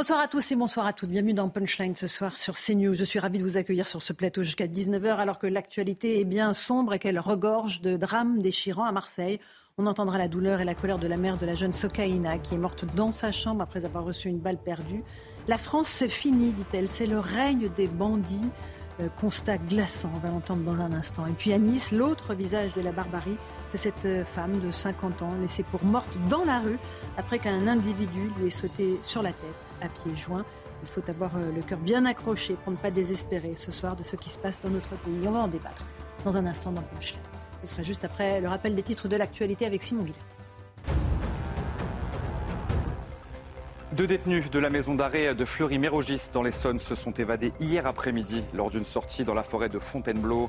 Bonsoir à tous et bonsoir à toutes. Bienvenue dans Punchline ce soir sur CNews. Je suis ravie de vous accueillir sur ce plateau jusqu'à 19h alors que l'actualité est bien sombre et qu'elle regorge de drames déchirants à Marseille. On entendra la douleur et la colère de la mère de la jeune Sokaina qui est morte dans sa chambre après avoir reçu une balle perdue. La France, c'est fini, dit-elle. C'est le règne des bandits. Euh, constat glaçant, on va l'entendre dans un instant. Et puis à Nice, l'autre visage de la barbarie, c'est cette euh, femme de 50 ans laissée pour morte dans la rue après qu'un individu lui ait sauté sur la tête à pieds joints. Il faut avoir euh, le cœur bien accroché pour ne pas désespérer ce soir de ce qui se passe dans notre pays. On va en débattre dans un instant dans Punchline. Ce sera juste après le rappel des titres de l'actualité avec Simon Guillain. Deux détenus de la maison d'arrêt de Fleury-Mérogis dans l'Essonne se sont évadés hier après-midi lors d'une sortie dans la forêt de Fontainebleau.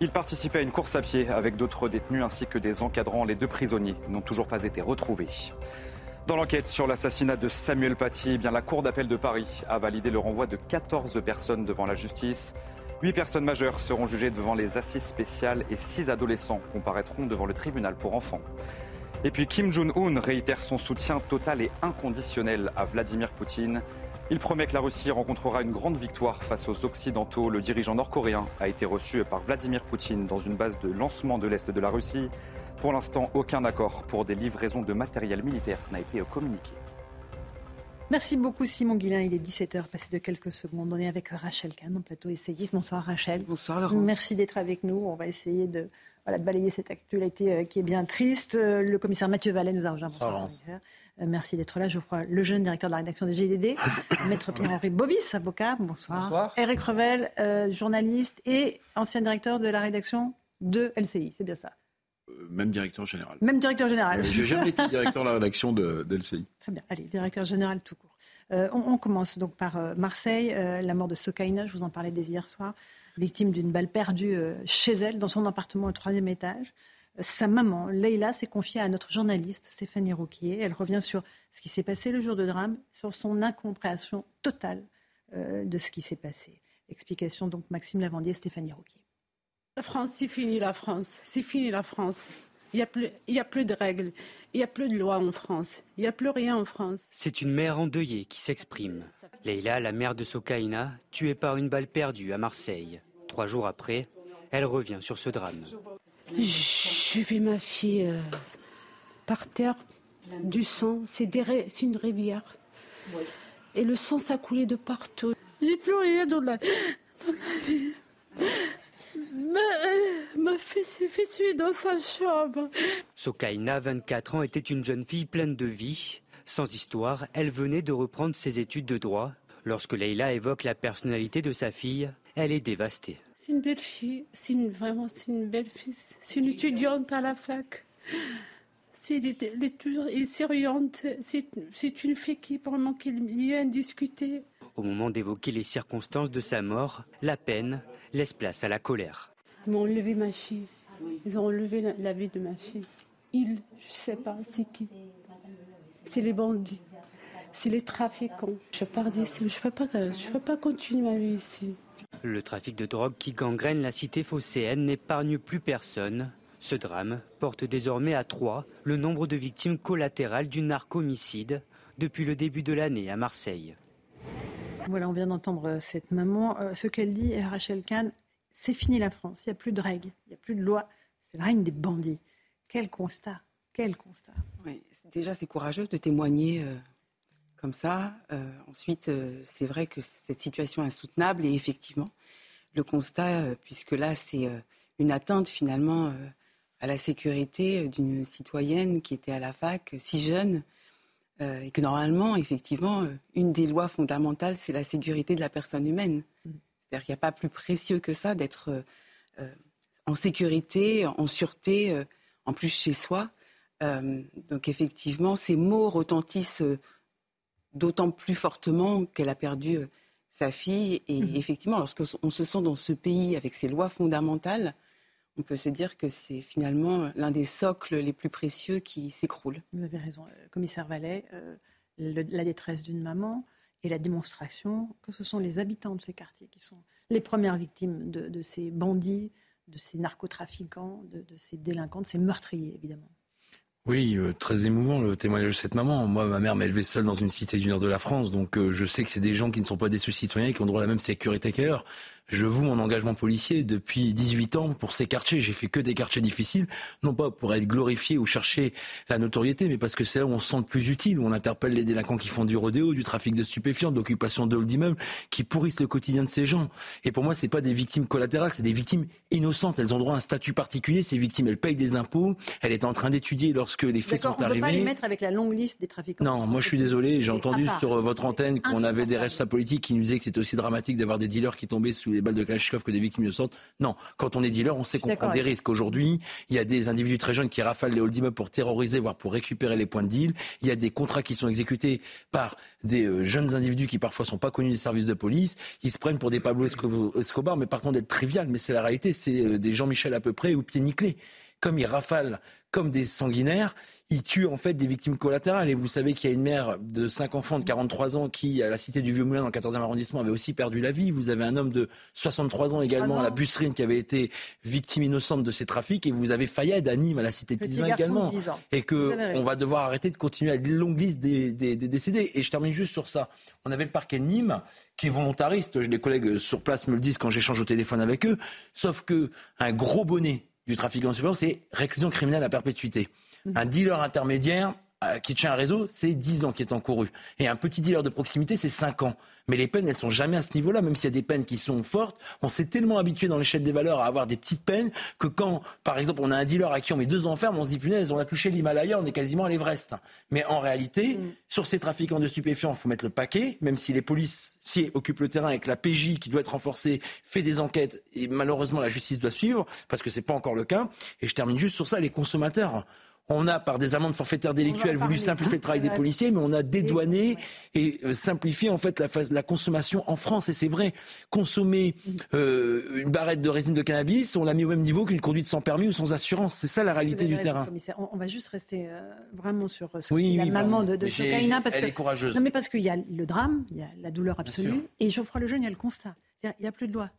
Ils participaient à une course à pied avec d'autres détenus ainsi que des encadrants. Les deux prisonniers n'ont toujours pas été retrouvés. Dans l'enquête sur l'assassinat de Samuel Paty, eh la Cour d'appel de Paris a validé le renvoi de 14 personnes devant la justice. Huit personnes majeures seront jugées devant les assises spéciales et six adolescents comparaîtront devant le tribunal pour enfants. Et puis Kim Jong-un réitère son soutien total et inconditionnel à Vladimir Poutine. Il promet que la Russie rencontrera une grande victoire face aux Occidentaux. Le dirigeant nord-coréen a été reçu par Vladimir Poutine dans une base de lancement de l'Est de la Russie. Pour l'instant, aucun accord pour des livraisons de matériel militaire n'a été communiqué. Merci beaucoup Simon Guillain. Il est 17h, passé de quelques secondes. On est avec Rachel Kahn, en plateau essayiste. Bonsoir Rachel. Bonsoir Laurent. Merci d'être avec nous. On va essayer de, voilà, de balayer cette actualité euh, qui est bien triste. Euh, Le commissaire Mathieu Vallet nous a rejoint. Bonsoir, commissaire. Euh, Merci d'être là. Geoffroy Lejeune, directeur de la rédaction des GDD. Maître Pierre-Henri Bovis, avocat. Bonsoir. Bonsoir. Eric Revel, euh, journaliste et ancien directeur de la rédaction de LCI. C'est bien ça. Même directeur général. Même directeur général. J'ai jamais été directeur de la rédaction de, d'LCI. Très bien. Allez, directeur général tout court. Euh, on, on commence donc par euh, Marseille, euh, la mort de Sokaina, je vous en parlais dès hier soir, victime d'une balle perdue chez elle, dans son appartement au troisième étage. Sa maman, Leïla, s'est confiée à notre journaliste Stéphanie Rouquier. Elle revient sur ce qui s'est passé le jour de drame, sur son incompréhension totale de ce qui s'est passé. Explication donc Maxime Lavandier, Stéphanie Rouquier. La France, c'est fini la France. C'est fini la France. Il n'y a, plus- il y a plus de règles. Il n'y a plus de loi en France. Il n'y a plus rien en France. C'est une mère endeuillée qui s'exprime. Leïla, la mère de Sokaina, tuée par une balle perdue à Marseille. Trois jours après, elle revient sur ce drame. J'ai vu ma fille euh, par terre, du sang. C'est une rivière. Et le sang, ça coulait de partout. J'ai plus rien dans la, dans la vie. Ma, euh, ma fille s'est fait tuer dans sa chambre. Sokaina, 24 ans, était une jeune fille pleine de vie. Sans histoire, elle venait de reprendre ses études de droit. Lorsque Leïla évoque la personnalité de sa fille, elle est dévastée. C'est une belle fille, c'est une, vraiment c'est une belle fille, c'est une étudiante à la fac. C'est, toujours c'est, une fille qui vraiment qui est bien discutée. Au moment d'évoquer les circonstances de sa mort, la peine laisse place à la colère. Ils m'ont enlevé ma fille, ils ont enlevé la, la vie de ma fille. Ils, je sais pas, c'est qui? C'est les bandits, c'est les trafiquants. Je pars d'ici, je peux pas, je peux pas continuer ma vie ici. Le trafic de drogue qui gangrène la cité phocéenne n'épargne plus personne. Ce drame porte désormais à trois le nombre de victimes collatérales du narcomicide depuis le début de l'année à Marseille. Voilà, on vient d'entendre euh, cette maman. Euh, ce qu'elle dit, euh, Rachel Kahn, c'est fini la France. Il n'y a plus de règles, il n'y a plus de loi. C'est le règne des bandits. Quel constat Quel constat Oui, déjà, c'est courageux de témoigner comme ça. ensuite, c'est vrai que cette situation est insoutenable et effectivement, le constat, puisque là, c'est une atteinte finalement à la sécurité d'une citoyenne qui était à la fac, si jeune, euh, et que normalement, effectivement, euh, une des lois fondamentales, c'est la sécurité de la personne humaine. Mm. C'est-à-dire qu'il n'y a pas plus précieux que ça d'être euh, en sécurité, en sûreté, en plus chez soi. donc effectivement, ces mots retentissent d'autant plus fortement qu'elle a perdu sa fille. Et mm. effectivement, lorsqu'on se sent dans ce pays avec ses lois fondamentales, on peut se dire que c'est finalement l'un des socles les plus précieux qui s'écroule. Vous avez raison, euh, commissaire Vallet. Euh, la détresse d'une maman et la démonstration que ce sont les habitants de ces quartiers qui sont les premières victimes de, ces bandits, de ces narcotrafiquants, de, de ces délinquants, de ces meurtriers, évidemment. Oui, euh, très émouvant le témoignage de cette maman. Moi, ma mère m'a élevé seule dans une cité du nord de la France, donc je sais que c'est des gens qui ne sont pas des sous-citoyens, qui ont droit à la même sécurité qu'ailleurs je voue mon engagement policier depuis 18 ans pour ces quartiers. J'ai fait que des quartiers difficiles, non pas pour être glorifié ou chercher la notoriété, mais parce que c'est là où on se sent le plus utile, où on interpelle les délinquants qui font du rodéo, du trafic de stupéfiants, d'occupation de halls d'immeubles, qui pourrissent le quotidien de ces gens. Et pour moi, c'est pas des victimes collatérales, c'est des victimes innocentes. Elles ont droit à un statut particulier. Ces victimes, elles payent des impôts. Elle est en train d'étudier lorsque les faits sont arrivés. On peut pas les mettre avec la longue liste des trafiquants. Non, moi je suis désolé. J'ai entendu sur votre antenne qu'on avait des responsables politiques qui nous disaient que c'était aussi dramatique d'avoir des dealers qui tombaient sous les balles de Kalachnikov que des victimes innocentes. Non, quand on est dealer, on sait qu'on prend des risques. Aujourd'hui, il y a des individus très jeunes qui rafalent les halls pour terroriser, voire pour récupérer les points de deal. Il y a des contrats qui sont exécutés par des euh, jeunes individus qui parfois sont pas connus des services de police. Ils se prennent pour des Pablo Escobar, mais partons d'être trivial, mais c'est la réalité. C'est euh, des Jean-Michel à peu près ou pieds nickelés. Comme ils rafalent comme des sanguinaires, ils tuent en fait des victimes collatérales. Et vous savez qu'il y a une mère de 5 enfants de 43 ans qui, à la cité du Vieux-Moulin, dans le 14e arrondissement, avait aussi perdu la vie. Vous avez un homme de 63 ans également ah à la Busserine qui avait été victime innocente de ces trafics. Et vous avez Fayed à Nîmes, à la cité de Pisin également. Et que on va devoir arrêter de continuer à la longue liste des, des, des, décédés. Et je termine juste sur ça. On avait le parquet de Nîmes qui est volontariste. Les collègues sur place me le disent quand j'échange au téléphone avec eux. Sauf que un gros bonnet du trafic en supplément, c'est réclusion criminelle à perpétuité. Mmh. Un dealer intermédiaire qui tient un réseau, c'est 10 ans qui est encouru. Et un petit dealer de proximité, c'est 5 ans. Mais les peines, elles sont jamais à ce niveau-là, même s'il y a des peines qui sont fortes. On s'est tellement habitué dans l'échelle des valeurs à avoir des petites peines que quand, par exemple, on a un dealer à qui on met deux ans ferme, on se dit punaise, on a touché l'Himalaya, on est quasiment à l'Everest. Mais en réalité, mmh. sur ces trafiquants de stupéfiants, il faut mettre le paquet, même si les policiers occupent le terrain et que la PJ, qui doit être renforcée, fait des enquêtes et malheureusement la justice doit suivre, parce que c'est pas encore le cas. Et je termine juste sur ça, les consommateurs. On a, par des amendes forfaitaires délictuelles, voulu simplifier le travail des policiers, mais on a dédouané et euh, simplifié en fait la, la consommation en France. Et c'est vrai, consommer euh, une barrette de résine de cannabis, on l'a mis au même niveau qu'une conduite sans permis ou sans assurance. C'est ça la réalité du terrain. On, va juste rester euh, vraiment sur ce oui, la maman de, de Parce elle est courageuse. Non, mais parce qu'il y a le drame, il y a la douleur absolue, et Geoffroy Lejeune, il y a le constat. Il n'y a plus de loi.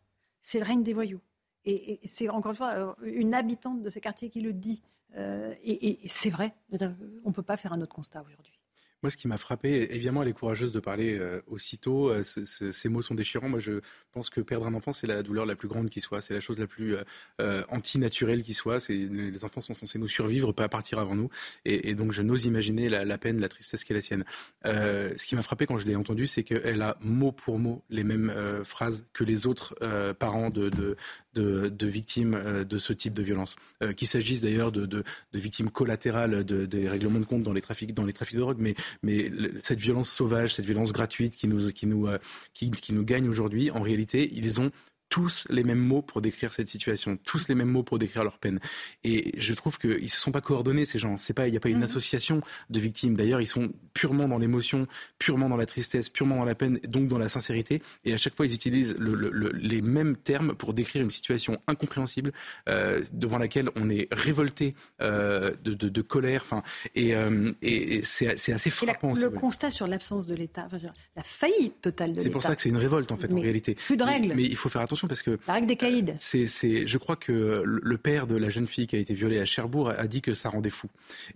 C'est le règne des voyous. Et, et c'est encore une fois une habitante de ces quartiers qui le dit. Euh, et, c'est vrai, on ne peut pas faire un autre constat aujourd'hui. Moi, ce qui m'a frappé, évidemment, elle est courageuse de parler euh, aussitôt. Euh, ces mots sont déchirants. Moi, je pense que perdre un enfant, c'est la douleur la plus grande qui soit. C'est la chose la plus euh, antinaturelle qui soit. Les enfants sont censés nous survivre, pas partir avant nous. Et, donc, je n'ose imaginer la, peine, la tristesse qui est la sienne. ce qui m'a frappé quand je l'ai entendu, c'est qu'elle a mot pour mot les mêmes phrases que les autres parents de, victimes de ce type de violence. Qu'il s'agisse d'ailleurs de, victimes collatérales des règlements de compte dans les trafics, dans les trafics de drogue, mais cette violence sauvage, cette violence gratuite qui nous, qui nous, euh, qui nous gagne aujourd'hui, en réalité, ils ont tous les mêmes mots pour décrire cette situation, tous les mêmes mots pour décrire leur peine. Et je trouve qu'ils ne se sont pas coordonnés, ces gens. C'est pas, il n'y a pas une mhm. association de victimes. D'ailleurs, ils sont purement dans l'émotion, purement dans la tristesse, purement dans la peine, donc dans la sincérité. Et à chaque fois, ils utilisent les mêmes termes pour décrire une situation incompréhensible euh, devant laquelle on est révolté euh, de, colère. Enfin, et, euh, et c'est assez frappant. le constat sur l'absence de l'État, la faillite totale de l'État. C'est pour ça que c'est une révolte en fait, en réalité. Plus de règles. mais il faut faire attention parce que la règle des caïds. Euh, c'est, c'est, je crois que le père de la jeune fille qui a été violée à Cherbourg a dit que ça rendait fou.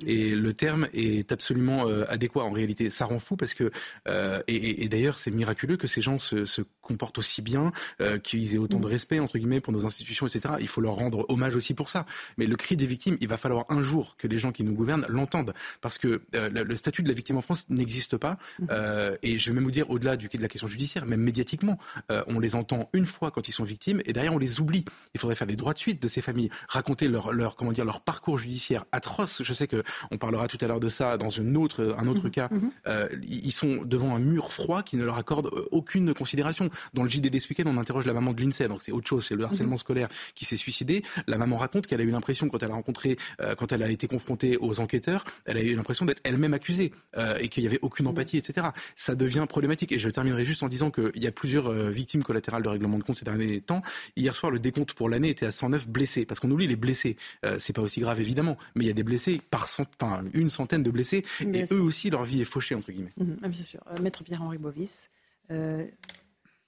Et le terme est absolument euh, adéquat en réalité. Ça rend fou parce que euh, et, et, d'ailleurs c'est miraculeux que ces gens se, se comportent aussi bien, euh, qu'ils aient autant de mm. respect, entre guillemets, pour nos institutions, etc. Il faut leur rendre hommage aussi pour ça. Mais le cri des victimes, il va falloir un jour que les gens qui nous gouvernent l'entendent. Parce que euh, le, statut de la victime en France n'existe pas. Mm. Euh, et je vais même vous dire, au-delà de la question judiciaire, même médiatiquement, on les entend une fois quand ils sont victimes, et derrière, on les oublie. Il faudrait faire des droits de suite de ces familles, raconter leur, leur comment dire, leur parcours judiciaire atroce. Je sais qu'on parlera tout à l'heure de ça dans une autre, un autre mm-hmm. cas. Mm-hmm. ils sont devant un mur froid qui ne leur accorde aucune considération. Dans le JDD ce week-end, on interroge la maman de l'INSEE, donc c'est autre chose, c'est le harcèlement mhm. scolaire qui s'est suicidé. La maman raconte qu'elle a eu l'impression, quand elle a rencontré, euh, quand elle a été confrontée aux enquêteurs, elle a eu l'impression d'être elle-même accusée euh, et qu'il n'y avait aucune empathie, etc. Ça devient problématique. Et je terminerai juste en disant qu'il y a plusieurs euh, victimes collatérales de règlement de compte ces derniers temps. Hier soir, le décompte pour l'année était à 109 blessés, parce qu'on oublie les blessés. c'est pas aussi grave évidemment, mais il y a des blessés par cent... enfin, une centaine de blessés, et eux aussi leur vie est fauchée entre guillemets. Ah, bien sûr. Maître Pierre-Henri Bovis.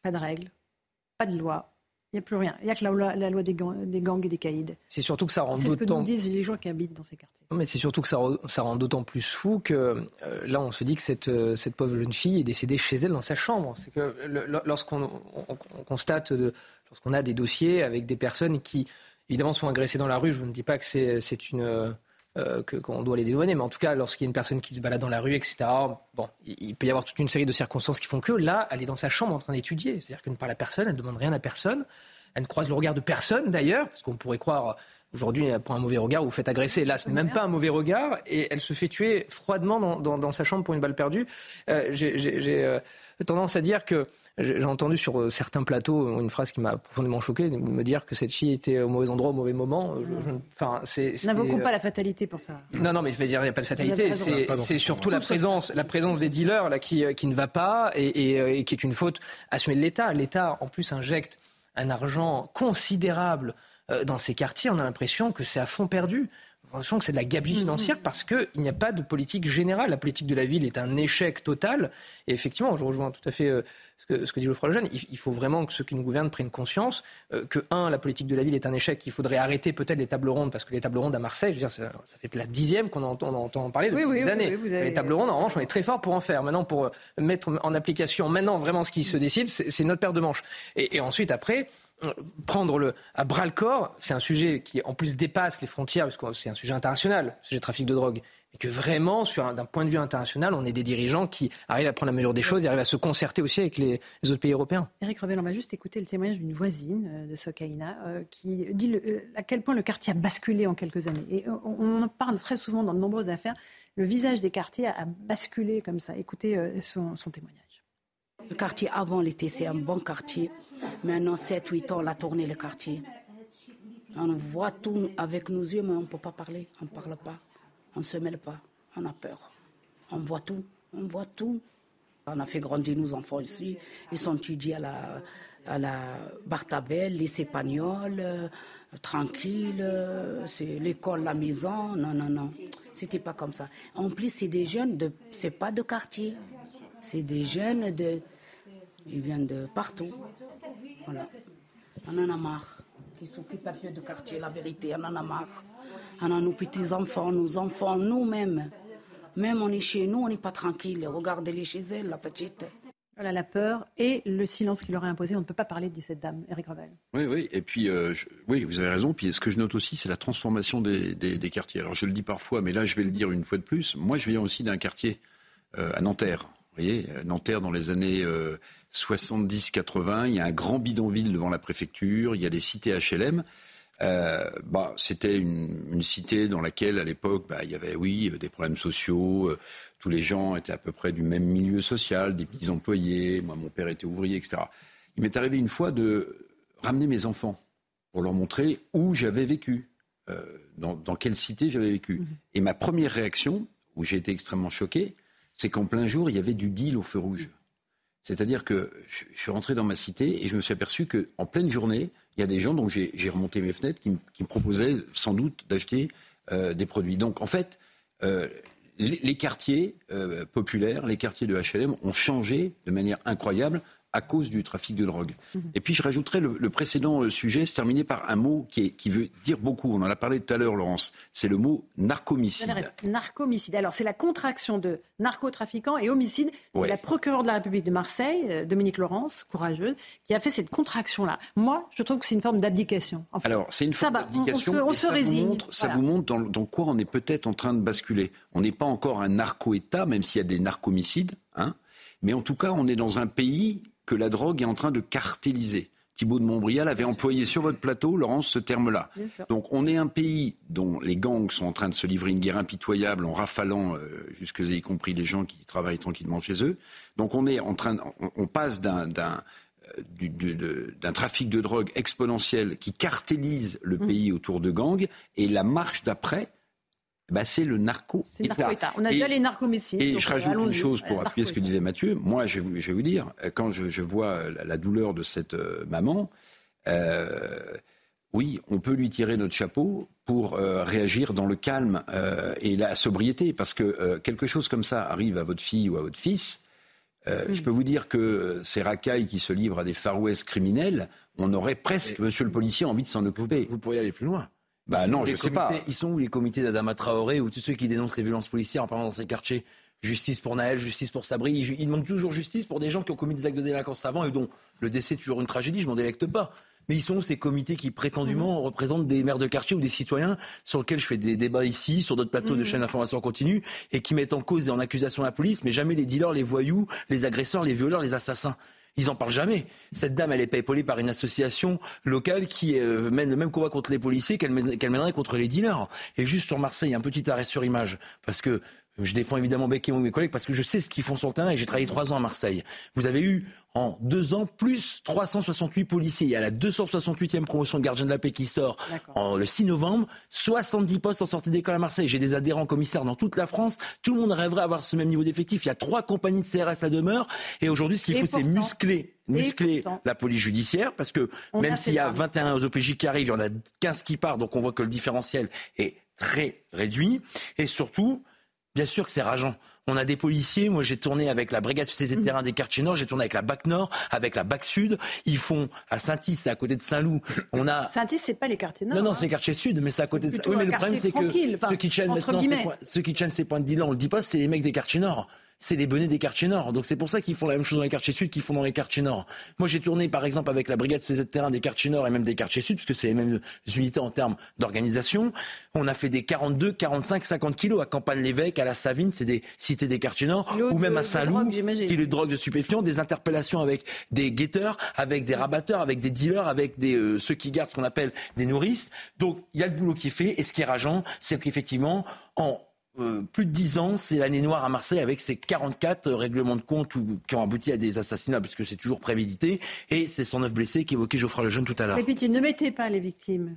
Pas de règles, pas de loi. Il n'y a plus rien. Il n'y a que la loi, la loi des, gangs, des, gangs, et des caïds. C'est surtout que ça rend d'autant. C'est ce que nous disent les gens qui habitent dans ces quartiers. mais c'est surtout que ça, ça rend d'autant plus fou que euh, là, on se dit que cette, euh, cette pauvre jeune fille est décédée chez elle dans sa chambre. C'est que lorsqu'on on, constate, lorsqu'on a des dossiers avec des personnes qui, évidemment, sont agressées dans la rue, je ne dis pas que c'est une euh, qu'on doit les dédouaner. Mais en tout cas, lorsqu'il y a une personne qui se balade dans la rue, etc., bon, il, peut y avoir toute une série de circonstances qui font que là, elle est dans sa chambre en train d'étudier. C'est-à-dire qu'elle ne parle à personne, elle ne demande rien à personne, elle ne croise le regard de personne d'ailleurs, parce qu'on pourrait croire aujourd'hui, pour un mauvais regard, vous faites agresser. Là, ce n'est même pas un mauvais regard, et elle se fait tuer froidement dans, sa chambre pour une balle perdue. Euh, j'ai euh, tendance à dire que j'ai entendu sur euh, certains plateaux une phrase qui m'a profondément choqué, me dire que cette fille était au mauvais endroit au mauvais moment. enfin, c'est, N'invoquons pas la fatalité pour ça. Non, non, mais je veux dire, il n'y a pas de fatalité. C'est, surtout la présence, la présence des dealers là, qui, qui ne va pas et, qui est une faute assumée de l'État. L'État, en plus, injecte un argent considérable euh, dans ces quartiers. On a l'impression que c'est à fond perdu l'impression que c'est de la gabegie mm, mm. financière parce qu'il n'y a pas de politique générale. La politique de la ville est un échec total. Et effectivement, je rejoins tout à fait euh, ce que, ce que dit Geoffroy Lejeune. Il, faut vraiment que ceux qui nous gouvernent prennent conscience euh, que, un, la politique de la ville est un échec. Il faudrait arrêter peut-être les tables rondes parce que les tables rondes à Marseille, je veux dire, ça, fait la dixième qu'on entend, entend, parler depuis des années. Les tables rondes, en revanche, on est très fort pour en faire. Maintenant, pour mettre en application maintenant vraiment ce qui se décide, c'est notre paire de manches. et ensuite, après, prendre le, à bras le corps, c'est un sujet qui en plus dépasse les frontières, parce que c'est un sujet international, le sujet de trafic de drogue. Et que vraiment, d'un point de vue international, on est des dirigeants qui arrivent à prendre la mesure des choses et arrivent à se concerter aussi avec les, autres pays européens. Eric Revel, on va juste écouter le témoignage d'une voisine euh, de Sokaina euh, qui dit euh, à quel point le quartier a basculé en quelques années. Et on, en parle très souvent dans de nombreuses affaires. Le visage des quartiers a, basculé comme ça. Écoutez son, son témoignage. Le quartier avant l'été, c'est un bon quartier. Maintenant, 7-8 ans, on a tourné le quartier. On voit tout avec nos yeux, mais on ne peut pas parler. On ne parle pas. On ne se mêle pas. On a peur. On voit tout. On voit tout. On a fait grandir nos enfants ici. Ils sont étudiés à la, à la Bartabel, lycée euh, tranquille. Euh, c'est l'école, la maison. Non, non, non. C'était pas comme ça. En plus, c'est des jeunes, de, c'est pas de quartier. C'est des jeunes de, ils viennent de partout. Voilà. On en a marre. Qui s'occupent un peu de quartier, la vérité, on en a marre. On a nos petits-enfants, nos enfants, nous-mêmes. Même on est chez nous, on n'est pas tranquille. Regardez-les chez elle, la petite. Voilà la peur et le silence qu'il aurait imposé. On ne peut pas parler de cette dame, Eric Revel. Oui, oui. Et puis, euh, oui, vous avez raison. Puis ce que je note aussi, c'est la transformation des, des, quartiers. Alors je le dis parfois, mais là, je vais le dire une fois de plus. Moi, je viens aussi d'un quartier euh, à Nanterre. Vous voyez, Nanterre dans les années euh, 70-80, il y a un grand bidonville devant la préfecture, il y a des cités HLM. Euh, bah, c'était une, cité dans laquelle, à l'époque, bah, il y avait, oui, des problèmes sociaux. Euh, tous les gens étaient à peu près du même milieu social, des petits employés. Moi, mon père était ouvrier, etc. Il m'est arrivé une fois de ramener mes enfants pour leur montrer où j'avais vécu, euh, dans, quelle cité j'avais vécu. Mmh. Et ma première réaction, où j'ai été extrêmement choqué, c'est qu'en plein jour, il y avait du deal au feu rouge. C'est-à-dire que je suis rentré dans ma cité et je me suis aperçu qu'en pleine journée, il y a des gens dont j'ai remonté mes fenêtres qui, me proposaient sans doute d'acheter euh, des produits. Donc en fait, euh, les, quartiers euh, populaires, les quartiers de HLM ont changé de manière incroyable à cause du trafic de drogue. Mhm. Et puis je rajouterais le, précédent euh, sujet, se terminer par un mot qui, est, qui veut dire beaucoup. On en a parlé tout à l'heure, Laurence. C'est le mot narcomicide. Narcomicide. Alors c'est la contraction de narcotrafiquant et homicide. C'est la procureure de la République de Marseille, euh, Dominique Laurence, courageuse, qui a fait cette contraction-là. Moi, je trouve que c'est une forme d'abdication. Alors c'est une forme d'abdication. On, ça, Vous montre, ça vous montre dans, dans quoi on est peut-être en train de basculer. On n'est pas encore un narco-État, même s'il y a des narcomicides. Hein mais en tout cas, on est dans un pays que la drogue est en train de cartéliser. Thibault de Montbrial avait employé sur votre plateau, Laurence, ce terme-là. Donc on est un pays dont les gangs sont en train de se livrer une guerre impitoyable en rafalant, euh, jusque y compris les gens qui travaillent tranquillement chez eux. Donc on est en train, on, passe d'un euh, d'un trafic de drogue exponentiel qui cartélise le mmh. pays autour de gangs et la marche d'après bah, c'est le narco-État. On a déjà les narcomessies. Et je rajoute une chose pour appuyer ce que disait Mathieu. Moi, je, vais vous dire, quand je, vois la, douleur de cette euh, maman, euh, oui, on peut lui tirer notre chapeau pour euh, réagir dans le calme et la sobriété. Parce que quelque chose comme ça arrive à votre fille ou à votre fils, mm. je peux vous dire que ces racailles qui se livrent à des Far West criminels, on aurait presque, monsieur le policier, envie de s'en occuper. Vous pourriez aller plus loin. Bah non, je sais pas. Ils sont où les comités d'Adama Traoré ou tous ceux qui dénoncent les violences policières en parlant dans ces quartiers Justice pour Naël, justice pour Sabri. Il manque toujours justice pour des gens qui ont commis des actes de délinquance avant et dont le décès est toujours une tragédie. Je m'en délecte pas. Mais ils sont où ces comités qui prétendument mmh. représentent des maires de quartier ou des citoyens sur lesquels je fais des débats ici, sur d'autres plateaux de mmh. chaînes d'information continue, et qui mettent en cause et en accusation la police, mais jamais les dealers, les voyous, les agresseurs, les violeurs, les assassins. Ils en parlent jamais. Cette dame, elle pas épaulée par une association locale qui euh, mène le même combat contre les policiers qu'elle mènerait contre les dealers. Et juste sur Marseille, un petit arrêt sur image, parce que je défends évidemment Beck et mes collègues parce que je sais ce qu'ils font sur le terrain et j'ai travaillé trois ans à Marseille. Vous avez eu en deux ans plus 368 policiers. Il y a la 268e promotion de gardien de la paix qui sort en, le 6 novembre. 70 postes en sortie d'école à Marseille. J'ai des adhérents commissaires dans toute la France. Tout le monde rêverait avoir ce même niveau d'effectif. Il y a trois compagnies de CRS à demeure. Et aujourd'hui, ce qu'il faut, c'est muscler muscler la police judiciaire parce que même s'il y a 21 OPJ qui arrivent, il y en a 15 qui partent, donc on voit que le différentiel est très réduit. Et surtout, Bien sûr que c'est rageant. On a des policiers. Moi, j'ai tourné avec la brigade spécialisée de terrain des quartiers nord. J'ai tourné avec la BAC Nord, avec la BAC Sud. Ils font à Saint-Is, c'est à côté de Saint-Loup. On a. Saint-Is, c'est pas les quartiers nord. Non, non, c'est les quartiers sud, mais c'est à côté de. Oui, mais le problème, c'est que ceux qui tiennent maintenant, ceux qui tiennent ces points de deal, on le dit pas, c'est les mecs des quartiers nord c'est les bonnets des quartiers nord. Donc c'est pour ça qu'ils font la même chose dans les quartiers sud qu'ils font dans les quartiers nord. Moi j'ai tourné par exemple avec la brigade CZ terrain des quartiers nord et même des quartiers sud, puisque c'est les mêmes unités en termes d'organisation. On a fait des 42, 45, 50 kilos à Campagne-l'Évêque, à la Savine, c'est des cités des quartiers nord, ou même à Saint-Loup, qui est le drogue de stupéfiants, des interpellations avec des guetteurs, avec des rabatteurs, avec des dealers, avec des, euh, ceux qui gardent ce qu'on appelle des nourrices. Donc il y a le boulot qui est fait, et ce qui est rageant, c'est qu'effectivement, en euh, plus de 10 ans, c'est l'année noire à Marseille avec ses 44 règlements de compte qui ont abouti à des assassinats, puisque c'est toujours prémédité, et ces 109 blessés qu'évoquait Geoffroy Lejeune tout à l'heure. Mais ne mettez pas les victimes,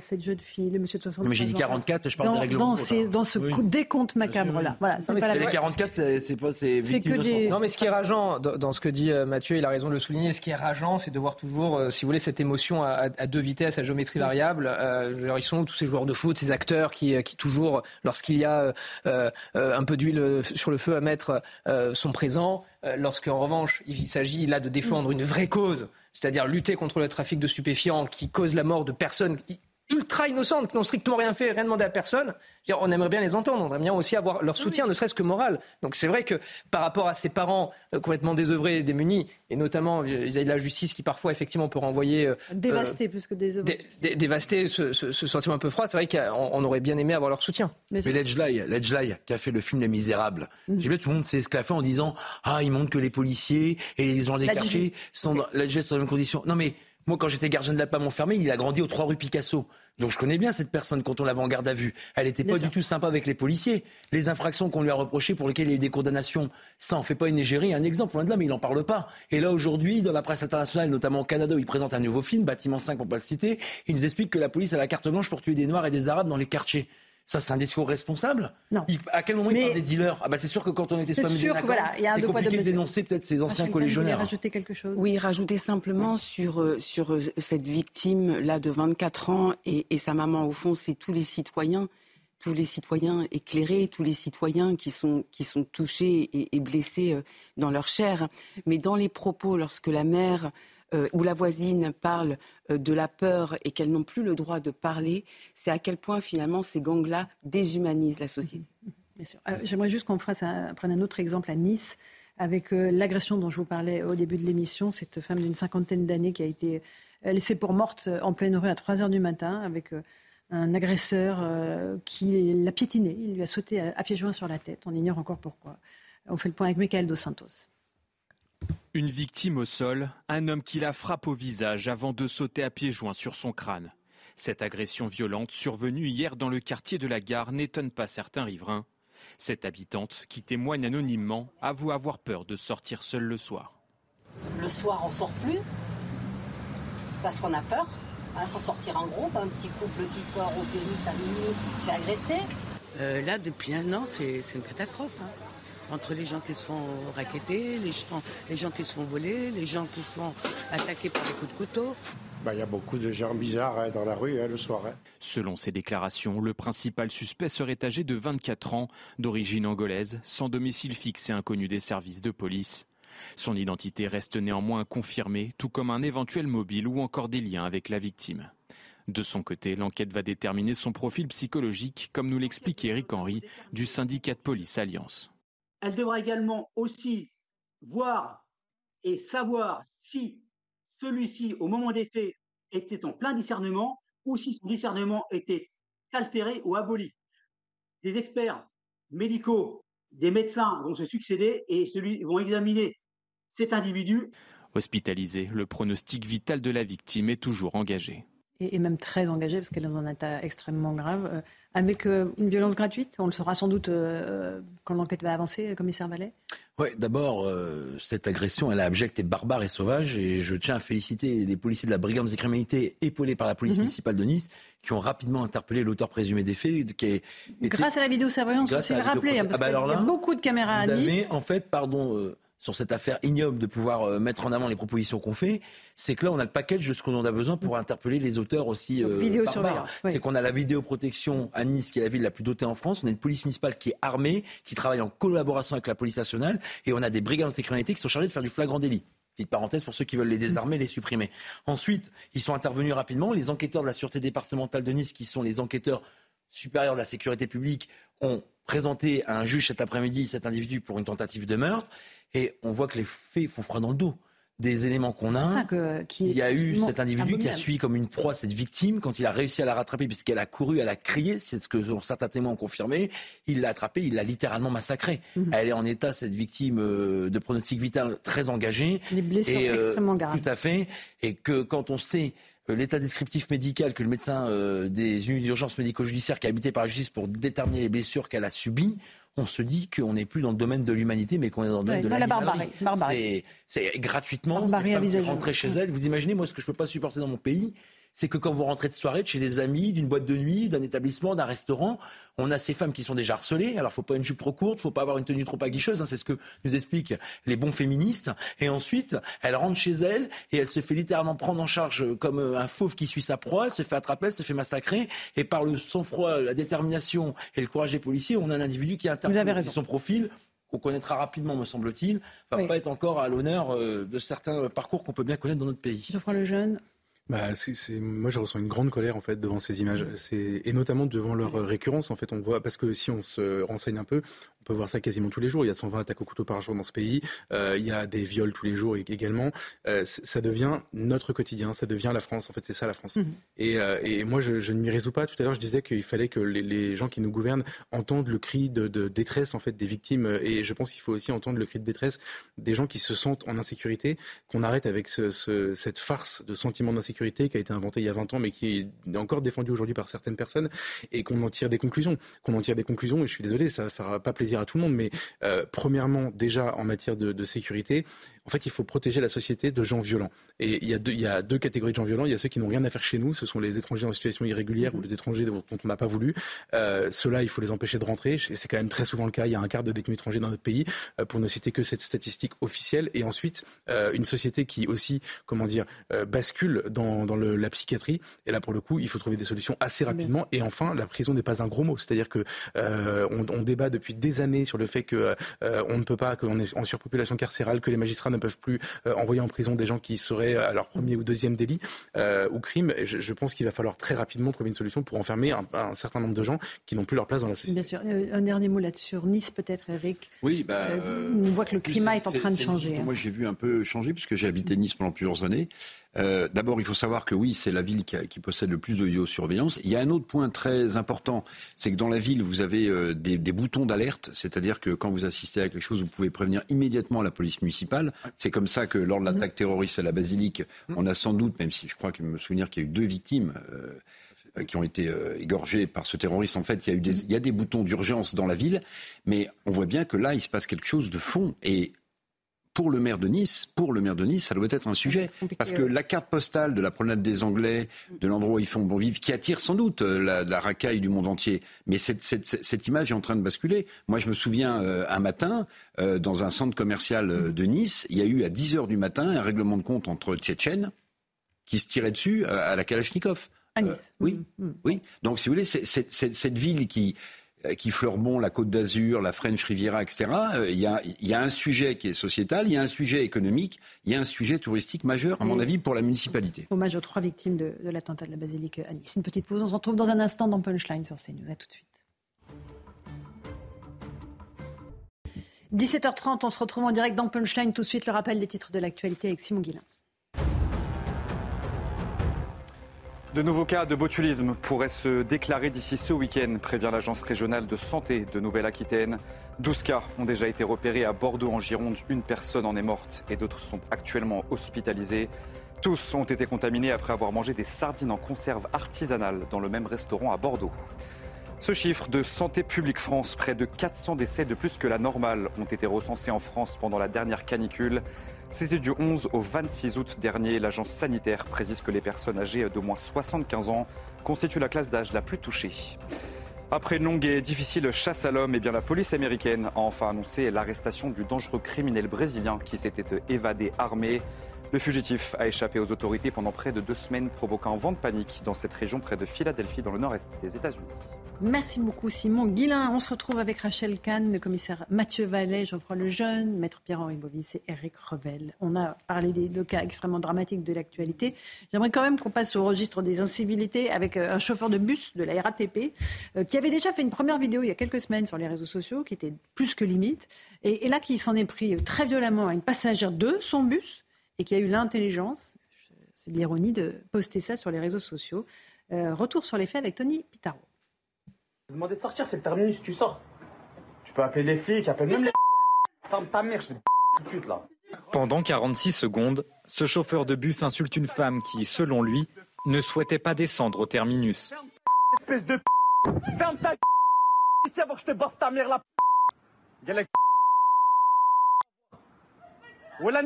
cette jeune fille, le monsieur de 60 ans. Mais j'ai dit 44, je parle des règlements de compte. Dans ce décompte macabre-là. Voilà, pas les 44, c'est pas ces victimes des... Non, mais ce qui est rageant dans, ce que dit euh, Mathieu, il a raison de le souligner, ce qui est rageant, c'est de voir toujours, euh, si vous voulez, cette émotion à, deux vitesses, à géométrie variable. ils sont tous ces joueurs de foot, ces acteurs qui, qui toujours, lorsqu'il y a un peu d'huile euh, sur le feu à mettre euh, sont présents. Lorsqu'en revanche, il s'agit là de défendre une vraie cause, c'est-à-dire lutter contre le trafic de stupéfiants qui cause la mort de personnes ultra innocentes, qui n'ont strictement rien fait, rien demandé à personne, on aimerait bien les entendre, on aimerait bien aussi avoir leur soutien, ne serait-ce que moral. Donc c'est vrai que par rapport à ces parents euh, complètement désœuvrés et démunis, et notamment vis-à-vis de la justice qui parfois effectivement peut renvoyer... Euh, dévasté plus que désœuvré. dévasté, ce, sentiment un peu froid, c'est vrai qu'on aurait bien aimé avoir leur soutien. Mais Ledgely, qui a fait le film Les Misérables, mmh. j'ai vu tout le monde s'est esclaffé en disant « Ah, il montre que les policiers et les gens des quartiers sont dans, la sont dans les mêmes conditions. » Non mais moi, quand j'étais gardien de la PAM fermé, il a grandi aux 3 rue Picasso. Donc je connais bien cette personne quand on l'avait en garde à vue. Elle n'était pas du tout sympa avec les policiers. Les infractions qu'on lui a reprochées, pour lesquelles il y a eu des condamnations, ça en fait pas une égérie, un exemple, loin de là, mais il n'en parle pas. Et là, aujourd'hui, dans la presse internationale, notamment au Canada, où il présente un nouveau film, Bâtiment 5, pour pas le citer, il nous explique que la police a la carte blanche pour tuer des Noirs et des Arabes dans les quartiers. Ça, c'est un discours responsable Non. à quel moment il parle des dealers? Ah bah c'est sûr que quand on était soi voilà, c'est compliqué de, dénoncer peut-être ces anciens collégionnaires. rajouter quelque chose? Oui, rajouter simplement sur, euh, sur euh, cette victime-là de 24 ans et, et sa maman, au fond, c'est tous les citoyens tous les citoyens éclairés, tous les citoyens qui sont, qui sont touchés et, blessés euh, dans leur chair. Mais dans les propos, lorsque la mère euh, ou la voisine parle euh, de la peur et qu'elles n'ont plus le droit de parler, c'est à quel point finalement ces gangs-là déshumanisent la société. Bien sûr. J'aimerais juste qu'on prenne un autre exemple à Nice avec l'agression dont je vous parlais au début de l'émission, cette femme d'une cinquantaine d'années qui a été laissée pour morte en pleine rue à 3 heures du matin avec un agresseur euh, qui l'a piétiné. Il lui a sauté à, pieds joints sur la tête. On ignore encore pourquoi. On fait le point avec Michael Dos Santos. Une victime au sol, un homme qui la frappe au visage avant de sauter à pieds joints sur son crâne. Cette agression violente survenue hier dans le quartier de la gare n'étonne pas certains riverains. Cette habitante, qui témoigne anonymement, avoue avoir peur de sortir seule le soir. Le soir, on sort plus parce qu'on a peur. Il hein, faut sortir en groupe. Un petit couple qui sort au Phoenix à minuit se fait agresser. Euh, là, depuis un an, c'est une catastrophe. Hein. Entre les gens qui se font raqueter, les, les gens qui se font voler, les gens qui se font attaquer par des coups de couteau. Bah, il y a beaucoup de gens bizarres hein, dans la rue le soir. Selon ses déclarations, le principal suspect serait âgé de 24 ans, d'origine angolaise, sans domicile fixe et inconnu des services de police. Son identité reste néanmoins confirmée, tout comme un éventuel mobile ou encore des liens avec la victime. De son côté, l'enquête va déterminer son profil psychologique, comme nous l'explique Eric Henry du syndicat de police Alliance. Elle devra également aussi voir et savoir si celui-ci, au moment des faits, était en plein discernement ou si son discernement était altéré ou aboli. Des experts médicaux, des médecins vont se succéder et celui, vont examiner cet individu. Hospitalisé, le pronostic vital de la victime est toujours engagé. Et, même très engagé parce qu'elle est dans un état extrêmement grave, euh, avec euh, une violence gratuite. On le saura sans doute euh, quand l'enquête va avancer, commissaire Vallet. Oui, d'abord, cette agression, elle est abjecte et barbare et sauvage. Et je tiens à féliciter les policiers de la brigade de criminalité épaulés par la police mhm. municipale de Nice qui ont rapidement interpellé l'auteur présumé des faits. Qui est, Grâce à la vidéosurveillance, vous le rappeler, parce ah bah qu'il y a beaucoup de caméras à Nice. Avez, en fait, pardon sur cette affaire ignoble de pouvoir euh, mettre en avant les propositions qu'on fait, c'est que là, on a le package de ce qu'on a besoin pour interpeller les auteurs aussi euh, barbares. C'est qu'on a la vidéoprotection à Nice, qui est la ville la plus dotée en France. On a une police municipale qui est armée, qui travaille en collaboration avec la police nationale. Et on a des brigades anticriminalité qui sont chargées de faire du flagrant délit. Petite parenthèse pour ceux qui veulent les désarmer, les supprimer. Ensuite, ils sont intervenus rapidement. Les enquêteurs de la sûreté départementale de Nice, qui sont les enquêteurs supérieurs de la sécurité publique, ont présenté à un juge cet après-midi cet individu pour une tentative de meurtre. Et on voit que les faits font froid dans le dos des éléments qu'on a. il y a eu cet individu qui a suivi comme une proie cette victime quand il a réussi à la rattraper puisqu'elle a couru, elle a crié, c'est ce que certains témoins ont confirmé. Il l'a attrapée, il l'a littéralement massacrée. Mhm. Elle est en état, cette victime euh, de pronostic vital très engagée. Des blessures et, euh, extrêmement graves. Tout à fait. Et que quand on sait euh, l'état descriptif médical que le médecin des unités d'urgence médico-judiciaire qui a habité par la justice pour déterminer les blessures qu'elle a subies, on se dit qu'on n'est plus dans le domaine de l'humanité, mais qu'on est dans le domaine de la, barbarie. C'est gratuitement, c'est rentrer chez elle. Vous imaginez, moi, ce que je ne peux pas supporter dans mon pays, c'est que quand vous rentrez de soirée de chez des amis, d'une boîte de nuit, d'un établissement, d'un restaurant, on a ces femmes qui sont déjà harcelées. Alors, faut pas une jupe trop courte, faut pas avoir une tenue trop aguicheuse. Hein, c'est ce que nous expliquent les bons féministes. Et ensuite, elle rentre chez elle et elle se fait littéralement prendre en charge comme euh, un fauve qui suit sa proie. Elle se fait attraper, elle se fait massacrer. Et par le sang-froid, la détermination et le courage des policiers, on a un individu qui interprète son profil qu'on connaîtra rapidement, me semble-t-il, va pas être encore à l'honneur euh, de certains parcours qu'on peut bien connaître dans notre pays. Geoffroy Lejeune, bah, c'est, moi, je ressens une grande colère en fait devant ces images, c'est, et notamment devant leur récurrence. En fait, on voit parce que si on se renseigne un peu, peut voir ça quasiment tous les jours. Il y a 120 attaques au couteau par jour dans ce pays. Euh, il y a des viols tous les jours également. Euh, ça devient notre quotidien. Ça devient la France. En fait, c'est ça la France. Et, euh, et, moi, je, je ne m'y résous pas. Tout à l'heure, je disais qu'il fallait que les, les, gens qui nous gouvernent entendent le cri de, de, détresse en fait des victimes. Et je pense qu'il faut aussi entendre le cri de détresse des gens qui se sentent en insécurité. Qu'on arrête avec ce, ce, cette farce de sentiment d'insécurité qui a été inventé il y a 20 ans, mais qui est encore défendu aujourd'hui par certaines personnes, et qu'on en tire des conclusions. Qu'on en tire des conclusions, et je suis désolé, ça ne fera pas plaisir à tout le monde, mais premièrement, déjà en matière de sécurité, en fait, il faut protéger la société de gens violents. Et il y, a deux, il y a deux catégories de gens violents. Il y a ceux qui n'ont rien à faire chez nous. Ce sont les étrangers en situation irrégulière ou les étrangers dont on n'a pas voulu. Euh, Ceux-là, il faut les empêcher de rentrer. C'est quand même très souvent le cas. Il y a un quart de détenus étrangers dans notre pays, euh, pour ne citer que cette statistique officielle. Et ensuite, euh, une société qui aussi, comment dire, euh, bascule dans, dans le, la psychiatrie. Et là, pour le coup, il faut trouver des solutions assez rapidement. Et enfin, la prison n'est pas un gros mot. C'est-à-dire que on, on, débat depuis des années sur le fait que on ne peut pas, qu'on est en surpopulation carcérale, que les magistrats ne peuvent plus euh, envoyer en prison des gens qui seraient à leur premier ou deuxième délit euh, ou crime. Je, je pense qu'il va falloir très rapidement trouver une solution pour enfermer un, un, certain nombre de gens qui n'ont plus leur place dans la société. Bien sûr. Euh, un dernier mot là-dessus. Nice, peut-être, Eric. Oui, bah, on voit que le climat est, est, en train de changer. Hein. Moi, j'ai vu un peu changer puisque j'ai habité Nice pendant plusieurs années. Euh, D'abord, il faut savoir que oui, c'est la ville qui, a, qui, possède le plus de vidéosurveillance. Il y a un autre point très important, c'est que dans la ville, vous avez euh, des, des, boutons d'alerte, c'est-à-dire que quand vous assistez à quelque chose, vous pouvez prévenir immédiatement la police municipale. C'est comme ça que lors de l'attaque terroriste à la basilique, on a sans doute, même si je crois que me souvenir qu'il y a eu deux victimes. Euh, qui ont été euh, égorgés par ce terroriste. En fait, il y a, eu des, il y a des boutons d'urgence dans la ville, mais on voit bien que là, il se passe quelque chose de fond. Et pour le maire de Nice, pour le maire de Nice, ça doit être un sujet. Parce que la carte postale de la promenade des Anglais, de l'endroit où ils font bon vivre, qui attire sans doute euh, la, la racaille du monde entier, mais cette, cette, cette, image est en train de basculer. Moi, je me souviens euh, un matin, euh, dans un centre commercial de Nice, il y a eu à 10 heures du matin un règlement de compte entre Tchétchènes qui se tirait dessus à la Kalachnikov. À nice. oui, mmh. oui. Donc, si vous voulez, cette ville qui qui Fleurbon, la Côte d'Azur, la French Riviera, etc. Il y, a, il y, a, un sujet qui est sociétal, il y a un sujet économique, il y a un sujet touristique majeur, à mon avis, pour la municipalité. Hommage aux trois victimes de, de l'attentat de la basilique à Nice. Une petite pause, on se retrouve dans un instant dans Punchline sur CNews. À tout de suite. 17h30, on se retrouve en direct dans Punchline. Tout de suite, le rappel des titres de l'actualité avec Simon Guillain. De nouveaux cas de botulisme pourraient se déclarer d'ici ce week-end, prévient l'Agence régionale de santé de Nouvelle-Aquitaine. 12 cas ont déjà été repérés à Bordeaux en Gironde. Une personne en est morte et d'autres sont actuellement hospitalisés. Tous ont été contaminés après avoir mangé des sardines en conserve artisanale dans le même restaurant à Bordeaux. Ce chiffre de Santé publique France, près de 400 décès de plus que la normale ont été recensés en France pendant la dernière canicule. C'était du 11 au 26 août dernier. L'agence sanitaire précise que les personnes âgées d'au moins 75 ans constituent la classe d'âge la plus touchée. Après une longue et difficile chasse à l'homme, eh bien la police américaine a enfin annoncé l'arrestation du dangereux criminel brésilien qui s'était évadé armé. Le fugitif a échappé aux autorités pendant près de deux semaines, provoquant un vent de panique dans cette région près de Philadelphie, dans le nord-est des États-Unis. Merci beaucoup Simon Guillain. On se retrouve avec Rachel Kahn, le commissaire Mathieu Vallet, Geoffroy Lejeune, Maître Pierre-Henri Bovis et Eric Revel. On a parlé des deux cas extrêmement dramatiques de l'actualité. J'aimerais quand même qu'on passe au registre des incivilités avec un chauffeur de bus de la RATP euh, qui avait déjà fait une première vidéo il y a quelques semaines sur les réseaux sociaux qui était plus que limite et, et là qui s'en est pris très violemment à une passagère de son bus et qui a eu l'intelligence, c'est l'ironie, de poster ça sur les réseaux sociaux. Euh, retour sur les faits avec Tony Pitaro. Demander de sortir, c'est le terminus, tu sors. Tu peux appeler les flics, appelle même les. Ferme ta mère, je te tout de suite là. Pendant 46 secondes, ce chauffeur de bus insulte une femme qui, selon lui, ne souhaitait pas descendre au terminus. Espèce de Ferme ta ici avant que je te baffe ta mère là. Voilà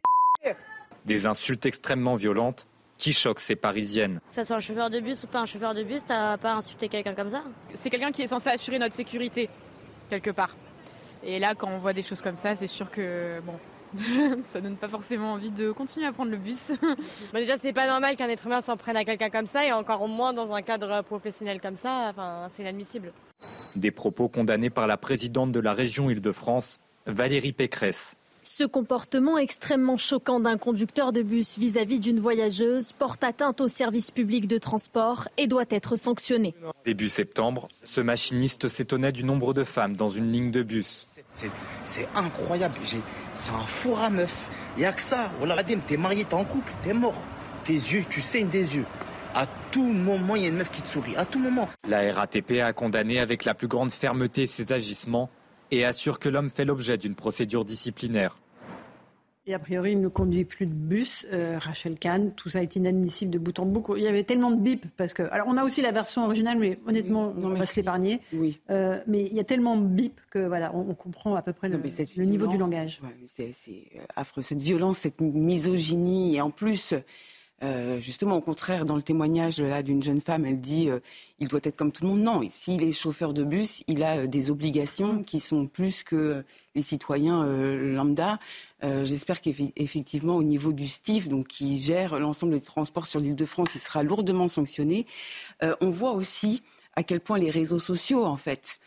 Des insultes extrêmement violentes qui choquent ces Parisiennes. Que ce soit un chauffeur de bus ou pas un chauffeur de bus, t'as pas insulté quelqu'un comme ça? C'est quelqu'un qui est censé assurer notre sécurité, quelque part. Et là, quand on voit des choses comme ça, c'est sûr que, bon, ça donne pas forcément envie de continuer à prendre le bus. bah déjà, c'est pas normal qu'un être humain s'en prenne à quelqu'un comme ça, et encore moins dans un cadre professionnel comme ça, enfin, c'est inadmissible. Des propos condamnés par la présidente de la région Île-de-France, Valérie Pécresse. Ce comportement extrêmement choquant d'un conducteur de bus vis-à-vis d'une voyageuse porte atteinte au service public de transport et doit être sanctionné. Début septembre, ce machiniste s'étonnait du nombre de femmes dans une ligne de bus. C'est incroyable, c'est un four à meuf. Il n'y a que ça. T'es marié, t'es en couple, t'es mort. Tes yeux, tu saignes des yeux. À tout moment, il y a une meuf qui te sourit. À tout moment. La RATP a condamné avec la plus grande fermeté ces agissements et assure que l'homme fait l'objet d'une procédure disciplinaire. Et a priori, il ne conduit plus de bus. Euh, Rachel Kahn, tout ça est inadmissible de bout en bout. Il y avait tellement de bip parce que. Alors, on a aussi la version originale, mais honnêtement, on va se l'épargner. Oui. Euh, mais il y a tellement de bip que voilà, on, comprend à peu près le, le niveau du langage. c'est affreux. Cette violence, cette misogynie, et en plus. Euh, justement, au contraire, dans le témoignage là d'une jeune femme, elle dit euh, il doit être comme tout le monde. Non, s'il est chauffeur de bus, il a euh, des obligations qui sont plus que les citoyens lambda. J'espère qu'effectivement, au niveau du STIF, donc qui gère l'ensemble des transports sur l'île de France, il sera lourdement sanctionné. on voit aussi à quel point les réseaux sociaux, en fait,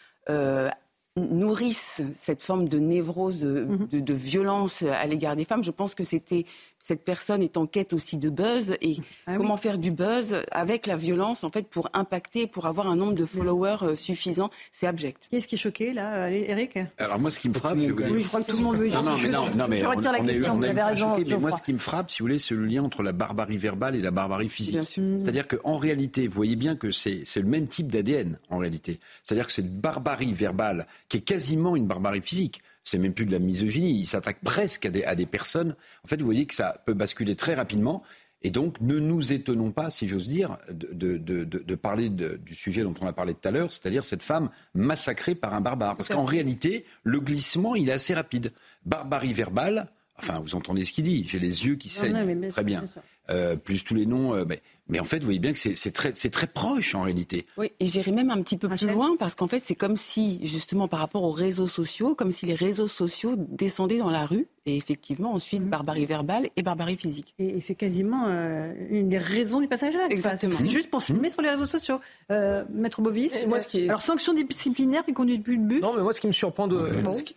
nourrissent cette forme de névrose, mhm. de, violence à l'égard des femmes. Je pense que c'était cette personne est en quête aussi de buzz et ah comment faire du buzz avec la violence en fait pour impacter, pour avoir un nombre de followers euh, suffisant, c'est abject. Qu'est-ce qui est choqué là, Eric? Alors moi, ce qui me frappe, je, oui, je crois que tout le monde veut. Non, non, mais non, non mais on, la question. vous avez raison. mais moi, ce qui me frappe, si vous voulez, c'est le lien entre la barbarie verbale et la barbarie physique. C'est-à-dire qu'en réalité, vous voyez bien que c'est le même type d'ADN en réalité. C'est-à-dire que cette barbarie verbale qui est quasiment une barbarie physique c'est même plus de la misogynie, il s'attaque presque à des, personnes. En fait, vous voyez que ça peut basculer très rapidement. Et donc, ne nous étonnons pas, si j'ose dire, de, parler du sujet dont on a parlé tout à l'heure, c'est-à-dire cette femme massacrée par un barbare. Parce qu'en réalité, le glissement, il est assez rapide. Barbarie verbale, enfin, vous entendez ce qu'il dit, j'ai les yeux qui saignent. très bien. Euh, plus tous les noms. Euh, mais mais en fait, vous voyez bien que c'est très, très proche en réalité. Oui, et j'irai même un petit peu plus loin parce qu'en fait, c'est comme si, justement, par rapport aux réseaux sociaux, comme si les réseaux sociaux descendaient dans la rue et effectivement, ensuite, mhm. barbarie verbale et barbarie physique. Et, c'est quasiment euh, une des raisons du passage là. Exactement. C'est juste pour se filmer sur les réseaux sociaux. Euh, Maître Bovis, moi, ce qui est... alors sanction disciplinaire qui conduit plus de but Non, mais moi, ce qui me surprend, de,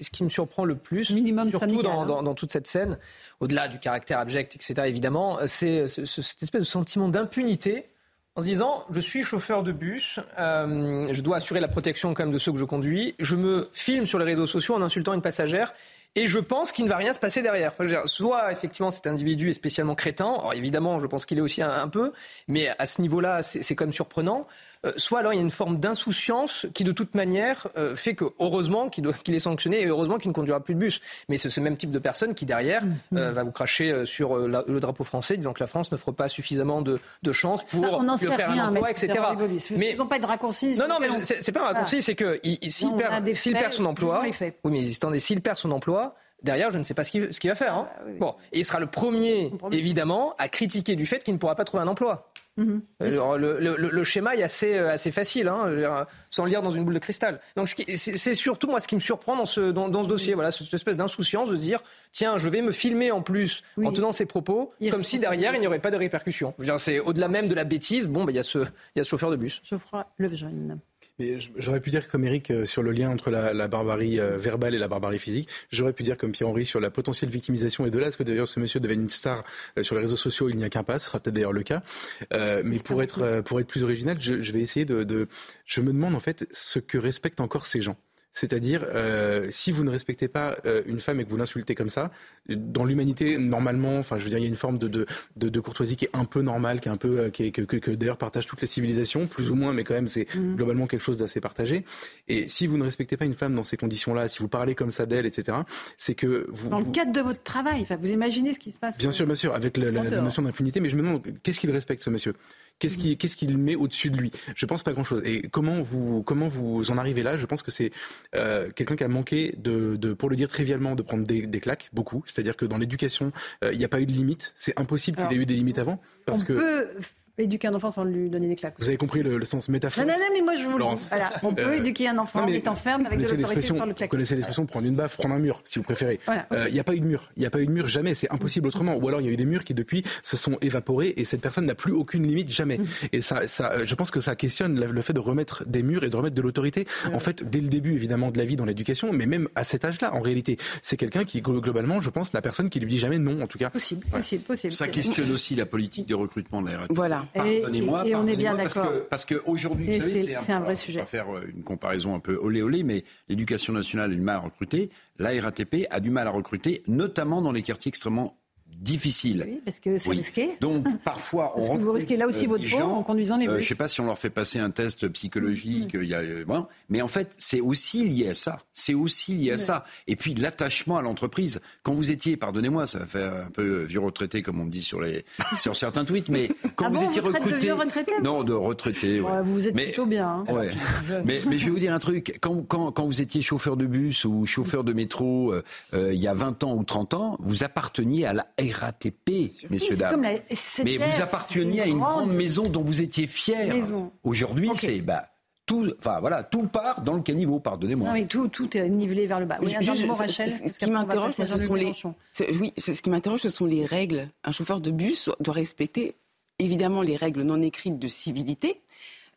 ce, qui, me surprend le plus, Minimum surtout dans, hein. dans, toute cette scène, au-delà du caractère abject, etc., évidemment, c'est cette espèce de sentiment d'impunité en se disant je suis chauffeur de bus, euh, je dois assurer la protection quand même de ceux que je conduis, je me filme sur les réseaux sociaux en insultant une passagère et je pense qu'il ne va rien se passer derrière. soit effectivement cet individu est spécialement crétin, alors évidemment je pense qu'il est aussi un peu, mais à ce niveau-là c'est quand même surprenant. Euh, soit alors il y a une forme d'insouciance qui de toute manière euh, fait que heureusement qu'il est sanctionné et heureusement qu'il ne conduira plus de bus. Mais c'est ce même type de personne qui derrière mm-hmm. euh, va vous cracher sur le drapeau français disant que la France ne fera pas suffisamment de, de chance pour lui offrir un emploi, etc. Mais ils n'ont pas de raccourci. Non, non, mais c'est pas un raccourci, c'est que s'il perd, son emploi, oui, mais attendez, s'il perd son emploi, derrière, je ne sais pas ce qu'il va faire. Hein. Ah, bon, et il sera le premier, évidemment, à critiquer du fait qu'il ne pourra pas trouver un emploi. Mhm. le, schéma est assez, euh, assez facile, hein, sans le lire dans une boule de cristal. Donc c'est surtout moi ce qui me surprend dans ce, dans, ce dossier, voilà, cette espèce d'insouciance de dire tiens, je vais me filmer en plus en tenant ces propos, comme si derrière il n'y aurait pas de répercussions. C'est au-delà même de la bêtise, bon, bah, il y, a ce, y a ce chauffeur de bus. Geoffroy. Mais j'aurais pu dire comme Eric euh, sur le lien entre la, barbarie euh, verbale et la barbarie physique. J'aurais pu dire comme Pierre-Henri sur la potentielle victimisation et de là, parce que d'ailleurs ce monsieur devait une star euh, sur les réseaux sociaux, il n'y a qu'un pas, ce sera peut-être d'ailleurs le cas. mais pour être, pour être plus original, je, je vais essayer de, de... Je me demande en fait ce que respectent encore ces gens. C'est-à-dire, euh, si vous ne respectez pas euh, une femme et que vous l'insultez comme ça, dans l'humanité, normalement, enfin, je veux dire, il y a une forme de, de, de, courtoisie qui est un peu normale, qui est un peu, euh, qui que, que, d'ailleurs partagent toutes les civilisations, plus ou moins, mais quand même, c'est mmh. globalement quelque chose d'assez partagé. Et si vous ne respectez pas une femme dans ces conditions-là, si vous parlez comme ça d'elle, etc., c'est que vous. Dans le cadre de votre travail, vous imaginez ce qui se passe. Bien sûr, bien sûr, avec la, la notion d'impunité, mais je me demande, qu'est-ce qu'il respecte, ce monsieur? Qu'est-ce qu'il qu'est-ce qu'il met au-dessus de lui? Je pense pas grand-chose. Et comment vous comment vous en arrivez là? Je pense que c'est euh, quelqu'un qui a manqué de, de, pour le dire trivialement, de prendre des, des claques, beaucoup. C'est-à-dire que dans l'éducation, euh, il n'y a pas eu de limite. C'est impossible qu'il ait eu des limites avant, parce que éduquer un enfant sans lui donner des claques. Vous avez compris le, sens métaphorique Non, non, non, mais moi je vous voilà. On peut euh, éduquer un enfant en étant ferme avec de l'autorité sans le claquer. Vous connaissez l'expression prendre une baffe, prendre un mur, si vous préférez. Il n'y euh, a pas eu de mur. Il n'y a pas eu de mur jamais. C'est impossible autrement. Ou alors il y a eu des murs qui depuis se sont évaporés et cette personne n'a plus aucune limite jamais. Mm. Et ça, ça, je pense que ça questionne le fait de remettre des murs et de remettre de l'autorité. En fait, dès le début évidemment de la vie dans l'éducation, mais même à cet âge-là, en réalité, c'est quelqu'un qui globalement, je pense, n'a personne qui lui dit jamais non, en tout cas. Possible, possible, possible. Ça questionne aussi la politique de recrutement de la Voilà. Pardonnez-moi et on est bien d'accord. Parce qu'aujourd'hui, vous savez, c'est un, vrai sujet. On va faire euh, une comparaison un peu olé olé, mais l'éducation nationale a du mal à recruter. La RATP a du mal à recruter, notamment dans les quartiers extrêmement difficile. Oui, parce que c'est risqué. Donc parfois, on parce que vous risquez là aussi votre peau en conduisant les bus. je ne sais pas si on leur fait passer un test psychologique, mm. il y a, bon, mais en fait, c'est aussi lié à ça. C'est aussi lié à ça. Et puis l'attachement à l'entreprise. Quand vous étiez, pardonnez-moi, ça va faire un peu vieux retraité comme on me dit sur les sur certains tweets, mais quand ah vous étiez recruté, de vieux retraité? Non, de retraité. Ouais. vous êtes plutôt bien. Hein. Ouais. mais, mais je vais vous dire un truc. Quand, quand, quand vous étiez chauffeur de bus ou chauffeur de métro euh, euh, il y a 20 ans ou 30 ans, vous apparteniez à la RATP messieurs, dames. Mais vous apparteniez à une grande maison dont vous étiez fiers. Aujourd'hui, c'est bah, tout, enfin voilà, tout part dans le caniveau, pardonnez-moi. Oui, tout, tout est nivelé vers le bas. Oui, ce qui m'interroge, ce sont les, oui, ce qui m'interroge, ce sont les règles. Un chauffeur de bus doit respecter évidemment les règles non écrites de civilité,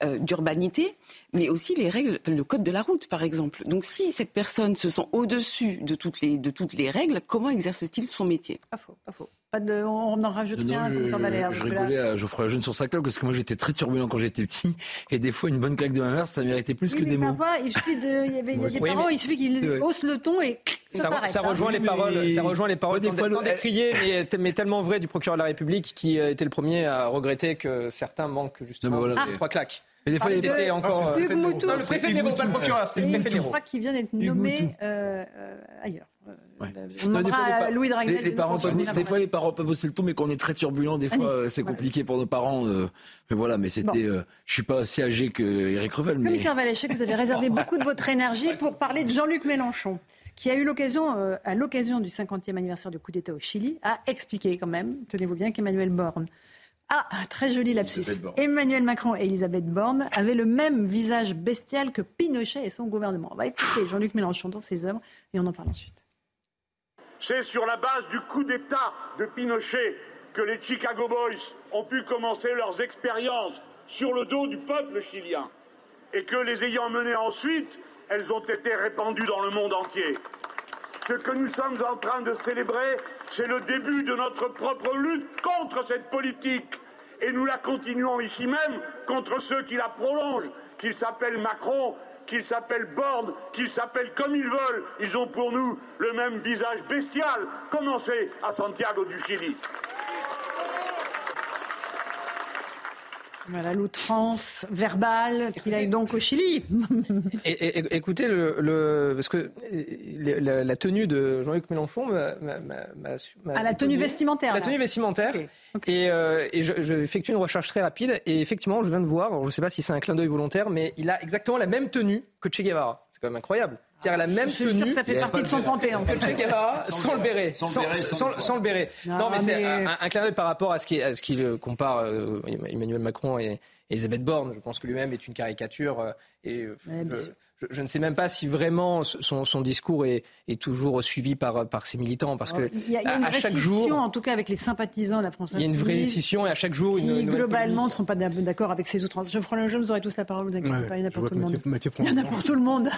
euh, d'urbanité, mais aussi les règles, le code de la route, par exemple. Donc, si cette personne se sent au-dessus de toutes les de toutes les règles, comment exerce-t-il son métier? Pas faux, pas faux. Pas de, on en rajoute rien, je, je, je rigolais à Geoffroy Lejeune sur sa claque parce que moi j'étais très turbulent quand j'étais petit et des fois une bonne claque de ma mère ça méritait plus que des mots. Parfois, il suffit de, il y avait des parents, il suffit qu'ils haussent le ton et ça, ça, hein. rejoint les paroles, ça rejoint les paroles des fois, décriées, mais, mais, tellement vrai du procureur de la République qui était le premier à regretter que certains manquent justement voilà, trois claques. Mais des fois, il était encore. le préfet de pas le procureur, c'est le préfet Je crois qu'il vient d'être nommé euh, euh, ailleurs. On Louis Les, les parents peuvent, des fois, les parents peuvent hausser le ton, mais quand on est très turbulent, des fois, euh, c'est compliqué pour nos parents. mais voilà, mais c'était. je suis pas aussi âgé que Eric Revel. Mais... Commissaire Valéchek, vous avez réservé beaucoup de votre énergie pour parler de Jean-Luc Mélenchon qui a eu l'occasion, à l'occasion du 50e anniversaire du coup d'État au Chili, à expliquer quand même, tenez-vous bien, qu'Emmanuel Borne ah, très joli lapsus. Emmanuel Macron et Elisabeth Borne avaient le même visage bestial que Pinochet et son gouvernement. On va écouter Jean-Luc Mélenchon dans ses œuvres et on en parle ensuite. C'est sur la base du coup d'État de Pinochet que les Chicago Boys ont pu commencer leurs expériences sur le dos du peuple chilien et que les ayant menées ensuite, elles ont été répandues dans le monde entier. Ce que nous sommes en train de célébrer, c'est le début de notre propre lutte contre cette politique. Et nous la continuons ici même contre ceux qui la prolongent, qu'ils s'appellent Macron, qu'ils s'appellent Borne, qu'ils s'appellent comme ils veulent. Ils ont pour nous le même visage bestial. Commencez à Santiago du Chili. Voilà l'outrance verbale qu'il a eu donc au Chili. et, écoutez, le, parce que la, tenue de Jean-Luc Mélenchon m'a. À la tenue vestimentaire. La tenue vestimentaire. Et, euh, et effectue une recherche très rapide. Et effectivement, je viens de voir, je ne sais pas si c'est un clin d'œil volontaire, mais il a exactement la même tenue que Che Guevara. C'est quand même incroyable. C'est-à-dire la même tenue. Que ça fait partie de son panthéon. Sans le béret. Sans, le béret. Non, mais, c'est un, un, clin d'œil par rapport à ce qu'il qui compare euh, Emmanuel Macron et, Elisabeth Borne. Je pense que lui-même est une caricature. Euh, et je, ne sais même pas si vraiment son, discours est, toujours suivi par, par ses militants. Parce que il y a, une à, chaque jour, en tout cas avec les sympathisants de la France Il y a une vraie scission et à chaque jour, une, globalement ne sont pas d'accord avec ces outrances. Je le jeu, vous aurez tous la parole, vous inquiétez pas, il y en a pour tout le monde. il y en a pour tout le monde.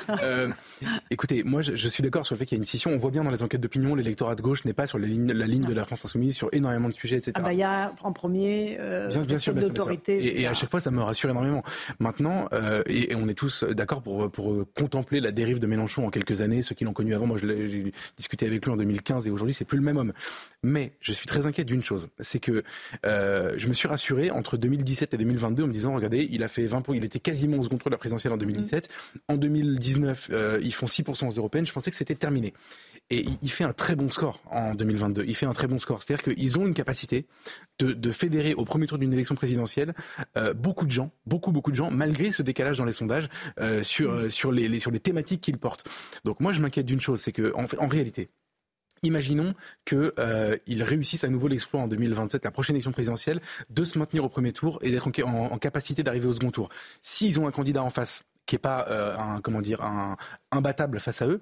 écoutez, moi je, suis d'accord sur le fait qu'il y a une scission. On voit bien dans les enquêtes d'opinion, l'électorat de gauche n'est pas sur la ligne, la ligne de la France insoumise sur énormément de sujets, etc. Ah bah il y a en premier euh, bien, sûr, d'autorité. Et, à chaque fois, ça me rassure énormément. Maintenant, euh, et, on est tous d'accord pour, pour contempler la dérive de Mélenchon en quelques années. Ceux qui l'ont connu avant, moi j'ai discuté avec lui en 2015 et aujourd'hui c'est plus le même homme. Mais je suis très inquiet d'une chose, c'est que euh, je me suis rassuré entre 2017 et 2022 en me disant regardez, il a fait 20 points, il était quasiment au second tour de la présidentielle en 2017. En 2019, euh, ils font 6% aux européennes. Je pensais que c'était terminé. Et il fait un très bon score en 2022. Il fait un très bon score. C'est-à-dire qu'ils ont une capacité de, fédérer au premier tour d'une élection présidentielle euh, beaucoup de gens, beaucoup beaucoup de gens, malgré ce décalage dans les sondages euh, sur euh, sur les, sur les thématiques qu'ils portent. Donc moi je m'inquiète d'une chose, c'est que en, réalité, Imaginons qu'ils réussissent à nouveau l'exploit en 2027, la prochaine élection présidentielle, de se maintenir au premier tour et d'être en, capacité d'arriver au second tour. S'ils ont un candidat en face qui n'est pas un, comment dire, un, imbattable face à eux,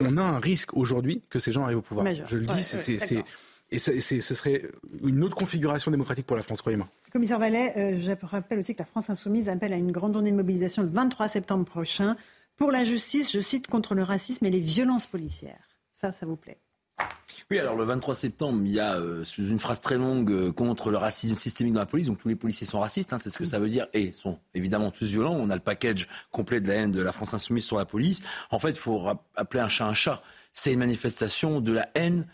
on a un risque aujourd'hui que ces gens arrivent au pouvoir. Je le dis, c'est et ce serait une autre configuration démocratique pour la France, croyez-moi. Commissaire Vallet, euh, je rappelle aussi que la France insoumise appelle à une grande journée de mobilisation le 23 septembre prochain pour la justice, je cite, contre le racisme et les violences policières. Ça, ça vous plaît? Oui, alors le 23 septembre, il y a euh, une phrase très longue euh, contre le racisme systémique dans la police. Donc tous les policiers sont racistes, hein, c'est ce que ça veut dire, et sont évidemment tous violents. On a le package complet de la haine de la France insoumise sur la police. En fait, il faut appeler un chat un chat c'est une manifestation de la haine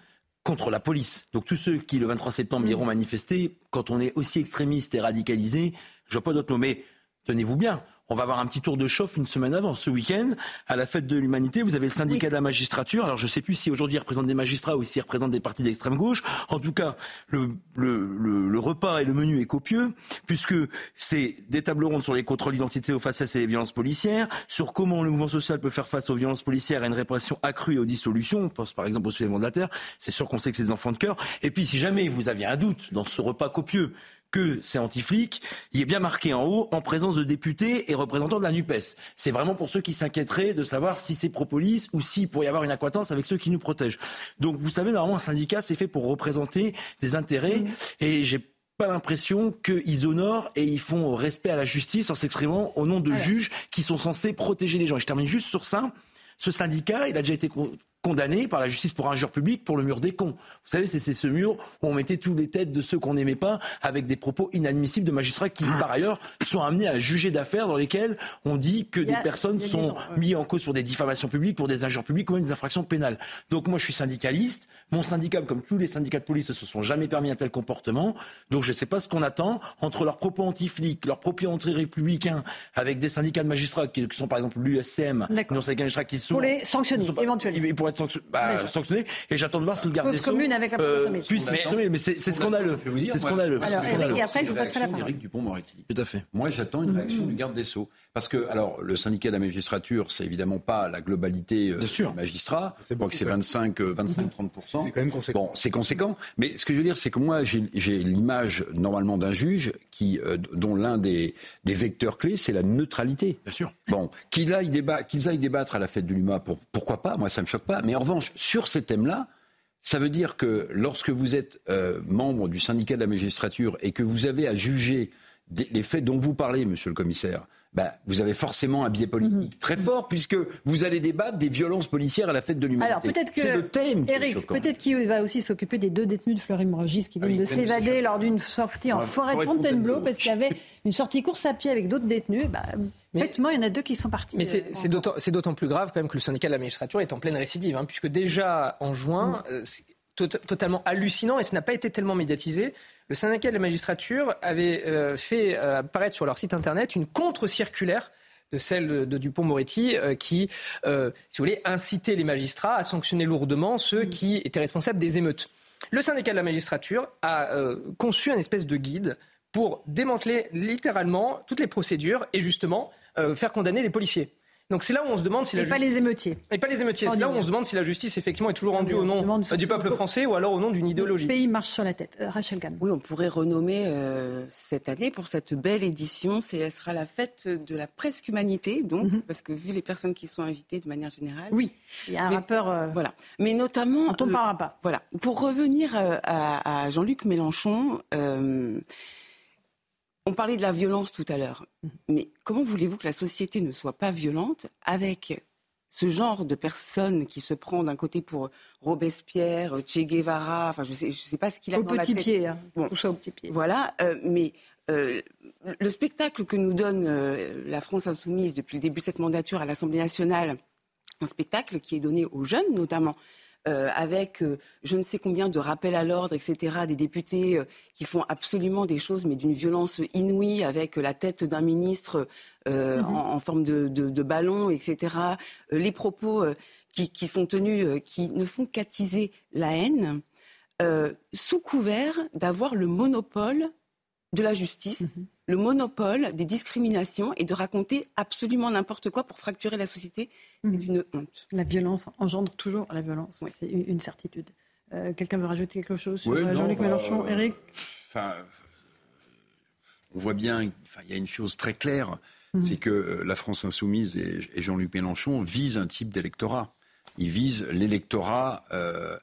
contre la police. Donc tous ceux qui, le 23 septembre, iront manifester, quand on est aussi extrémiste et radicalisé, je vois pas d'autre mot. Mais tenez-vous bien, on va avoir un petit tour de chauffe une semaine avant. Ce week-end, à la fête de l'humanité, vous avez le syndicat de la magistrature. Alors je ne sais plus si aujourd'hui il représente des magistrats ou s'il représente des partis d'extrême gauche. En tout cas, le, le, le, repas et le menu est copieux, puisque c'est des tables rondes sur les contrôles d'identité aux faciès et les violences policières, sur comment le mouvement social peut faire face aux violences policières et à une répression accrue et aux dissolutions. On pense par exemple aux soulèvements de la terre. C'est sûr qu'on sait que c'est des enfants de cœur. Et puis si jamais vous aviez un doute dans ce repas copieux que c'est anti-flic, il est bien marqué en haut en présence de députés et représentants de la NUPES. C'est vraiment pour ceux qui s'inquiéteraient de savoir si c'est pro-police ou s'il pourrait y avoir une acquaintance avec ceux qui nous protègent. Donc vous savez, normalement, un syndicat, c'est fait pour représenter des intérêts et j'ai pas l'impression qu'ils honorent et ils font respect à la justice en s'exprimant au nom de juges qui sont censés protéger les gens. Et je termine juste sur ça. Ce syndicat, il a déjà été condamné par la justice pour injure publique pour le mur des cons. Vous savez, c'est ce mur où on mettait tous les têtes de ceux qu'on n'aimait pas avec des propos inadmissibles de magistrats qui, par ailleurs, sont amenés à juger d'affaires dans lesquelles on dit que des personnes sont mises en cause pour des diffamations publiques, pour des injures publiques ou même des infractions pénales. Donc moi, je suis syndicaliste. Mon syndicat, comme tous les syndicats de police, ne se sont jamais permis un tel comportement. Donc je ne sais pas ce qu'on attend entre leurs propos anti-flics, leurs propos anti-républicains, avec des syndicats de magistrats qui, sont par exemple l'USM, non syndicats de magistrats qui sont... Pour les sanctionner, éventuellement bah, sanctionné. Et j'attends de voir si le garde des Sceaux avec la euh, puisse sanctionner. Mais c'est scandaleux. C'est scandaleux. Et après, je vous passerai la parole. Dupont-Moretti. Tout à fait. Moi, j'attends une réaction du garde des Sceaux. Parce que, alors, le syndicat de la magistrature, c'est évidemment pas la globalité euh, des magistrats. Je crois que c'est 25, 25, 30 C'est quand même conséquent. Bon, c'est conséquent. Mais ce que je veux dire, c'est que moi, j'ai l'image normalement d'un juge qui, euh, dont l'un des, des vecteurs clés, c'est la neutralité. Bien sûr. Bon, qu'ils aillent, déba aillent débattre à la fête de l'UMA, pour, pourquoi pas Moi, ça me choque pas. Mais en revanche, sur ces thèmes-là, ça veut dire que lorsque vous êtes euh, membre du syndicat de la magistrature et que vous avez à juger les faits dont vous parlez, monsieur le commissaire, bah, vous avez forcément un biais politique mhm. très fort puisque vous allez débattre des violences policières à la fête de l'humanité. Alors peut-être que c'est le thème. Eric, peut-être qu'il va aussi s'occuper des deux détenus de Fleury-Morgis qui ah viennent de s'évader lors d'une sortie en forêt de Fontainebleau parce qu'il y avait une sortie course à pied avec d'autres détenus. Bah, Effectivement, il y en a deux qui sont partis. Mais c'est euh, d'autant plus grave quand même que le syndicat de la magistrature est en pleine récidive, hein, puisque déjà en juin, mm. euh, c'est totalement hallucinant et ce n'a pas été tellement médiatisé. Le syndicat de la magistrature avait euh, fait euh, apparaître sur leur site internet une contre-circulaire de celle de, Dupont-Moretti euh, qui, si vous voulez, incitait les magistrats à sanctionner lourdement ceux mmh. qui étaient responsables des émeutes. Le syndicat de la magistrature a conçu un espèce de guide pour démanteler littéralement toutes les procédures et justement faire condamner les policiers. Donc c'est là où on se demande si la et pas les émeutiers. Et pas les émeutiers. C'est là où on se demande si la justice effectivement est toujours rendue au nom du peuple français ou alors au nom d'une idéologie. Le pays marche sur la tête. Euh, Rachel Kahn. Oui, on pourrait renommer euh, cette année pour cette belle édition. Ce sera la fête de la presque humanité, donc mhm. parce que vu les personnes qui sont invitées de manière générale. Oui, il y a un rappeur. Euh, voilà. Mais notamment. On ne parlera pas. Voilà. Pour revenir à, à Jean-Luc Mélenchon. On parlait de la violence tout à l'heure, mais comment voulez-vous que la société ne soit pas violente avec ce genre de personnes qui se prend d'un côté pour Robespierre, Che Guevara, enfin je sais, je sais pas ce qu'il a au dans la tête. Pied, hein. tout ça au petit pied. Voilà, euh, mais euh, le spectacle que nous donne euh, la France insoumise depuis le début de cette mandature à l'Assemblée nationale, un spectacle qui est donné aux jeunes notamment, euh, avec euh, je ne sais combien de rappels à l'ordre, etc., des députés euh, qui font absolument des choses, mais d'une violence inouïe, avec la tête d'un ministre mhm. en, forme de, ballon, etc., les propos qui, sont tenus, qui ne font qu'attiser la haine, sous couvert d'avoir le monopole de la justice. Mhm le monopole des discriminations et de raconter absolument n'importe quoi pour fracturer la société. C'est mhm. une honte. La violence engendre toujours la violence, c'est une certitude. Euh, quelqu'un veut rajouter quelque chose sur euh, Jean-Luc Mélenchon euh, Eric On voit bien, il y a une chose très claire, mhm. c'est que la France insoumise et, Jean-Luc Mélenchon visent un type d'électorat. Ils visent l'électorat euh,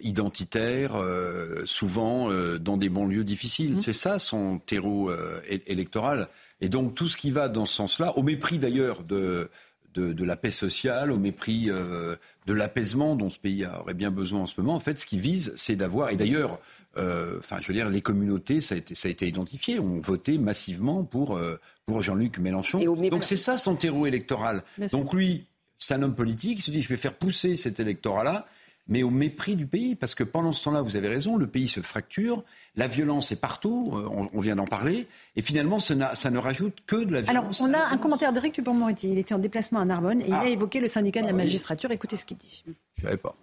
identitaire, euh, souvent euh, dans des banlieues difficiles. Mmh. C'est ça son terreau électoral. Et donc tout ce qui va dans ce sens-là, au mépris d'ailleurs de, de, la paix sociale, au mépris de l'apaisement dont ce pays aurait bien besoin en ce moment, en fait, ce qui vise, c'est d'avoir, et d'ailleurs, enfin, je veux dire, les communautés, ça a été, ça a été identifié, ont voté massivement pour, pour Jean-Luc Mélenchon. Donc c'est ça son terreau électoral. Donc lui, c'est un homme politique, il se dit, je vais faire pousser cet électorat-là mais au mépris du pays. Parce que pendant ce temps-là, vous avez raison, le pays se fracture, la violence est partout, euh, on, vient d'en parler, et finalement, ça, ne rajoute que de la violence. Alors, on a un commentaire d'Éric Dupont-Moretti. Il était en déplacement à Narbonne et il a ah. évoqué le syndicat de la ah magistrature. Écoutez ce qu'il dit. Je savais pas.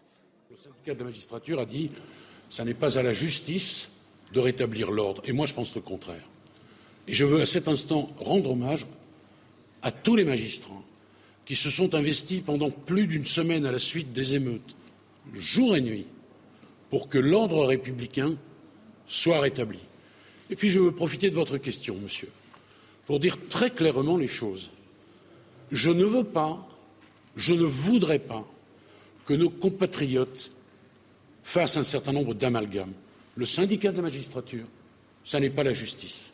Le syndicat de la magistrature a dit ça n'est pas à la justice de rétablir l'ordre. Et moi, je pense le contraire. Et je veux à cet instant rendre hommage à tous les magistrats qui se sont investis pendant plus d'une semaine à la suite des émeutes, jour et nuit, pour que l'ordre républicain soit rétabli. Et puis je veux profiter de votre question, monsieur, pour dire très clairement les choses. Je ne veux pas, je ne voudrais pas que nos compatriotes fassent un certain nombre d'amalgames. Le syndicat de la magistrature, ça n'est pas la justice.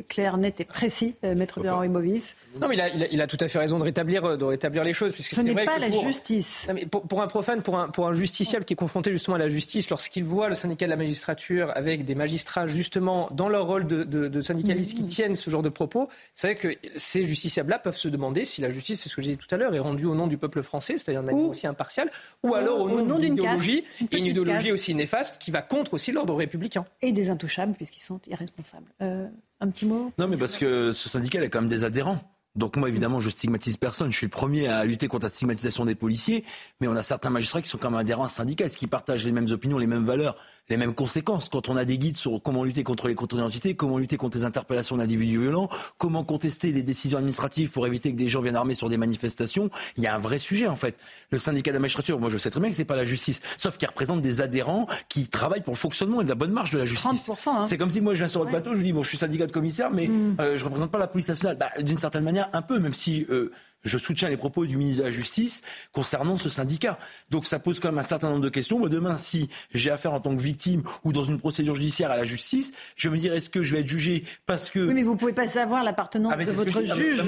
C'est clair, net et précis, euh, Maître Bernard Bovis. Non, mais il a, tout à fait raison de rétablir, euh, de rétablir les choses. Puisque Ce n'est pas la justice. pour, un profane, pour un, pour un justiciable qui est confronté justement à la justice, lorsqu'il voit le syndicat de la magistrature avec des magistrats justement dans leur rôle de, de, syndicalistes qui mmh. tiennent ce genre de propos, c'est vrai que ces justiciables-là peuvent se demander si la justice, c'est ce que j'ai dit tout à l'heure, est rendue au nom du peuple français, c'est-à-dire d'un aussi impartial, ou, alors au, nom, d'une idéologie, et une idéologie aussi néfaste qui va contre aussi l'ordre républicain. Et des intouchables, puisqu'ils sont irresponsables. Euh, un petit mot Non, mais parce que ce syndicat il a quand même des adhérents. Donc moi, évidemment, je stigmatise personne. Je suis le premier à lutter contre la stigmatisation des policiers, mais on a certains magistrats qui sont quand même adhérents à un syndicat. Est-ce qu'ils partagent les mêmes opinions, les mêmes valeurs? Les mêmes conséquences. Quand on a des guides sur comment lutter contre les contre-identités, comment lutter contre les interpellations d'individus violents, comment contester les décisions administratives pour éviter que des gens viennent armés sur des manifestations, il y a un vrai sujet en fait. Le syndicat de la magistrature, moi je sais très bien que c'est pas la justice, sauf qu'il représente des adhérents qui travaillent pour le fonctionnement et de la bonne marche de la justice. 30%. Hein. C'est comme si moi je viens sur le bateau, je dis bon je suis syndicat de commissaire, mais mm. euh, je représente pas la police nationale. Bah, D'une certaine manière un peu, même si euh, je soutiens les propos du ministre de la Justice concernant ce syndicat. Donc ça pose quand même un certain nombre de questions. Moi, demain, si j'ai affaire en tant que victime ou dans une procédure judiciaire à la justice, je me dirais est-ce que je vais être jugé parce que... Oui, mais vous ne pouvez pas savoir l'appartenance ah, de votre juge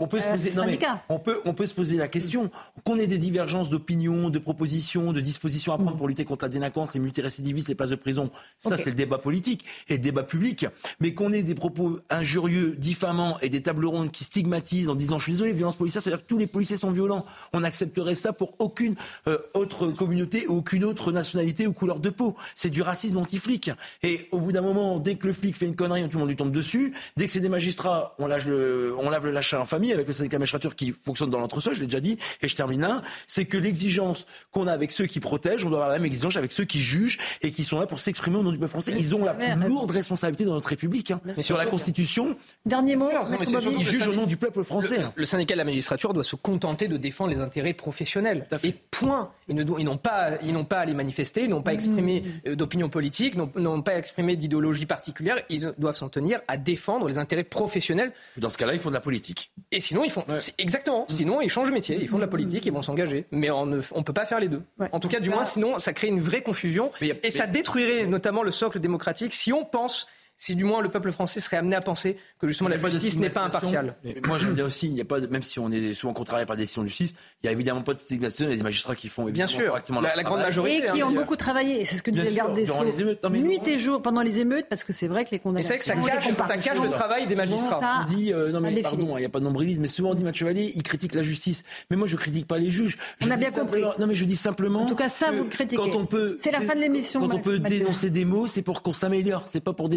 on, peut, se poser, on, peut, on peut se poser la question qu'on ait des divergences d'opinion, de propositions, de dispositions à prendre pour lutter contre la délinquance, les multirécidivistes, les places de prison. Ça, c'est le débat politique et le débat public. Mais qu'on ait des propos injurieux, diffamants et des tables rondes qui stigmatisent en disant je suis désolé, policière, c'est-à-dire que tous les policiers sont violents. On accepterait ça pour aucune euh, autre communauté ou aucune autre nationalité ou couleur de peau. C'est du racisme anti-flic. Et au bout d'un moment, dès que le flic fait une connerie, tout le monde lui tombe dessus. Dès que c'est des magistrats, on, lâche le, on lave le lâchat en famille avec le syndicat de magistrature qui fonctionne dans l'entre-soi, je l'ai déjà dit. Et je termine là, c'est que l'exigence qu'on a avec ceux qui protègent, on doit avoir la même exigence avec ceux qui jugent et qui sont là pour s'exprimer au nom du peuple français. Ils ont la plus lourde responsabilité dans notre République. Hein. Sur la Constitution, Dernier mot, ils jugent au nom du peuple français. Le, le syndicat la magistrature doit se contenter de défendre les intérêts professionnels. Et point. Ils n'ont pas, ils pas à les manifester, ils n'ont pas exprimé mmh. euh, d'opinion politique, n'ont pas exprimé d'idéologie particulière. Ils doivent s'en tenir à défendre les intérêts professionnels. Dans ce cas-là, ils font de la politique. Et sinon, ils font. Exactement. Mmh. Sinon, ils changent de métier, ils font de la politique, ils vont s'engager. Mais on ne on peut pas faire les deux. En tout cas, du moins, sinon, ça crée une vraie confusion. et ça détruirait notamment le socle démocratique si on pense si du moins le peuple français serait amené à penser que justement la justice n'est pas impartiale. moi j'aime bien aussi, il n'y a pas, même si on est souvent contrarié par des décisions de justice, il n'y a évidemment pas de stigmatisation, il y a des magistrats qui font bien sûr la, la grande majorité et qui ont beaucoup travaillé. C'est ce que nous le garde des Sceaux. Nuit et jour pendant les émeutes, parce que c'est vrai que les condamnations. C'est vrai que ça cache, le travail des magistrats. On dit euh, non mais pardon, il n'y a pas de nombrilisme, mais souvent on dit Mathieu Vallée, il critique la justice. Mais moi je critique pas les juges. On a bien compris. Non mais je dis simplement. En tout cas ça vous le critiquez. Quand on peut. C'est la fin de l'émission. Quand on peut dénoncer des mots, c'est pour qu'on s'améliore, c'est pas pour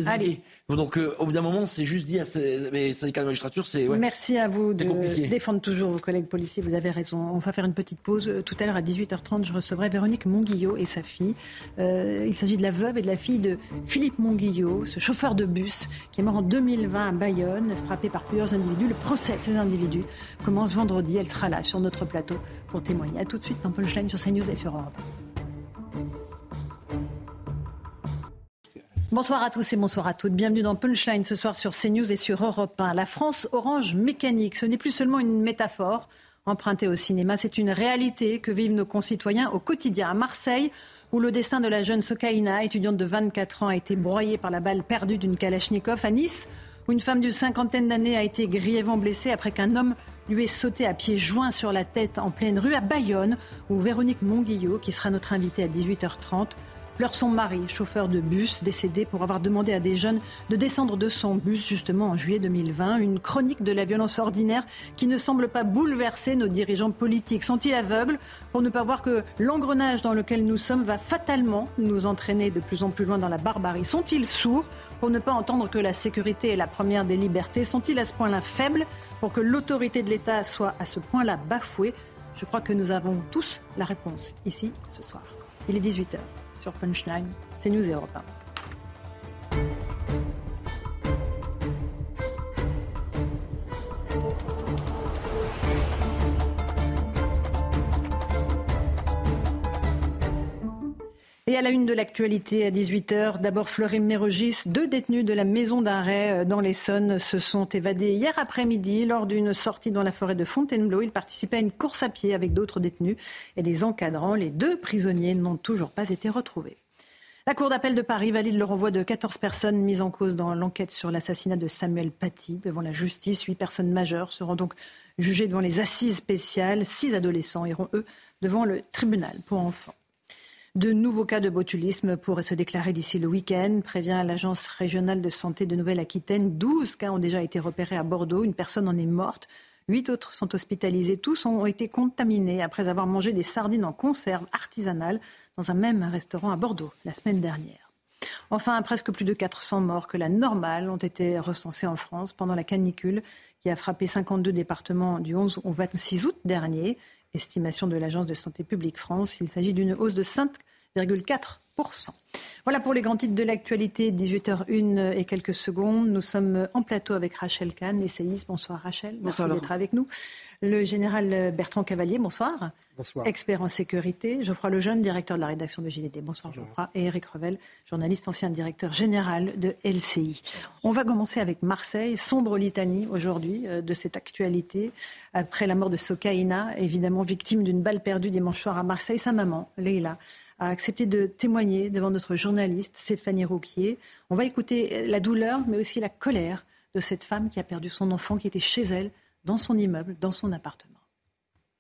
Donc euh, au bout d'un moment c'est juste dit à ces syndicats de magistrature, c'est. Merci à vous de défendre toujours vos collègues policiers. Vous avez raison. On va faire une petite pause. Euh, tout à l'heure, à 18h30, je recevrai Véronique Monguillot et sa fille. Euh, il s'agit de la veuve et de la fille de Philippe Monguillot, ce chauffeur de bus qui est mort en 2020 à Bayonne, frappé par plusieurs individus. Le procès de ces individus commence vendredi. Elle sera là sur notre plateau pour témoigner. A tout de suite dans Punchline sur CNews et sur Europe. Bonsoir à tous et bonsoir à toutes. Bienvenue dans Punchline ce soir sur CNews et sur Europe 1. La France orange mécanique, ce n'est plus seulement une métaphore empruntée au cinéma, c'est une réalité que vivent nos concitoyens au quotidien. À Marseille, où le destin de la jeune Sokaina, étudiante de 24 ans, a été broyé par la balle perdue d'une Kalachnikov. À Nice, où une femme d'une cinquantaine d'années a été grièvement blessée après qu'un homme lui ait sauté à pieds joints sur la tête en pleine rue. À Bayonne, où Véronique Monguillot, qui sera notre invitée à 18h30, pleure son mari, chauffeur de bus, décédé pour avoir demandé à des jeunes de descendre de son bus justement en juillet 2020. Une chronique de la violence ordinaire qui ne semble pas bouleverser nos dirigeants politiques. Sont-ils aveugles pour ne pas voir que l'engrenage dans lequel nous sommes va fatalement nous entraîner de plus en plus loin dans la barbarie? Sont-ils sourds pour ne pas entendre que la sécurité est la première des libertés? Sont-ils à ce point-là faibles pour que l'autorité de l'État soit à ce point-là bafouée? Je crois que nous avons tous la réponse ici ce soir. Il est 18h sur Punchline, c'est News Europe 1. Et à la une de l'actualité à 18h, d'abord Fleury Mérogis, deux détenus de la maison d'arrêt euh, dans l'Essonne se sont évadés hier après-midi lors d'une sortie dans la forêt de Fontainebleau. Ils participaient à une course à pied avec d'autres détenus et des encadrants. Les deux prisonniers n'ont toujours pas été retrouvés. La Cour d'appel de Paris valide le renvoi de 14 personnes mises en cause dans l'enquête sur l'assassinat de Samuel Paty devant la justice. Huit personnes majeures seront donc jugées devant les assises spéciales. Six adolescents iront, eux, devant le tribunal pour enfants. De nouveaux cas de botulisme pourraient se déclarer d'ici le week-end, prévient l'Agence régionale de santé de Nouvelle-Aquitaine. 12 cas ont déjà été repérés à Bordeaux. Une personne en est morte. Huit autres sont hospitalisés. Tous ont été contaminés après avoir mangé des sardines en conserve artisanale dans un même restaurant à Bordeaux la semaine dernière. Enfin, presque plus de 400 morts que la normale ont été recensés en France pendant la canicule qui a frappé 52 départements du 11 au 26 août dernier estimation de l'Agence de santé publique France. Il s'agit d'une hausse de 5,4%. Voilà pour les grands titres de l'actualité, 18h01 et quelques secondes. Nous sommes en plateau avec Rachel Kahn, essayiste. Bonsoir Rachel, merci d'être avec nous. Le général Bertrand Cavalier, bonsoir. Bonsoir. Expert en sécurité. Geoffroy Lejeune, directeur de la rédaction de JDD. Bonsoir, Geoffroy. Et Eric Revel, journaliste, ancien directeur général de LCI. On va commencer avec Marseille. Sombre litanie aujourd'hui euh, de cette actualité. Après la mort de Sokaina, évidemment victime d'une balle perdue dimanche soir à Marseille, sa maman, Leila, a accepté de témoigner devant notre journaliste Stéphanie Rouquier. On va écouter la douleur, mais aussi la colère de cette femme qui a perdu son enfant, qui était chez elle, dans son immeuble, dans son appartement.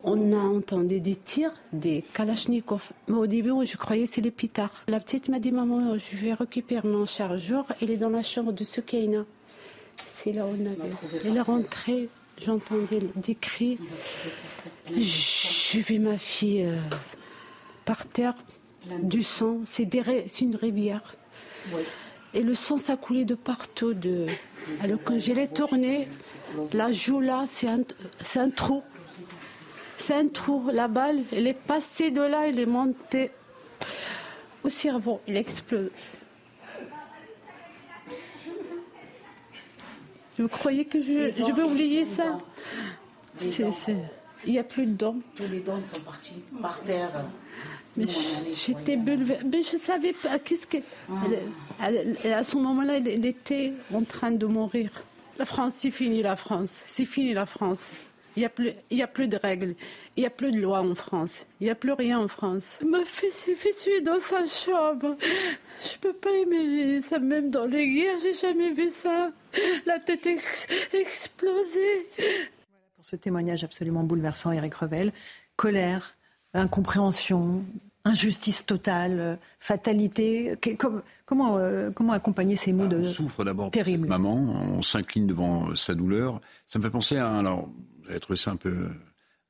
On a entendu des tirs, des kalachnikovs. Au début, je croyais que c'est les pitards. La petite m'a dit Maman, je vais récupérer mon chargeur. Il est dans la chambre de Sukaina. C'est là où on avait. Elle est rentrée, j'entendais des cris. J'ai vu ma fille euh, par terre, du sang. C'est une rivière. Et le sang, ça coulait de partout. De... Alors, quand je l'ai tourné, la joue là, c'est un, un trou. C'est un trou. La balle, elle est passée de là, elle est montée au cerveau. Il explose. Je croyais que je, je vais oublier ça? Il n'y a plus de dents. Tous les dents sont partis par terre. Mais j'étais bouleversée. Mais je ne savais pas. Qu'est-ce que. Ah. à ce moment-là, elle était en train de mourir. La France, c'est fini la France. C'est fini la France. Il n'y a, plus, il a plus de règles. Il n'y a plus de loi en France. Il n'y a plus rien en France. Ma fille s'est fait tuer dans sa chambre. Je ne peux pas imaginer ça, même dans les guerres. J'ai jamais vu ça. La tête ex explosée. Pour ce témoignage absolument bouleversant, Eric Revel. Colère, incompréhension, injustice totale, fatalité. Comment, euh, comment accompagner ces mots de On souffre d'abord terrible. maman, on s'incline devant sa douleur. Ça me fait penser à, alors, vous avez trouvé ça un peu,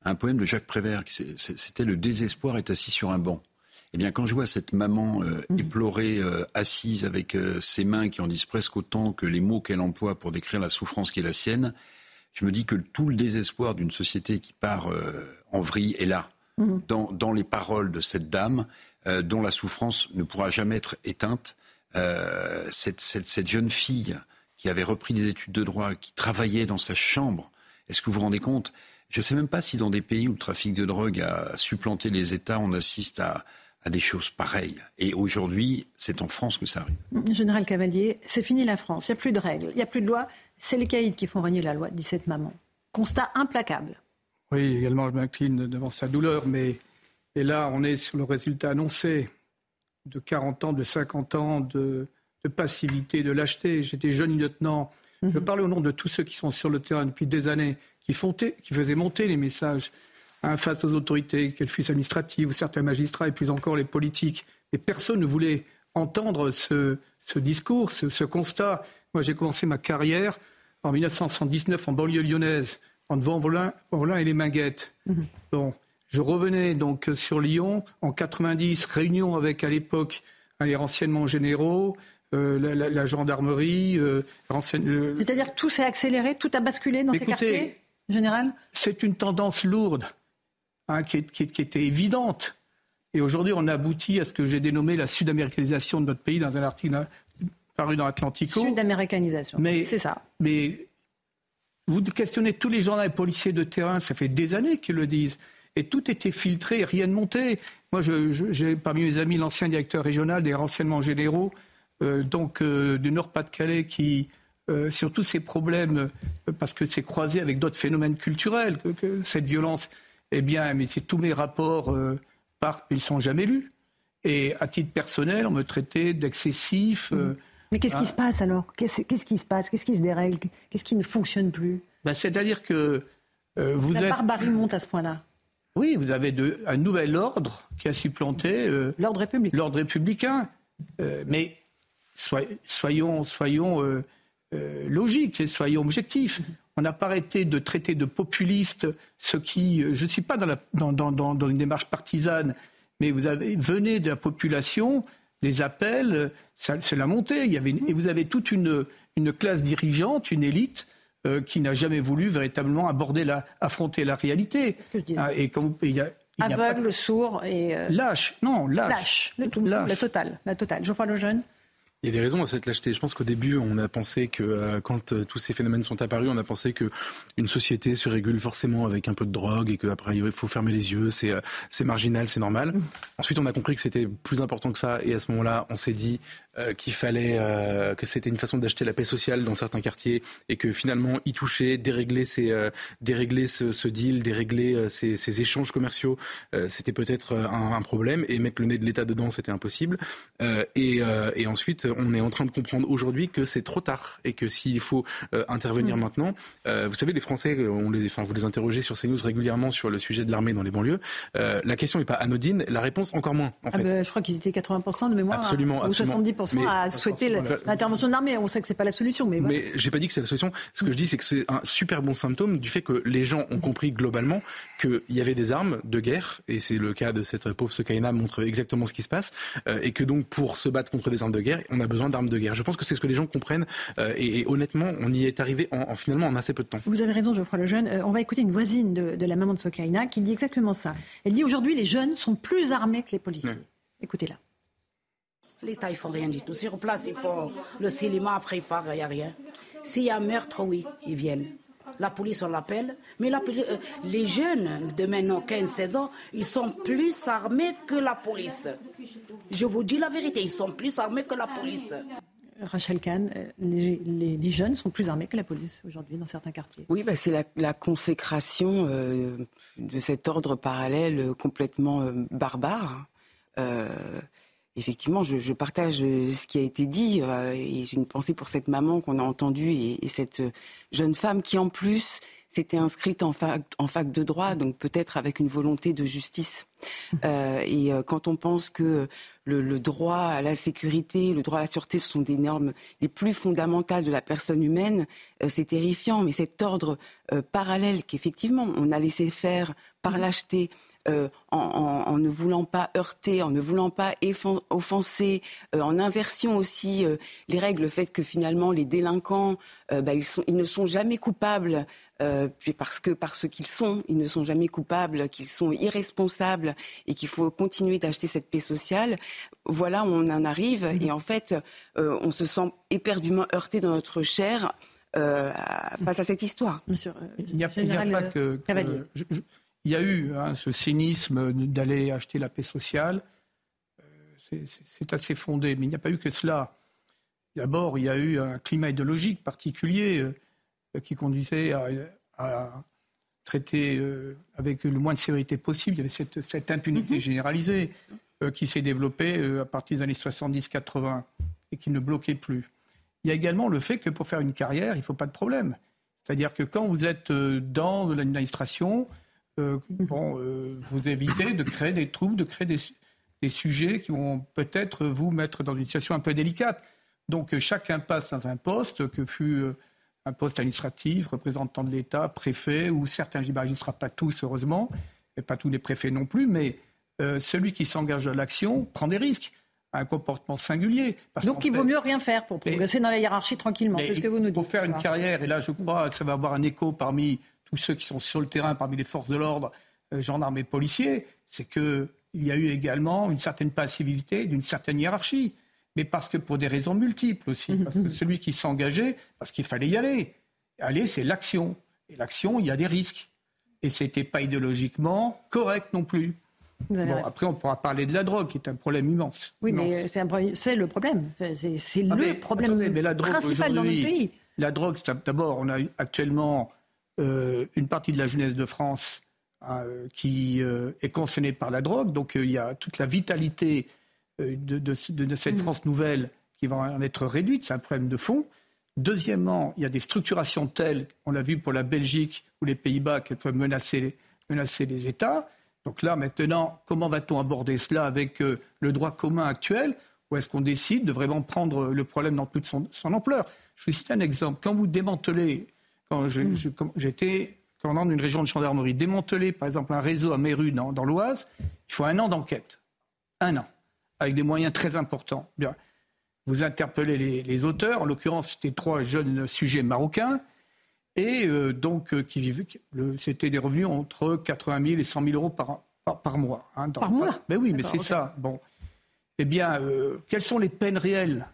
un poème de Jacques Prévert. C'était le désespoir est assis sur un banc. Eh bien, quand je vois cette maman euh, mmh. éplorée, euh, assise avec ses mains qui en disent presque autant que les mots qu'elle emploie pour décrire la souffrance qui est la sienne, je me dis que tout le désespoir d'une société qui part en vrille est là. Mmh. dans, les paroles de cette dame, euh, dont la souffrance ne pourra jamais être éteinte. Euh, cette, jeune fille qui avait repris des études de droit, qui travaillait dans sa chambre, est-ce que vous vous rendez compte? Je ne sais même pas si dans des pays où le trafic de drogue a supplanté les États, on assiste à, des choses pareilles. Et aujourd'hui, c'est en France que ça arrive. Général Cavalier, c'est fini la France. Il n'y a plus de règles, il n'y a plus de loi. C'est les caïds qui font régner la loi, dit cette maman. Constat implacable. Oui, également, je m'incline devant sa douleur, mais et là, on est sur le résultat annoncé de 40 ans, de 50 ans de, passivité, de lâcheté. J'étais jeune lieutenant. Je mhm. parle au nom de tous ceux qui sont sur le terrain depuis des années, qui, qui faisaient monter les messages hein, face aux autorités, qu'elles fussent administratives ou certains magistrats, et plus encore les politiques. Et personne ne voulait entendre ce, discours, ce, constat. Moi, j'ai commencé ma carrière en 1979 en banlieue lyonnaise, en devant Volin, et les Minguettes. Mhm. Bon, je revenais donc sur Lyon en 90, réunion avec à l'époque les renseignements généraux, euh, la, gendarmerie. Euh, C'est-à-dire que tout s'est accéléré, tout a basculé dans ces quartiers, général? C'est une tendance lourde, hein, qui, était évidente. Et aujourd'hui, on a abouti à ce que j'ai dénommé la sud-américanisation de notre pays dans un article paru dans Atlantico. Sud-américanisation, c'est ça. Mais vous questionnez tous les gendarmes et policiers de terrain, ça fait des années qu'ils le disent. Et tout était filtré, rien ne montait. Moi, j'ai parmi mes amis l'ancien directeur régional des renseignements généraux, euh, donc euh, du Nord-Pas-de-Calais, qui, euh, sur tous ces problèmes, parce que c'est croisé avec d'autres phénomènes culturels, que, cette violence, eh bien, mais tous mes rapports partent, ils ne sont jamais lus. Et à titre personnel, on me traitait d'excessif. Mmh. Mais qu'est-ce qui se passe alors? Qu'est-ce qui se passe? Qu'est-ce qui se dérègle? Qu'est-ce qui ne fonctionne plus? Ben, C'est-à-dire que vous La êtes... barbarie monte à ce point-là. Oui, vous avez un nouvel ordre qui a supplanté euh, l'ordre républicain. L'ordre républicain. Euh, mais soyons, soyons euh, logiques et soyons objectifs. On n'a pas arrêté de traiter de populistes ce qui. Je ne suis pas dans, une démarche partisane, mais vous avez venez de la population, des appels, c'est la montée. Il y avait, et vous avez toute une, une classe dirigeante, une élite euh, qui n'a jamais voulu véritablement aborder la, affronter la réalité. Ce que je ah, et quand il y a, Aveugle, sourd et euh, lâche, non, lâche, lâche, le tout, lâche. la totale, la totale. Je crois le jeune. Il y a des raisons à cette lâcheté. Je pense qu'au début, on a pensé que euh, quand euh, tous ces phénomènes sont apparus, on a pensé que une société se régule forcément avec un peu de drogue et qu'après il faut fermer les yeux, c'est euh, c'est marginal, c'est normal. Mmh. Ensuite, on a compris que c'était plus important que ça et à ce moment-là, on s'est dit qu'il fallait que c'était une façon d'acheter la paix sociale dans certains quartiers et que finalement y toucher, dérégler ces dérégler ce, ce, deal, dérégler ces, ces échanges commerciaux, c'était peut-être un, un, problème et mettre le nez de l'État dedans, c'était impossible. et, et ensuite on est en train de comprendre aujourd'hui que c'est trop tard et que s'il faut euh, intervenir mm. maintenant, euh, vous savez, les Français, on les, enfin, vous les interrogez sur CNews régulièrement sur le sujet de l'armée dans les banlieues. Euh, la question n'est pas anodine, la réponse encore moins. En ah fait. Bah, je crois qu'ils étaient 80% de mémoire, absolument, ou 70% à souhaiter l'intervention de l'armée. On sait que c'est pas la solution, mais. Mais j'ai pas dit que c'est la solution. Ce que je dis, c'est que c'est un super bon symptôme du fait que les gens ont compris globalement qu'il y avait des armes de guerre, et c'est le cas de cette pauvre Sokaina montre exactement ce qui se passe, et que donc pour se battre contre des armes de guerre, on a besoin d'armes de guerre. Je pense que c'est ce que les gens comprennent euh, et, honnêtement, on y est arrivé en, finalement en assez peu de temps. Vous avez raison, Geoffroy Lejeune. Euh, on va écouter une voisine de, la maman de Sokaina qui dit exactement ça. Elle dit aujourd'hui les jeunes sont plus armés que les policiers. Écoutez-la. L'État, ils font rien du tout. Sur place, ils font le cinéma, après ils partent, il n'y a rien. S'il y a un meurtre, oui, ils viennent. La police, on l'appelle. Mais la, euh, les jeunes de maintenant 15-16 ans, ils sont plus armés que la police. Je vous dis la vérité, ils sont plus armés que la police. Rachel Kahn, euh, les, jeunes sont plus armés que la police aujourd'hui dans certains quartiers. Oui, bah, c'est la, consécration euh, de cet ordre parallèle complètement barbare effectivement, je, partage euh, ce qui a été dit euh, et j'ai une pensée pour cette maman qu'on a entendue et, cette jeune femme qui, en plus, s'était inscrite en fac, en fac de droit, donc peut-être avec une volonté de justice. Euh, et quand on pense que le, droit à la sécurité, le droit à la sûreté, ce sont des normes les plus fondamentales de la personne humaine, c'est terrifiant. Mais cet ordre parallèle qu'effectivement on a laissé faire par lâcheté, euh, en, ne voulant pas heurter, en ne voulant pas offenser, euh, en inversion aussi euh, les règles, le fait que finalement les délinquants, bah, ils, ils, ne sont jamais coupables parce que parce qu'ils sont, ils ne sont jamais coupables, qu'ils sont irresponsables et qu'il faut continuer d'acheter cette paix sociale. Voilà où on en arrive et en fait, on se sent éperdument heurté dans notre chair. face à cette histoire. il n'y a, pas que, il y a eu hein, ce cynisme d'aller acheter la paix sociale. Euh, c'est assez fondé, mais il n'y a pas eu que cela. D'abord, il y a eu un climat idéologique particulier euh, qui conduisait à, traiter euh, avec le moins de sévérité possible. Il y avait cette, impunité mhm. généralisée qui s'est développée à partir des années 70-80 et qui ne bloquait plus. Il y a également le fait que pour faire une carrière, il ne faut pas de problème. C'est-à-dire que quand vous êtes dans l'administration, euh, bon, euh, vous évitez de créer des troubles, de créer des, des sujets qui vont peut-être vous mettre dans une situation un peu délicate. Donc chacun passe dans un poste, que fut un poste administratif, représentant de l'État, préfet, ou certains, j'imagine, ne sera pas tous, heureusement, et pas tous les préfets non plus, mais celui qui s'engage dans l'action prend des risques un comportement singulier. Donc il vaut mieux rien faire pour progresser dans la hiérarchie tranquillement, c'est ce que vous nous dites. Pour faire une carrière, et là je crois que ça va avoir un écho parmi tous ceux qui sont sur le terrain, parmi les forces de l'ordre, euh, gendarmes et policiers, c'est qu'il y a eu également une certaine passivité d'une certaine hiérarchie. Mais parce que pour des raisons multiples aussi. Mhm. Parce que celui qui s'engageait, parce qu'il fallait y aller. Aller, c'est l'action. Et l'action, il y a des risques. Et ce n'était pas idéologiquement correct non plus après, on pourra parler de la drogue, qui est un problème immense. Oui, mais c'est le problème. C'est ah, le problème la drogue, principal dans notre pays. La drogue, d'abord, on a actuellement une partie de la jeunesse de France euh, qui euh, est concernée par la drogue. Donc, il y a toute la vitalité de, cette mm. France nouvelle qui va en être réduite. C'est un problème de fond. Deuxièmement, il y a des structurations telles, on l'a vu pour la Belgique ou les Pays-Bas, qu'elles peuvent menacer, menacer les États. Donc là, maintenant, comment va-t-on aborder cela avec euh, le droit commun actuel Ou est-ce qu'on décide de vraiment prendre le problème dans toute son, ampleur? Je vous cite un exemple. Quand vous démantelez, quand mm. j'étais commandant d'une région de gendarmerie, démanteler par exemple un réseau à Méru dans, l'Oise, il faut un an d'enquête. Un an. Avec des moyens très importants. Bien. Vous interpellez les, les auteurs, en l'occurrence c'était trois jeunes sujets marocains, et euh, donc euh, qui vivait, c'était des revenus entre 80 000 et 100 000 euros par, par, mois. Hein, par mois Mais oui, mais c'est ça. Bon. Eh bien, euh, quelles sont les peines réelles?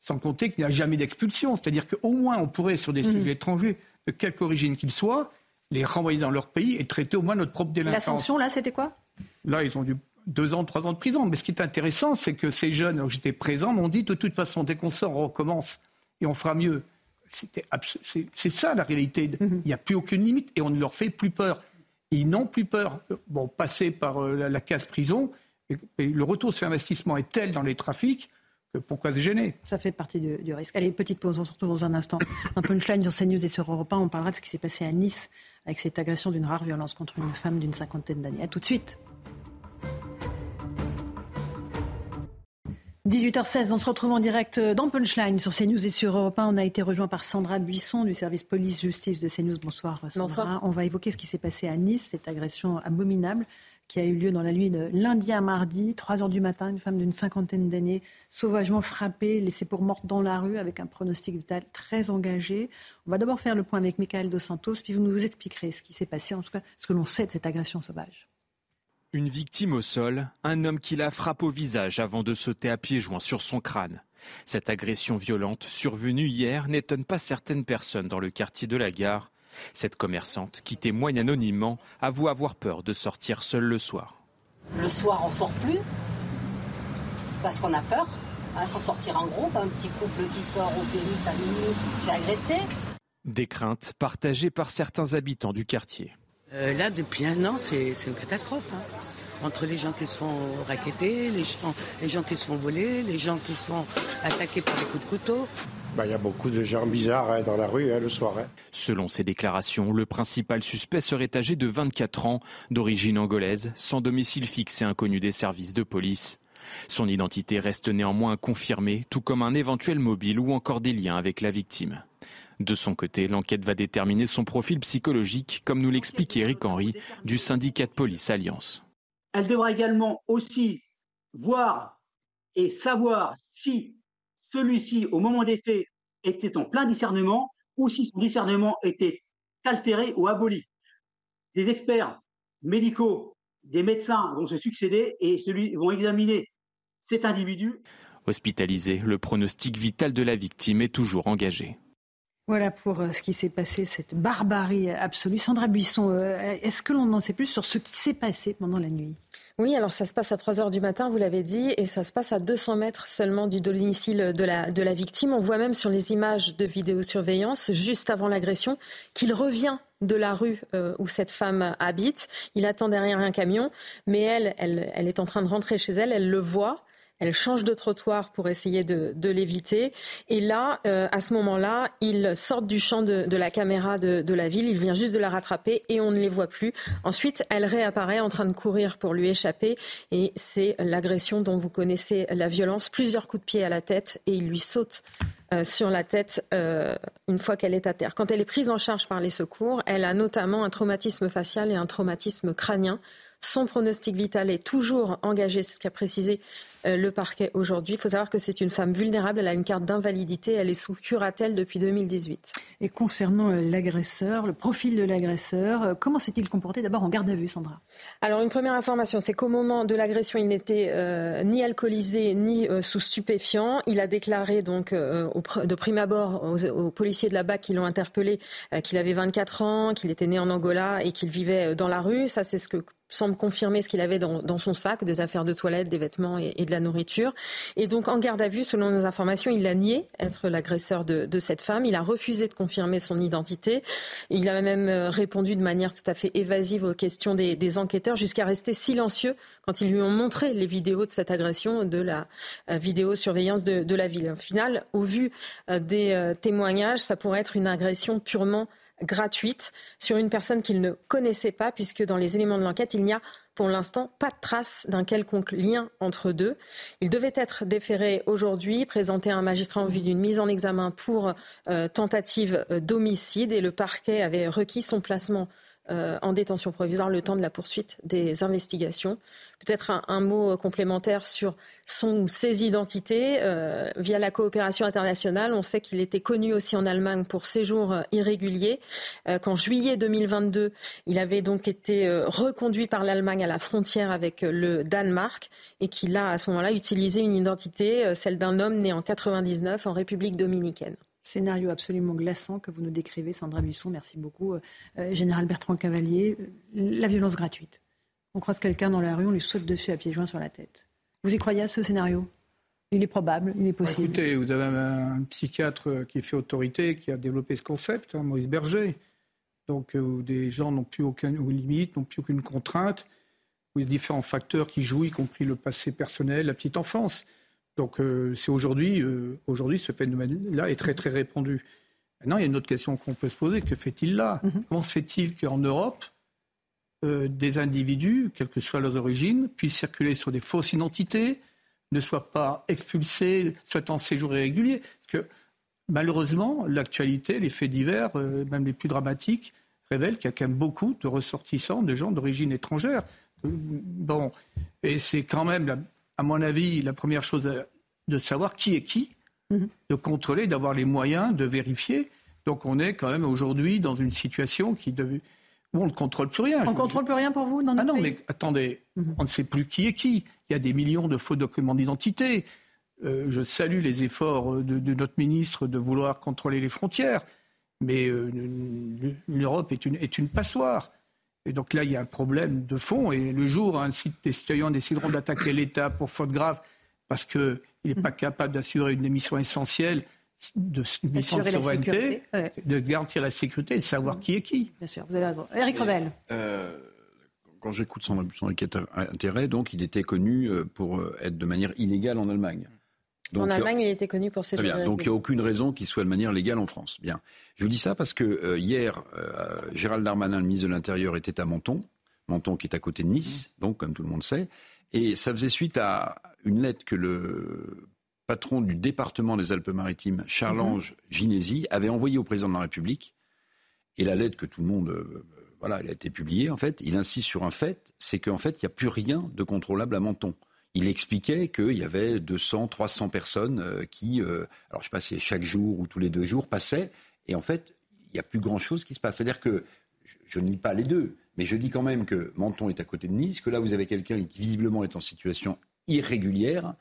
Sans compter qu'il n'y a jamais d'expulsion. C'est-à-dire qu'au moins, on pourrait, sur des mmh. sujets étrangers, de quelque origine qu'ils soient, les renvoyer dans leur pays et traiter au moins notre propre délinquance. La sanction, là, c'était quoi? Là, ils ont dû deux ans, trois ans de prison. Mais ce qui est intéressant, c'est que ces jeunes, j'étais présent, m'ont dit de toute façon, dès qu'on sort, on recommence et on fera mieux c'est ça la réalité. Mhm. Il n'y a plus aucune limite et on ne leur fait plus peur. Ils n'ont plus peur. Bon, passer par euh, la, case prison, le retour sur investissement est tel dans les trafics pourquoi se gêner? Ça fait partie du, risque. Allez, petite pause, on se retrouve dans un instant. Un punchline sur CNews et sur Europe 1, on parlera de ce qui s'est passé à Nice avec cette agression d'une rare violence contre une femme d'une cinquantaine d'années. A tout de suite. 18h16, on se retrouve en direct dans Punchline sur CNews et sur Europe 1. On a été rejoint par Sandra Buisson du service police-justice de CNews. Bonsoir Sandra. On va évoquer ce qui s'est passé à Nice, cette agression abominable qui a eu lieu dans la nuit de lundi à mardi, 3 heures du matin, une femme d'une cinquantaine d'années, sauvagement frappée, laissée pour morte dans la rue avec un pronostic vital très engagé. On va d'abord faire le point avec Michael Dos Santos, puis vous nous expliquerez ce qui s'est passé, en tout cas ce que l'on sait de cette agression sauvage. Une victime au sol, un homme qui la frappe au visage avant de sauter à pieds joints sur son crâne. Cette agression violente, survenue hier, n'étonne pas certaines personnes dans le quartier de la gare. Cette commerçante, qui témoigne anonymement, avoue avoir peur de sortir seule le soir. Le soir, on sort plus parce qu'on a peur. Il faut sortir en groupe. Un petit couple qui sort au fémis à minuit se fait agresser. Des craintes partagées par certains habitants du quartier. Euh, là, depuis un an, c'est une catastrophe. Hein. Entre les gens qui se font raqueter, les gens, les gens qui se font voler, les gens qui se font attaquer par des coups de couteau. Bah, il y a beaucoup de gens bizarres hein, dans la rue hein, le soir. Selon ses déclarations, le principal suspect serait âgé de 24 ans, d'origine angolaise, sans domicile fixe et inconnu des services de police. Son identité reste néanmoins confirmée, tout comme un éventuel mobile ou encore des liens avec la victime. De son côté, l'enquête va déterminer son profil psychologique, comme nous l'explique Eric Henry du syndicat de police Alliance. Elle devra également aussi voir et savoir si celui-ci, au moment des faits, était en plein discernement ou si son discernement était altéré ou aboli. Des experts médicaux, des médecins vont se succéder et celui, vont examiner cet individu. Hospitalisé, le pronostic vital de la victime est toujours engagé. Voilà pour euh, ce qui s'est passé, cette barbarie absolue. Sandra Buisson, euh, est-ce que l'on en sait plus sur ce qui s'est passé pendant la nuit? Oui, alors ça se passe à 3 heures du matin, vous l'avez dit, et ça se passe à 200 mètres seulement du domicile de la, de la victime. On voit même sur les images de vidéosurveillance, juste avant l'agression, qu'il revient de la rue euh, où cette femme habite. Il attend derrière un camion, mais elle, elle, elle est en train de rentrer chez elle, elle le voit. Elle change de trottoir pour essayer de, l'éviter. Et là, euh, à ce moment-là, ils sortent du champ de, la caméra de, la ville. Il vient juste de la rattraper et on ne les voit plus. Ensuite, elle réapparaît en train de courir pour lui échapper. Et c'est l'agression dont vous connaissez la violence. Plusieurs coups de pied à la tête et il lui saute euh, sur la tête euh, une fois qu'elle est à terre. Quand elle est prise en charge par les secours, elle a notamment un traumatisme facial et un traumatisme crânien. Son pronostic vital est toujours engagé, c'est ce qu'a précisé euh, le parquet aujourd'hui. Il faut savoir que c'est une femme vulnérable, elle a une carte d'invalidité, elle est sous curatelle depuis 2018. Et concernant euh, l'agresseur, le profil de l'agresseur, euh, comment s'est-il comporté d'abord en garde à vue, Sandra? Alors une première information, c'est qu'au moment de l'agression, il n'était ni alcoolisé ni sous stupéfiant. Il a déclaré donc de prime abord aux, policiers de la BAC qui l'ont interpellé qu'il avait 24 ans, qu'il était né en Angola et qu'il vivait dans la rue. Ça, c'est ce que semble confirmer ce qu'il avait dans, son sac, des affaires de toilette, des vêtements et, de la nourriture. Et donc, en garde à vue, selon nos informations, il a nié être l'agresseur de, cette femme. Il a refusé de confirmer son identité. Il a même euh, répondu de manière tout à fait évasive aux questions des, enquêteurs, jusqu'à rester silencieux quand ils lui ont montré les vidéos de cette agression, de la euh, vidéosurveillance de, de la ville. Au final, au vu euh, des témoignages, ça pourrait être une agression purement gratuite sur une personne qu'il ne connaissait pas, puisque dans les éléments de l'enquête, il n'y a pour l'instant pas de trace d'un quelconque lien entre deux. Il devait être déféré aujourd'hui, présenté à un magistrat en vue d'une mise en examen pour euh, tentative euh, d'homicide et le parquet avait requis son placement euh, en détention provisoire le temps de la poursuite des investigations. Peut-être un, mot complémentaire sur son ou ses identités. Euh, via la coopération internationale, on sait qu'il était connu aussi en Allemagne pour séjours euh, irréguliers. Qu'en juillet 2022, il avait donc été reconduit par l'Allemagne à la frontière avec le Danemark et qu'il a à ce moment-là utilisé une identité, celle d'un homme né en 99 en République dominicaine. Scénario absolument glaçant que vous nous décrivez, Sandra Buisson. Merci beaucoup. Euh, Général Bertrand Cavalier, euh, la violence gratuite. On croise quelqu'un dans la rue, on lui saute dessus à pieds joints sur la tête. Vous y croyez à ce scénario? Il est probable, il est possible. Écoutez, vous avez un, psychiatre qui fait autorité, qui a développé ce concept, hein, Maurice Berger. Donc, euh, où des gens n'ont plus aucune limite, n'ont plus aucune contrainte, où il y a différents facteurs qui jouent, y compris le passé personnel, la petite enfance. Donc euh, c'est aujourd'hui, euh, aujourd'hui ce phénomène-là est très très répandu. Maintenant, il y a une autre question qu'on peut se poser que fait-il là? Mhm. Comment se fait-il qu'en Europe, euh, des individus, quelles que soient leurs origines, puissent circuler sur des fausses identités, ne soient pas expulsés, soient en séjour irrégulier Parce que malheureusement, l'actualité, les faits divers, même les plus dramatiques, révèlent qu'il y a quand même beaucoup de ressortissants, de gens d'origine étrangère. Bon, et c'est quand même à mon avis, la première chose euh, de savoir qui est qui, mhm. de contrôler, d'avoir les moyens de vérifier. Donc on est quand même aujourd'hui dans une situation qui où on ne contrôle plus rien. On ne contrôle plus rien pour vous dans notre Ah non, mais attendez, mhm. on ne sait plus qui est qui. Il y a des millions de faux documents d'identité. Euh, je salue les efforts de, notre ministre de vouloir contrôler les frontières, mais euh, l'Europe est une, est une passoire. Et donc là, il y a un problème de fond. Et le jour où les citoyens décideront d'attaquer l'État pour faute grave parce qu'il n'est pas capable d'assurer une émission essentielle de mission de souveraineté, de garantir la sécurité et de savoir qui est qui. Bien sûr, vous avez raison. Eric Revel. Euh, quand j'écoute son, son intérêt, donc il était connu euh, pour euh, être de manière illégale en Allemagne en Allemagne, il était connu pour ses bien. Donc il n'y a aucune raison qu'il soit de manière légale en France. Bien. Je vous dis ça parce que euh, hier, euh, Gérald Darmanin, le ministre de l'Intérieur, était à Menton. Menton qui est à côté de Nice, mmh. donc comme tout le monde sait. Et ça faisait suite à une lettre que le patron du département des Alpes-Maritimes, Charles-Ange mmh. Ginesi, avait envoyée au président de la République. Et la lettre que tout le monde, euh, voilà, elle a été publiée. En fait, il insiste sur un fait, c'est qu'en fait, il n'y a plus rien de contrôlable à Menton il expliquait qu'il y avait 200, 300 personnes euh, qui, euh, alors je ne sais pas si chaque jour ou tous les deux jours, passaient. Et en fait, il n'y a plus grand-chose qui se passe. C'est-à-dire que je, ne lis pas les deux, mais je dis quand même que Menton est à côté de Nice, que là vous avez quelqu'un qui visiblement est en situation irrégulière,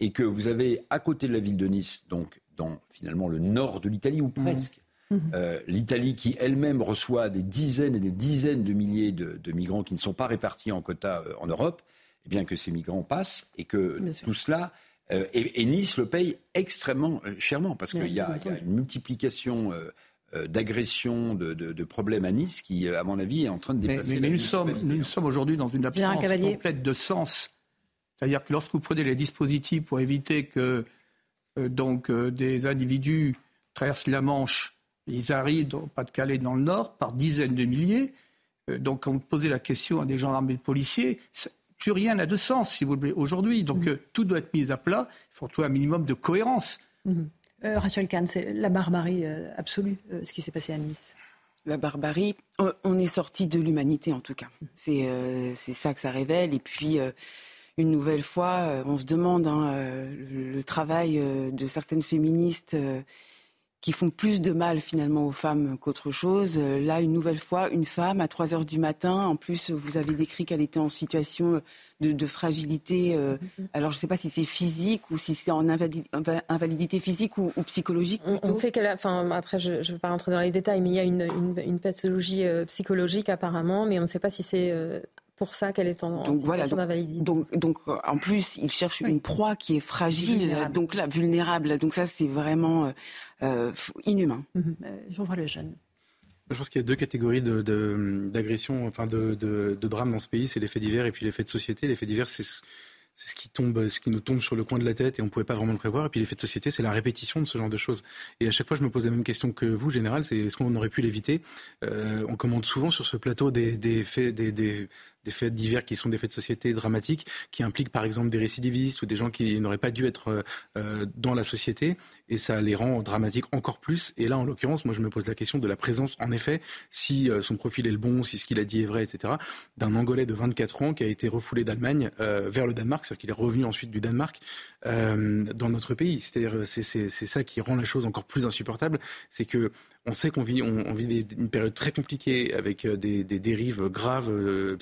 et que vous avez à côté de la ville de Nice, donc dans finalement le nord de l'Italie, ou presque, mmh. euh, l'Italie qui elle-même reçoit des dizaines et des dizaines de milliers de, de migrants qui ne sont pas répartis en quotas en Europe, eh bien que ces migrants passent et que tout cela euh, et, Nice le paye extrêmement euh, chèrement parce qu'il y, a une multiplication euh, d'agressions, de, problèmes à Nice qui, à mon avis, est en train de dépasser. Mais, nous, sommes, nous sommes aujourd'hui dans une absence complète de sens C'est-à-dire que lorsque vous prenez les dispositifs pour éviter que euh, donc, euh, des individus traversent la Manche, ils arrivent au Pas-de-Calais dans le Nord par dizaines de milliers. Euh, donc, quand vous posez la question à des gendarmes et des policiers, plus rien n'a de sens, si vous voulez, aujourd'hui. Donc, mmh. tout doit être mis à plat. Il faut trouver un minimum de cohérence. Mmh. Rachel Kahn, c'est la barbarie absolue, ce qui s'est passé à Nice. La barbarie, on est sorti de l'humanité en tout cas. C'est ça que ça révèle. Et puis, une nouvelle fois, euh, on se demande hein, euh, le, travail euh, de certaines féministes qui font plus de mal finalement aux femmes qu'autre chose. Là, une nouvelle fois, une femme à 3 heures du matin. En plus, vous avez décrit qu'elle était en situation de, fragilité. alors, je ne sais pas si c'est physique ou si c'est en invalidité physique ou, psychologique. On, sait qu'elle a. Enfin, après, je ne veux pas rentrer dans les détails, mais il y a une, une pathologie psychologique apparemment, mais on ne sait pas si c'est pour ça qu'elle est en, donc, situation d'invalidité. Donc, donc, en plus, il cherche une proie qui est fragile, donc là, vulnérable. Donc ça, c'est vraiment euh, inhumain. Mhm. Euh, j'en vois le jeune. Je pense qu'il y a deux catégories d'agressions, de, enfin de, de, de drames dans ce pays. C'est l'effet divers et puis l'effet de société. L'effet divers, c'est c'est ce qui tombe, ce qui nous tombe sur le coin de la tête et on ne pouvait pas vraiment le prévoir. Et puis l'effet de société, c'est la répétition de ce genre de choses. Et à chaque fois, je me pose la même question que vous, général, c'est est-ce qu'on aurait pu l'éviter? Euh, On commande souvent sur ce plateau des, des faits, des, des, des faits divers qui sont des faits de société dramatiques, qui impliquent par exemple des récidivistes ou des gens qui n'auraient pas dû être euh, euh, dans la société, et ça les rend dramatiques encore plus. Et là, en l'occurrence, moi, je me pose la question de la présence, en effet, si euh, son profil est le bon, si ce qu'il a dit est vrai, etc., d'un Angolais de 24 ans qui a été refoulé d'Allemagne vers le Danemark, c'est-à-dire qu'il est revenu ensuite du Danemark dans notre pays. C'est-à-dire, c'est ça qui rend la chose encore plus insupportable, c'est que on sait qu'on vit, une période très compliquée avec des, dérives graves euh,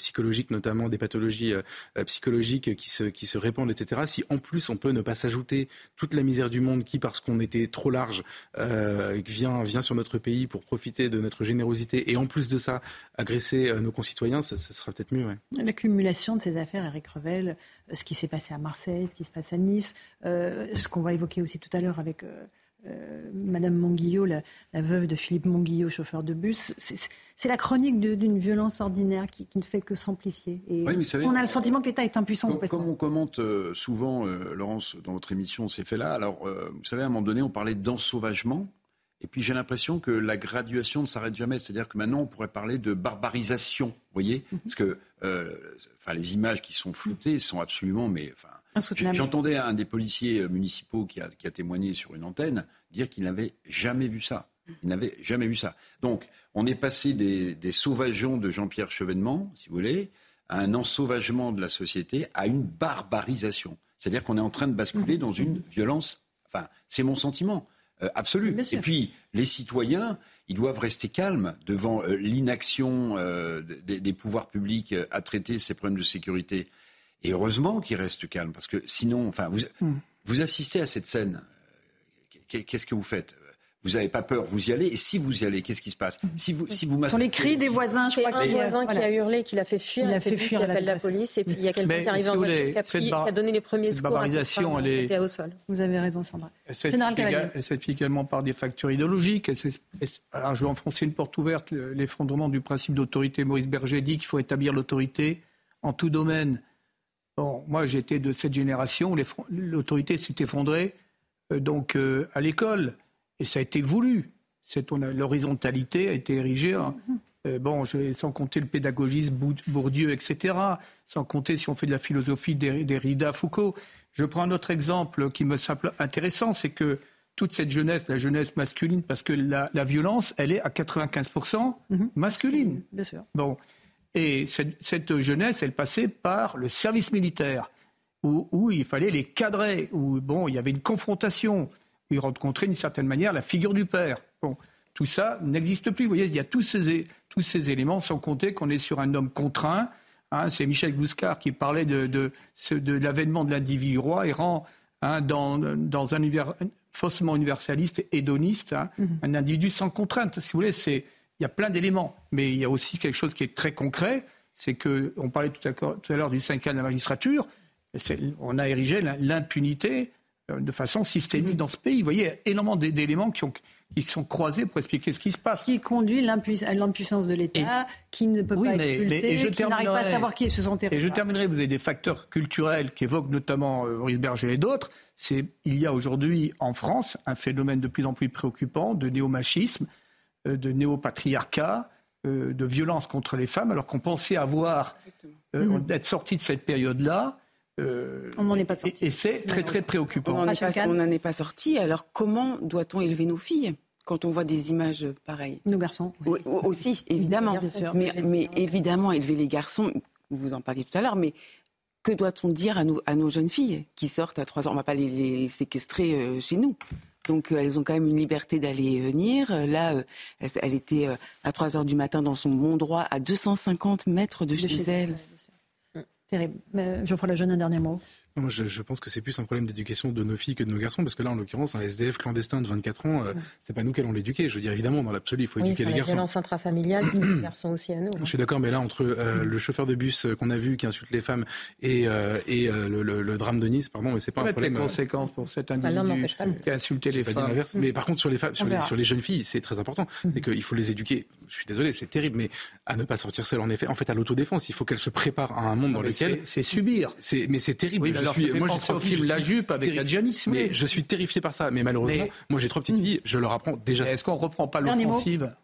notamment des pathologies euh, psychologiques qui se, qui se répandent, etc. Si en plus on peut ne pas s'ajouter toute la misère du monde qui, parce qu'on était trop large, vient, vient sur notre pays pour profiter de notre générosité et en plus de ça agresser nos concitoyens, ça, sera peut-être mieux. L'accumulation de ces affaires, Eric Revel, ce qui s'est passé à Marseille, ce qui se passe à Nice, ce qu'on va évoquer aussi tout à l'heure avec euh, Madame Monguillot, la, veuve de Philippe Monguillot, chauffeur de bus, c'est la chronique d'une violence ordinaire qui, ne fait que s'amplifier. Et on a le sentiment que l'État est impuissant. Comme, comme on commente euh, souvent, euh, Laurence, dans votre émission, ces faits-là, alors vous savez, à un moment donné, on parlait d'ensauvagement. Et puis j'ai l'impression que la graduation ne s'arrête jamais. C'est-à-dire que maintenant, on pourrait parler de barbarisation. Vous voyez? Mhm. Parce que enfin, les images qui sont floutées sont absolument. Mais, enfin, J'entendais un des policiers euh, municipaux qui a, témoigné sur une antenne dire qu'il n'avait jamais vu ça. Il n'avait jamais vu ça. Donc, on est passé des, sauvageons de Jean-Pierre Chevènement, si vous voulez, à un ensauvagement de la société, à une barbarisation. C'est-à-dire qu'on est en train de basculer dans une violence. Enfin, c'est mon sentiment euh, absolu. Et puis, les citoyens, ils doivent rester calmes devant euh, l'inaction des, des, pouvoirs publics à traiter ces problèmes de sécurité. Et heureusement qu'il reste calme, parce que sinon, enfin, vous, hmm. vous assistez à cette scène. Qu'est-ce que vous faites? Vous n'avez pas peur, vous y allez? Et si vous y allez, qu'est-ce qui se passe? Si vous, si vous Ce sont les cris des voisins. C'est un voisin qui a hurlé, qui l'a fait fuir. Il a fait fuir. Qui appelle la, police. Et puis il y a quelqu'un qui arrive en voiture, qui, a donné les premiers secours à cette femme elle est... au sol. Vous avez raison, Sandra. Elle s'explique également par des facteurs idéologiques. Alors, je vais enfoncer une porte ouverte. L'effondrement du principe d'autorité. Maurice Berger dit qu'il faut établir l'autorité en tout domaine Bon, moi, j'étais de cette génération où l'autorité s'est effondrée euh, donc euh, à l'école, et ça a été voulu. L'horizontalité a été érigée. Hein. Euh, bon, sans compter le pédagogisme, Bourdieu, etc. Sans compter si on fait de la philosophie Derrida, Foucault. Je prends un autre exemple qui me semble intéressant, c'est que toute cette jeunesse, la jeunesse masculine, parce que la, violence, elle est à 95% mhm. masculine. Bien sûr. Bon, et cette, jeunesse, elle passait par le service militaire, où, il fallait les cadrer, où bon, il y avait une confrontation, où ils rencontraient d'une certaine manière la figure du père. Bon, tout ça n'existe plus. Vous voyez, il y a tous ces, tous ces éléments, sans compter qu'on est sur un homme contraint. Hein, c'est Michel Bouscard qui parlait de, de, de l'avènement de l'individu roi errant hein, dans, dans, un univers faussement universaliste, hédoniste, hein, mmh. un individu sans contrainte. Si vous voulez, c'est il y a plein d'éléments, mais il y a aussi quelque chose qui est très concret, c'est que on parlait tout à, l'heure du syndicat de la magistrature, on a érigé l'impunité euh, de façon systémique dans ce pays. Vous voyez, il y a énormément d'éléments qui ont qui sont croisés pour expliquer ce qui se passe. Qui conduit à l'impuissance de l'État, qui ne peut pas expulser, qui n'arrive pas à savoir qui est sur son. Et je terminerai, vous avez des facteurs culturels qui évoquent notamment euh, Maurice Berger et d'autres. C'est, il y a aujourd'hui en France un phénomène de plus en plus préoccupant de néomachisme, de néopatriarcat, euh, de violence contre les femmes, alors qu'on pensait avoir, mm-hmm. être sorti de cette période-là. on n'en est pas sorti. Et, c'est très très préoccupant. On n'en est pas sorti. Alors comment doit-on élever nos filles quand on voit des images pareilles? Nos garçons. Aussi, évidemment. mais, évidemment, élever les garçons, vous en parliez tout à l'heure, mais que doit-on dire à nos, à nos, jeunes filles qui sortent à 3 ans? On ne va pas les, séquestrer euh, chez nous. Donc euh, elles ont quand même une liberté d'aller venir. Là, euh, elle, était à 3 heures du matin dans son bon droit, à 250 mètres de, chez, elle. Terrible. Geoffroy Lejeune, un dernier mot. Moi, je, pense que c'est plus un problème d'éducation de nos filles que de nos garçons, parce que là, en l'occurrence, un SDF clandestin de 24 ans, euh, c'est pas nous qui allons l'éduquer. Je veux dire, évidemment, dans l'absolu, il faut éduquer les garçons. La violence intrafamiliale, c'est les garçons aussi à nous. Je suis d'accord, mais là, entre euh, le chauffeur de bus qu'on a vu qui insulte les femmes et, euh, et le, drame de Nice, pardon, mais c'est pas un problème. les conséquences pour cet bah, individu qui a insulté les femmes. Mais par contre, sur les femmes, sur les, sur les, jeunes filles, c'est très important. C'est qu'il faut les éduquer. Je suis désolé, c'est terrible, mais à ne pas sortir seul, en effet, en fait, à l'autodéfense. Il faut qu'elles se préparent à un monde dans lequel. C'est subir. Mais c'est terrible. Moi, film La Jupe avec Adjani Mais je suis terrifié par ça. Mais malheureusement, moi j'ai trois petites filles, je leur apprends déjà. Est-ce qu'on reprend pas l'offensive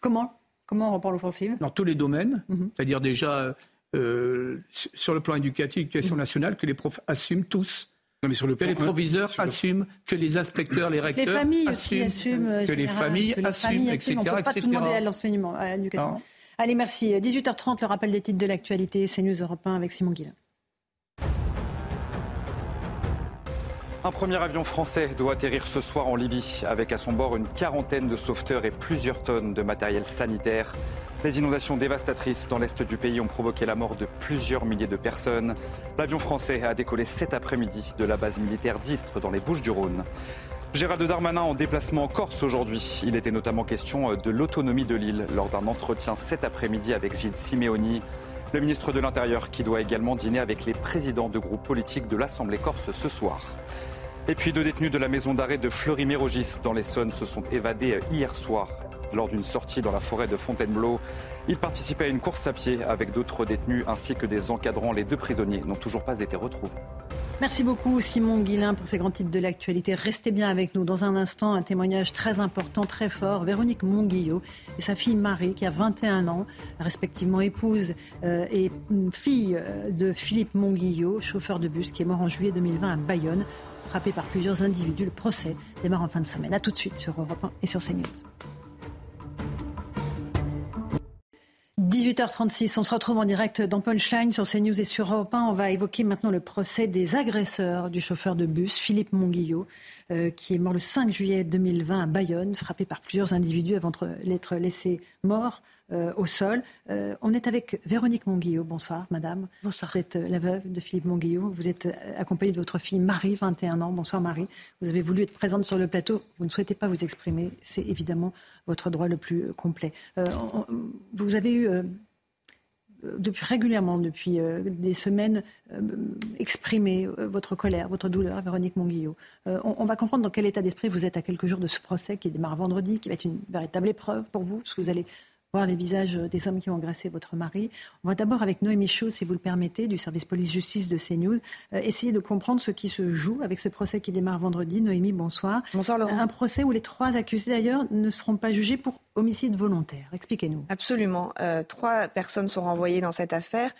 Comment? Comment on reprend l'offensive? Dans tous les domaines. Mhm. C'est-à-dire déjà euh, sur le plan éducatif, l'éducation nationale, que les profs assument tous. Non, mais sur le plan, que les proviseurs assument, que les inspecteurs, les recteurs les familles assument, que les familles assument, etc. On ne peut pas tout demander à l'enseignement, à l'éducation. Allez, merci. 18h30, le rappel des titres de l'actualité, c'est News Europe 1 avec Simon Guillain. Un premier avion français doit atterrir ce soir en Libye, avec à son bord une quarantaine de sauveteurs et plusieurs tonnes de matériel sanitaire. Les inondations dévastatrices dans l'est du pays ont provoqué la mort de plusieurs milliers de personnes. L'avion français a décollé cet après-midi de la base militaire d'Istre dans les Bouches-du-Rhône. Gérald Darmanin en déplacement en Corse aujourd'hui. Il était notamment question de l'autonomie de l'île lors d'un entretien cet après-midi avec Gilles Simeoni, le ministre de l'Intérieur qui doit également dîner avec les présidents de groupes politiques de l'Assemblée corse ce soir. Et puis deux détenus de la maison d'arrêt de Fleury-Mérogis dans l'Essonne se sont évadés hier soir lors d'une sortie dans la forêt de Fontainebleau. Ils participaient à une course à pied avec d'autres détenus ainsi que des encadrants. Les deux prisonniers n'ont toujours pas été retrouvés. Merci beaucoup Simon Guillain pour ces grands titres de l'actualité. Restez bien avec nous. Dans un instant, un témoignage très important, très fort. Véronique Monguillot et sa fille Marie, qui a 21 ans, respectivement épouse euh, et fille euh, de Philippe Monguillot, chauffeur de bus, qui est mort en juillet 2020 à Bayonne frappé par plusieurs individus. Le procès démarre en fin de semaine. A tout de suite sur Europe 1 et sur CNews. 18h36, on se retrouve en direct dans Punchline sur CNews et sur Europe 1. On va évoquer maintenant le procès des agresseurs du chauffeur de bus, Philippe Monguillot, euh, qui est mort le 5 juillet 2020 à Bayonne, frappé par plusieurs individus avant d'être laissé mort euh, au sol. Euh, on est avec Véronique Monguillot. Bonsoir, madame. Bonsoir. Vous êtes euh, la veuve de Philippe Monguillot. Vous êtes accompagnée de votre fille Marie, 21 ans. Bonsoir, Marie. Vous avez voulu être présente sur le plateau. Vous ne souhaitez pas vous exprimer. C'est évidemment votre droit le plus complet. vous avez eu depuis régulièrement, depuis des semaines, exprimé votre colère, votre douleur, Véronique Monguillot. On, on, va comprendre dans quel état d'esprit vous êtes à quelques jours de ce procès qui démarre vendredi, qui va être une véritable épreuve pour vous, parce que vous allez voir les visages des hommes qui ont agressé votre mari. On va d'abord avec Noémie Chaud, si vous le permettez, du service police-justice de CNews, euh, essayer de comprendre ce qui se joue avec ce procès qui démarre vendredi. Noémie, bonsoir. Bonsoir Laurent. Un procès où les trois accusés d'ailleurs ne seront pas jugés pour homicide volontaire. Expliquez-nous. Absolument. Euh, trois personnes sont renvoyées dans cette affaire.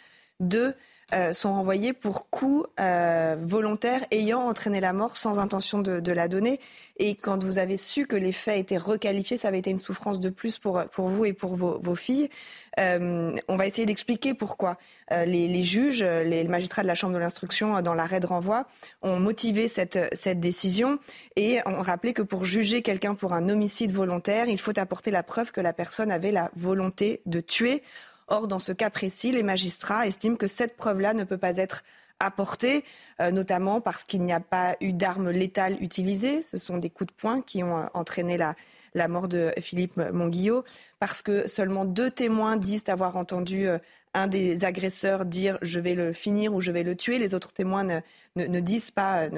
Deux euh, sont renvoyés pour coups euh, volontaires ayant entraîné la mort sans intention de, la donner. Et quand vous avez su que les faits étaient requalifiés, ça avait été une souffrance de plus pour, pour vous et pour vos, filles. Euh, on va essayer d'expliquer pourquoi. Les, juges, les magistrats de la Chambre de l'instruction dans l'arrêt de renvoi ont motivé cette, cette décision et ont rappelé que pour juger quelqu'un pour un homicide volontaire, il faut apporter la preuve que la personne avait la volonté de tuer Or, dans ce cas précis, les magistrats estiment que cette preuve-là ne peut pas être apportée, euh, notamment parce qu'il n'y a pas eu d'armes létales utilisées. Ce sont des coups de poing qui ont euh, entraîné la, la mort de Philippe Monguillot, parce que seulement deux témoins disent avoir entendu euh, un des agresseurs dire je vais le finir ou je vais le tuer. Les autres témoins ne, disent pas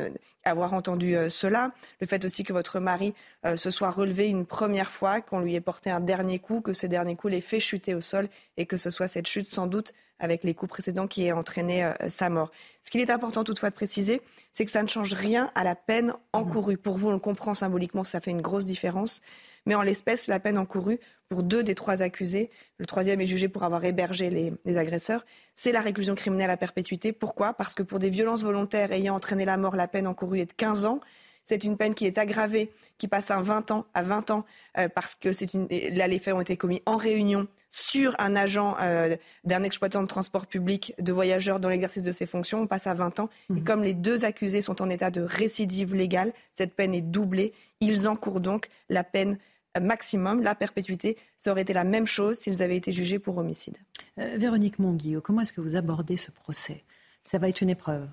avoir entendu cela. Le fait aussi que votre mari se soit relevé une première fois, qu'on lui ait porté un dernier coup, que ce dernier coup l'ait fait chuter au sol et que ce soit cette chute sans doute avec les coups précédents qui ait entraîné sa mort. Ce qu'il est important toutefois de préciser, c'est que ça ne change rien à la peine encourue. Pour vous, on le comprend symboliquement, ça fait une grosse différence. Mais en l'espèce, la peine encourue pour deux des trois accusés, le troisième est jugé pour avoir hébergé les, agresseurs, c'est la réclusion criminelle à perpétuité. Pourquoi? Parce que pour des violences volontaires ayant entraîné la mort, la peine encourue est de 15 ans. C'est une peine qui est aggravée, qui passe à 20 ans, à 20 ans, euh, parce que c'est une, là, les faits ont été commis en réunion sur un agent euh, d'un exploitant de transport public de voyageurs dans l'exercice de ses fonctions. On passe à 20 ans. Et mhm. comme les deux accusés sont en état de récidive légale, cette peine est doublée. Ils encourent donc la peine maximum, la perpétuité. Ça aurait été la même chose s'ils avaient été jugés pour homicide. Euh, Véronique Monguillot, comment est-ce que vous abordez ce procès? Ça va être une épreuve?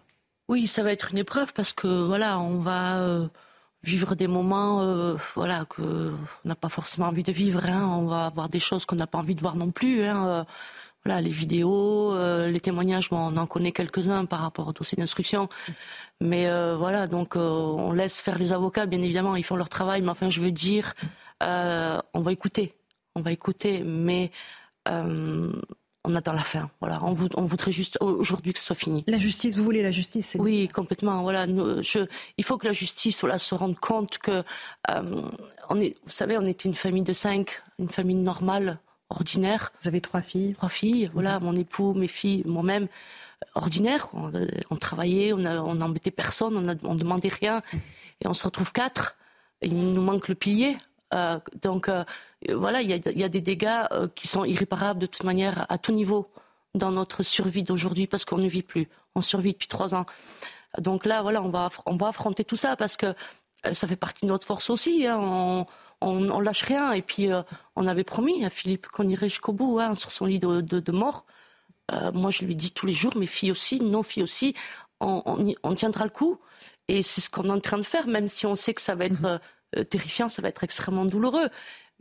Oui, ça va être une épreuve parce que voilà, on va euh, vivre des moments euh, voilà que on n'a pas forcément envie de vivre. Hein. On va voir des choses qu'on n'a pas envie de voir non plus. Hein. Euh, voilà, les vidéos, les témoignages, on en connaît quelques-uns par rapport au dossier d'instruction. Mais voilà, donc on laisse faire les avocats, bien évidemment, ils font leur travail. Mais enfin, je veux dire, on va écouter, on va écouter, mais on attend la fin. Voilà, on, voudrait juste aujourd'hui que ce soit fini. La justice, vous voulez la justice Oui, complètement. Voilà, il faut que la justice voilà, se rende compte que, euh, on est, vous savez, on était une famille de cinq, une famille normale, ordinaire. Vous avez trois filles Trois filles, voilà, mon époux, mes filles, moi-même, euh, ordinaire. On, travaillait, on n'embêtait personne, on ne demandait rien. Et on se retrouve quatre. il nous manque le pilier. Euh, donc euh, voilà, il y, a, des dégâts euh, qui sont irréparables de toute manière à tout niveau dans notre survie d'aujourd'hui parce qu'on ne vit plus. On survit depuis trois ans. Donc là, voilà, on va, on va affronter tout ça parce que ça fait partie de notre force aussi. Hein. On, on, lâche rien. Et puis, on avait promis à Philippe qu'on irait jusqu'au bout hein, sur son lit de, mort. moi, je lui dis tous les jours, mes filles aussi, nos filles aussi, on, on tiendra le coup. Et c'est ce qu'on est en train de faire, même si on sait que ça va être mhm. Euh, terrifiant, ça va être extrêmement douloureux.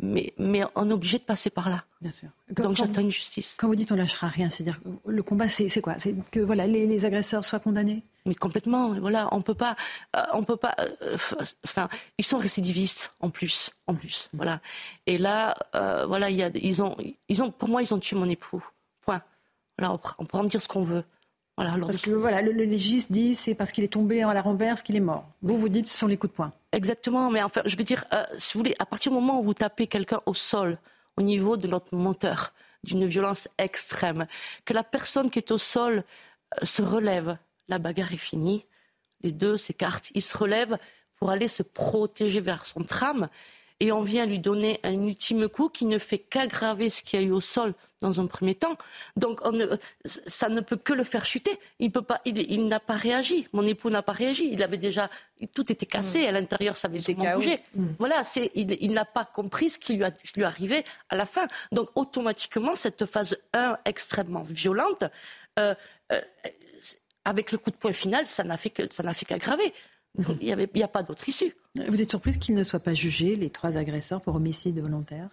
Mais, mais on est obligé de passer par là. Bien sûr. Donc j'attends une justice. Quand vous dites on lâchera rien, c'est-à-dire le combat, c'est quoi? C'est que voilà, les, agresseurs soient condamnés? Mais complètement, voilà, on peut pas, euh, on peut pas. Euh, enfin, ils sont récidivistes en plus, en plus, voilà. Et là, voilà, y a, ils ont, ils ont, pour moi, ils ont tué mon époux. Point. Voilà, on pourra me dire ce qu'on veut. Voilà, parce que voilà, le, légiste dit c'est parce qu'il est tombé à la renverse qu'il est mort. Vous, vous dites ce sont les coups de poing. Exactement, mais enfin, je veux dire, euh, si vous voulez, à partir du moment où vous tapez quelqu'un au sol, au niveau de notre moteur, d'une violence extrême, que la personne qui est au sol euh, se relève, la bagarre est finie, les deux s'écartent, ils se relèvent pour aller se protéger vers son tram et on vient lui donner un ultime coup qui ne fait qu'aggraver ce qu'il y a eu au sol dans un premier temps. Donc ça ne peut que le faire chuter. Il peut pas, il, n'a pas réagi. Mon époux n'a pas réagi. Il avait déjà, tout était cassé mm. à l'intérieur, ça avait bougé. Mm. Voilà, c'est, il, n'a pas compris ce qui lui, a, lui arrivait à la fin. Donc automatiquement, cette phase 1 extrêmement violente. Euh, euh, avec le coup de poing final, ça n'a fait que ça n'a fait qu'aggraver. Il n'y a pas d'autre issue. Vous êtes surprise qu'ils ne soient pas jugés, les trois agresseurs, pour homicide volontaire?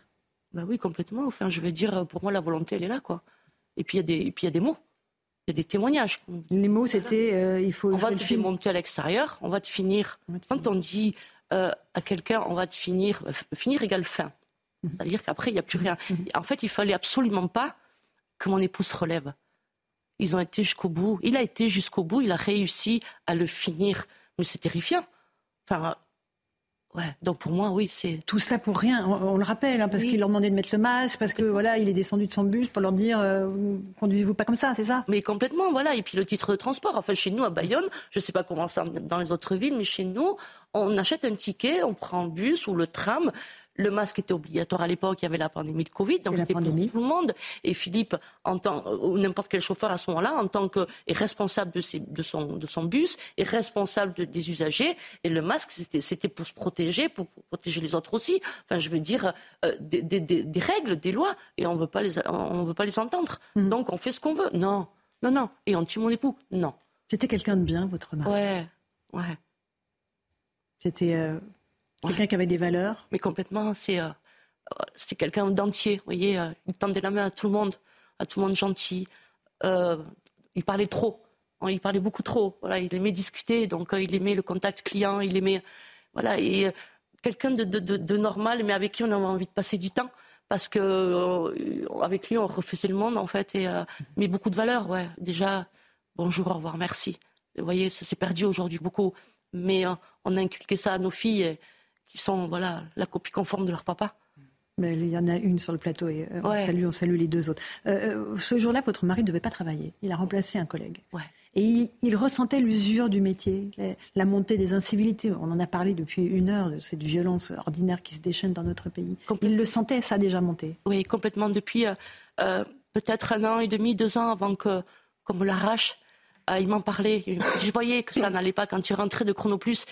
Bah oui, complètement. Enfin, je veux dire, pour moi, la volonté, elle est là, quoi. Et puis, il y, a des mots. Il y a des témoignages. Les mots, c'était euh, il faut. On va te démonter à l'extérieur, on va te finir. Quand on dit euh, à quelqu'un, on va te finir, euh, finir égale fin. Mhm. C'est-à-dire qu'après, il n'y a plus rien. Mhm. En fait, il fallait absolument pas que mon épouse se relève. Ils ont été jusqu'au bout. Il a été jusqu'au bout. Il a réussi à le finir. Mais c'est terrifiant. Enfin, Ouais, donc pour moi, oui, c'est. Tout cela pour rien, on, le rappelle, hein, parce qu'il leur demandait de mettre le masque, parce que voilà, il est descendu de son bus pour leur dire euh, conduisez-vous pas comme ça, c'est ça? Mais complètement, voilà. Et puis le titre de transport, enfin chez nous à Bayonne, je sais pas comment ça dans les autres villes, mais chez nous, on achète un ticket, on prend le bus ou le tram, le masque était obligatoire à l'époque, il y avait la pandémie de Covid, donc c'était pour tout le monde. Et Philippe, en tant, ou n'importe quel chauffeur à ce moment-là, en tant que responsable de, de, son, de son bus, est responsable des usagers. Et le masque, c'était pour se protéger, pour, protéger les autres aussi. Enfin, je veux dire, euh, des, des, des, règles, des lois, et on ne veut pas les, on veut pas les entendre. Mhm. Donc on fait ce qu'on veut. Non, non, non. Et on tue mon époux. Non. C'était quelqu'un de bien, votre mari. Ouais, ouais. C'était euh, Quelqu'un qui avait des valeurs? Mais complètement, c'est euh, quelqu'un d'entier. Vous voyez, euh, il tendait la main à tout le monde. à tout le monde gentil. Euh, il parlait trop. Il parlait beaucoup trop. Voilà, il aimait discuter, donc euh, il aimait le contact client, il aimait. Voilà, et euh, quelqu'un de, de, de, normal, mais avec qui on avait envie de passer du temps. Parce que avec lui, on refaisait le monde, en fait. Et, mais beaucoup de valeurs, ouais. Déjà, bonjour, au revoir, merci. Vous voyez, ça s'est perdu aujourd'hui beaucoup. Mais on a inculqué ça à nos filles qui sont voilà, la copie conforme de leur papa. Mais il y en a une sur le plateau et euh, on, salue, on salue les deux autres. Euh, euh, ce jour-là, votre mari ne devait pas travailler. Il a remplacé un collègue. Et il, ressentait l'usure du métier, la, montée des incivilités. On en a parlé depuis une heure de cette violence ordinaire qui se déchaîne dans notre pays. Il le sentait, ça a déjà monté. Oui, complètement. Depuis peut-être un an et demi, deux ans avant que qu'on me l'arrache, il m'en parlait. Je voyais que ça n'allait pas quand il rentrait de Chronoplus.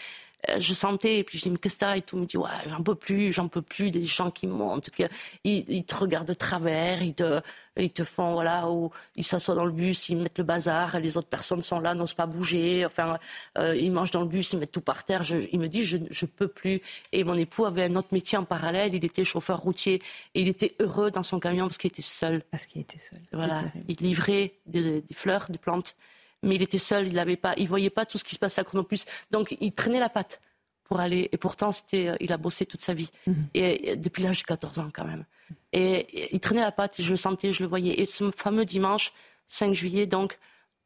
Euh, je sentais, et puis je dis, mais qu'est-ce que t'as Et tout, il me dit, ouais, j'en peux plus, j'en peux plus des gens qui montent, qui, ils, te regardent de travers, ils te, ils te font, voilà, ou ils s'assoient dans le bus, ils mettent le bazar, les autres personnes sont là, n'osent pas bouger, enfin, euh, ils mangent dans le bus, ils mettent tout par terre. Je, il me dit, je, je peux plus. Et mon époux avait un autre métier en parallèle, il était chauffeur routier, et il était heureux dans son camion parce qu'il était seul. Parce qu'il était seul. Voilà, il livrait des, des fleurs, des plantes mais il était seul, il n'avait pas, il voyait pas tout ce qui se passait à Chronoplus. Donc il traînait la patte pour aller. Et pourtant, c'était, il a bossé toute sa vie. Mhm. Et, depuis l'âge de 14 ans quand même. Et, il traînait la patte, je le sentais, je le voyais. Et ce fameux dimanche, 5 juillet, donc,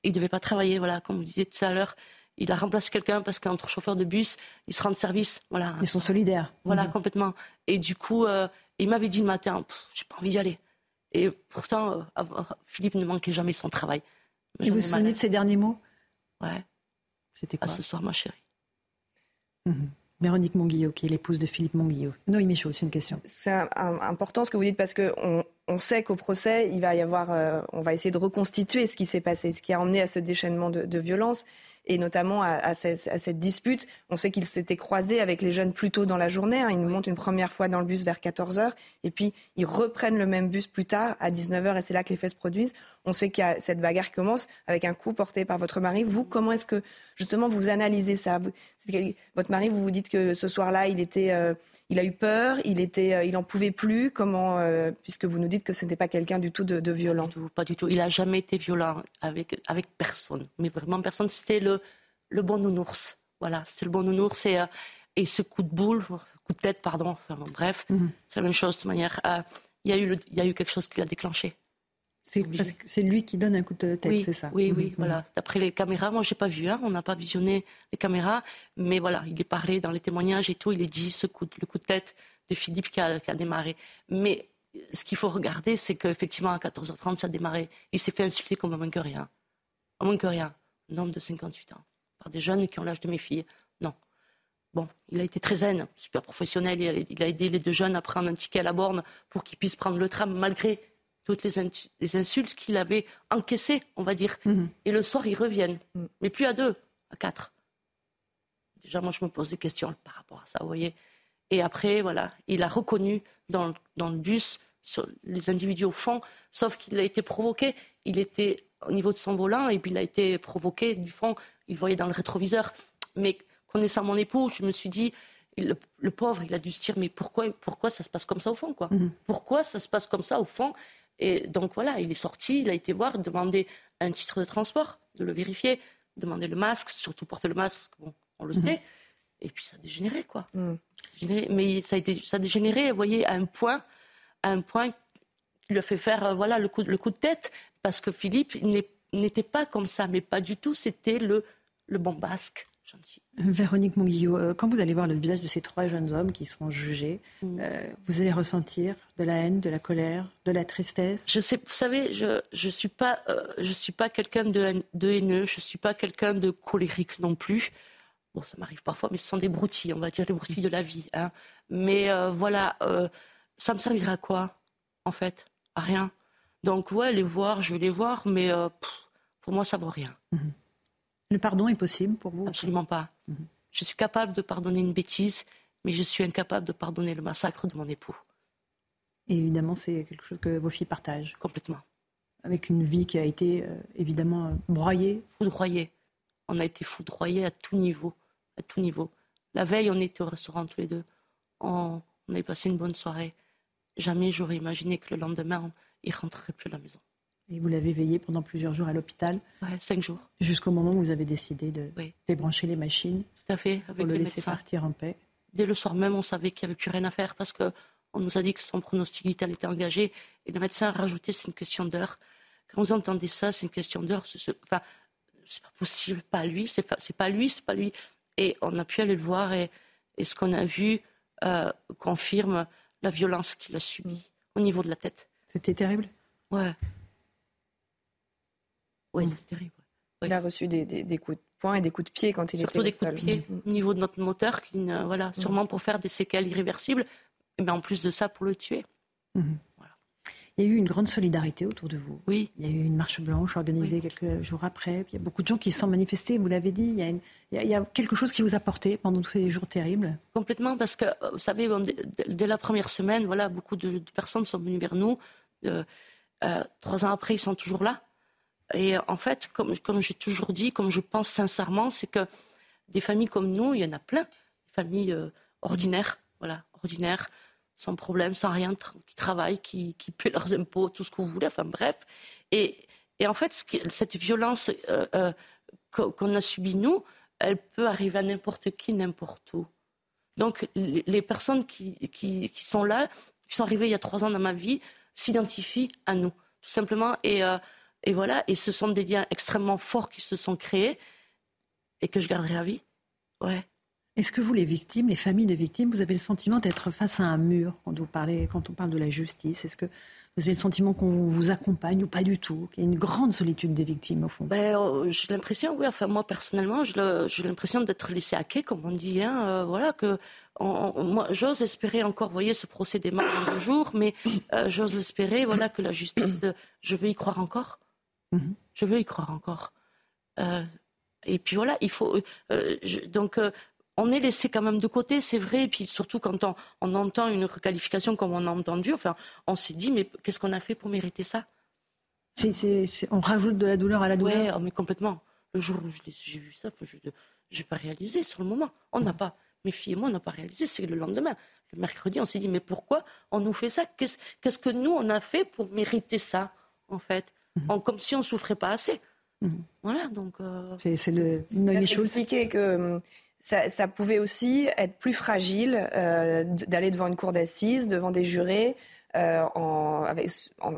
il devait pas travailler, voilà, comme vous disiez tout à l'heure. Il a remplacé quelqu'un parce qu'entre chauffeurs de bus, ils se rendent service. Voilà. Ils sont solidaires. Voilà, mhm. complètement. Et du coup, euh, il m'avait dit le matin, j'ai pas envie d'y aller. Et pourtant, euh, Philippe ne manquait jamais son travail. Et vous vous souvenez de ces derniers mots? Ouais. C'était quoi? À ce soir, ma chérie. Mhm. Véronique Monguillot, qui est l'épouse de Philippe Monguillot. Noémie Michaud, c'est une question. C'est important ce que vous dites parce qu'on on sait qu'au procès, il va y avoir, euh, on va essayer de reconstituer ce qui s'est passé, ce qui a emmené à ce déchaînement de, de violence et notamment à, cette, dispute. On sait qu'il s'était croisé avec les jeunes plus tôt dans la journée. Hein. Ils nous montent une première fois dans le bus vers 14h et puis ils reprennent le même bus plus tard à 19h et c'est là que les faits se produisent. On sait qu'il y a cette bagarre qui commence avec un coup porté par votre mari. Vous, comment est-ce que justement vous analysez ça? Votre mari, vous vous dites que ce soir-là, il était... Euh, il a eu peur, il était, euh, il en pouvait plus. Comment, euh, puisque vous nous dites que ce n'était pas quelqu'un du tout de, violent? Pas du, tout, Il a jamais été violent avec avec personne, mais vraiment personne. C'était le le bon nounours. Voilà, c'était le bon nounours et euh, et ce coup de boule, coup de tête, pardon. bref, mhm. c'est la même chose de toute manière. Il y a eu il y a eu quelque chose qui l'a déclenché. C'est lui qui donne un coup de tête, c'est ça Oui, oui, mhm. voilà. D'après les caméras, moi, j'ai pas vu, hein, on n'a pas visionné les caméras, mais voilà, il est parlé dans les témoignages et tout, il est dit ce coup, le coup de tête de Philippe qui a, démarré. Mais ce qu'il faut regarder, c'est qu'effectivement, à 14h30, ça a démarré. Il s'est fait insulter comme un moins que rien. Moins que rien. Un homme de 58 ans. Par des jeunes qui ont l'âge de mes filles. Non. Bon, il a été très zen, super professionnel. Il a, aidé les deux jeunes à prendre un ticket à la borne pour qu'ils puissent prendre le tram malgré toutes les, insultes qu'il avait encaissées, on va dire. Mhm. Et le soir, ils reviennent. Mhm. Mais plus à deux, à quatre. Déjà, moi, je me pose des questions par rapport à ça, vous voyez. Et après, voilà, il a reconnu dans, dans le bus les individus au fond, sauf qu'il a été provoqué. Il était au niveau de son volant et puis il a été provoqué du fond. Il voyait dans le rétroviseur. Mais connaissant mon époux, je me suis dit, le, pauvre, il a dû se dire, mais pourquoi, pourquoi ça se passe comme ça au fond, quoi? Mhm. Pourquoi ça se passe comme ça au fond? Et donc voilà, il est sorti, il a été voir, demander un titre de transport, de le vérifier, demander le masque, surtout porter le masque, parce que bon, on le mhm. sait. Et puis ça a dégénéré, quoi. Mhm. Mais ça a, été, ça a dégénéré, vous voyez, à un point, à un point qui lui a fait faire euh, voilà, le, coup, le coup de tête, parce que Philippe n'était pas comme ça, mais pas du tout, c'était le, le bon basque. Véronique Monguillot, euh, quand vous allez voir le visage de ces trois jeunes hommes qui seront jugés, mm. euh, vous allez ressentir de la haine, de la colère, de la tristesse? Je sais, vous savez, je ne suis pas, euh, je suis pas quelqu'un de, de, haineux, je ne suis pas quelqu'un de colérique non plus. Bon, ça m'arrive parfois, mais ce sont des broutilles, on va dire, les broutilles de la vie. Hein. Mais voilà, ça me servira à quoi, en fait? À rien. Donc, ouais, les voir, je vais les voir, mais pour moi, ça vaut rien. Mm-hmm. Le pardon est possible pour vous Absolument pas. Mhm. Je suis capable de pardonner une bêtise, mais je suis incapable de pardonner le massacre de mon époux. Et évidemment, c'est quelque chose que vos filles partagent. Complètement. Avec une vie qui a été euh, évidemment euh, broyée. Foudroyée. On a été foudroyés à tout niveau. À tout niveau. La veille, on était au restaurant tous les deux. On, on avait passé une bonne soirée. Jamais j'aurais imaginé que le lendemain, il rentrerait plus à la maison. Et vous l'avez veillé pendant plusieurs jours à l'hôpital Ouais, cinq jours. Jusqu'au moment où vous avez décidé de débrancher les machines Tout à fait, avec pour le les laisser médecins. partir en paix. Dès le soir même, on savait qu'il n'y avait plus rien à faire parce qu'on nous a dit que son pronostic vital était engagé. Et le médecin a rajouté c'est une question d'heure. Quand vous entendez ça, c'est une question d'heure. Enfin, c'est pas possible, pas lui, c'est pas, pas lui, c'est pas lui. Et on a pu aller le voir et, et ce qu'on a vu euh, confirme la violence qu'il a subie au niveau de la tête. C'était terrible Ouais. Oui, c'est terrible. Il a reçu des, des- des coups de poing et des coups de pied quand il Surtout était des au coups de pied au niveau de notre moteur, qui, ne- voilà, sûrement pour faire des séquelles irréversibles. Mais en plus de ça, pour le tuer. Il y a eu une grande solidarité autour de vous. Oui. Il y a eu une marche blanche organisée quelques jours après. Il y a beaucoup de gens qui se sont manifestés, vous l'avez dit. Il y, a une- il y a- il y a quelque chose qui vous a porté pendant tous ces jours terribles. Complètement, parce que, euh, vous savez, bon, dès, dès la première semaine, voilà, beaucoup de, de personnes sont venues vers nous. Euh, trois ans après, ils sont toujours là. Et en fait, comme, j'ai toujours dit, comme je pense sincèrement, c'est que des familles comme nous, il y en a plein. Des familles euh, ordinaires, voilà, ordinaires, sans problème, sans rien, qui travaillent, qui, qui paient leurs impôts, tout ce que vous voulez, enfin bref. Et, en fait, cette violence euh, qu'on a subie, nous, elle peut arriver à n'importe qui, n'importe où. Donc, les personnes qui sont là, qui sont arrivées il y a trois ans dans ma vie, s'identifient à nous, tout simplement. Et, euh, et voilà, et ce sont des liens extrêmement forts qui se sont créés et que je garderai à vie. Ouais. Est-ce que vous, les victimes, les familles de victimes, vous avez le sentiment d'être face à un mur quand, vous parlez, quand on parle de la justice? Est-ce que vous avez le sentiment qu'on vous accompagne ou pas du tout Qu'il y a une grande solitude des victimes, au fond? Ben, euh, j'ai l'impression, oui, enfin moi personnellement, j'ai l'impression d'être laissé à quai, comme on dit. Hein, euh, voilà, que on- on- moi, j'ose espérer encore, vous voyez, ce procès démarre dans deux jours, mais euh, j'ose espérer, voilà, que la justice, je veux y croire encore. Je veux y croire encore. Euh, et puis voilà, il faut. euh, je- donc, on est laissé quand même de côté, c'est vrai. Et puis surtout quand on, on entend une requalification comme on a entendu, enfin, on s'est dit, mais qu'est-ce qu'on a fait pour mériter ça? On rajoute de la douleur à la douleur? Ouais, oh, mais complètement. Le jour où j'ai vu ça, je n'ai pas réalisé sur le moment. On n'a pas, mes filles et moi, on n'a pas réalisé. C'est le lendemain. Le mercredi, on s'est dit, mais pourquoi on nous fait ça? Qu'est-ce que nous, on a fait pour mériter ça, en fait? En- Comme si on souffrait pas assez. Voilà, donc. euh, C'est le que hum, ça, pouvait aussi être plus fragile euh, d'aller devant une cour d'assises, devant des jurés, euh, en,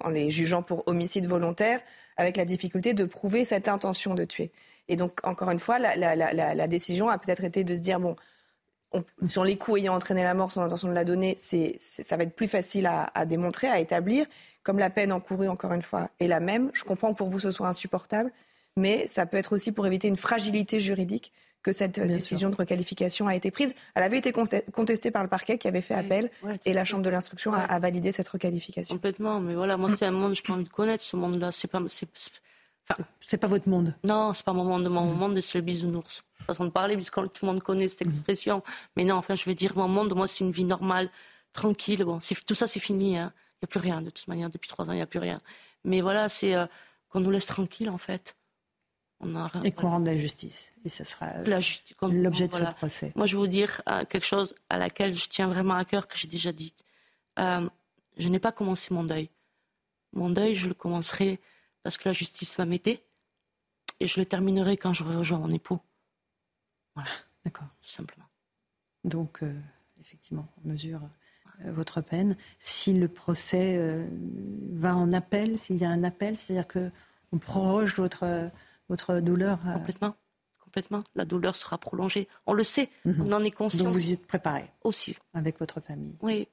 les jugeant pour homicide volontaire, avec la difficulté de prouver cette intention de tuer. Et donc, encore une fois, la, décision a peut-être été de se dire, bon, on- sur les coups ayant entraîné la mort sans intention de la donner, ça va être plus facile à, à démontrer, à établir. Comme la peine encourue, encore une fois, est la même. Je comprends que pour vous, ce soit insupportable, mais ça peut être aussi pour éviter une fragilité juridique que cette décision de requalification a été prise. Elle avait été contestée par le parquet qui avait fait appel ouais, et la Chambre de l'instruction a, a validé cette requalification. Complètement, mais voilà, moi, c'est un monde, je pas envie de connaître ce monde-là. C'est pas. c'est- c'est- enfin, C'est pas votre monde Non, c'est pas mon monde. Mon monde, c'est le bisounours. Façon de parler, puisque tout le monde connaît cette expression. Mais non, enfin, je vais dire, mon monde, moi, c'est une vie normale, tranquille. Bon, c'est- tout ça, c'est fini. hein. Il n'y a plus rien, de toute manière. Depuis trois ans, il n'y a plus rien. Mais voilà, c'est euh, qu'on nous laisse tranquille, en fait. On a rien- Et qu'on rende la justice. Et ça sera comme- l'objet de voilà. ce procès. Moi, je vais vous dire euh, quelque chose à laquelle je tiens vraiment à cœur, que j'ai déjà dit. Euh, je n'ai pas commencé mon deuil. Mon deuil, je le commencerai parce que la justice va m'aider. Et je le terminerai quand j'aurai rejoint mon époux. Voilà. D'accord. Tout simplement. Donc, euh, effectivement, on mesure euh, votre peine. Si le procès euh, va en appel, s'il y a un appel, c'est-à-dire qu'on proroge votre, votre douleur. euh, Complètement. Complètement. La douleur sera prolongée. On le sait. On en est conscient. Mhm. Donc vous y êtes préparé Aussi. avec votre famille. Oui.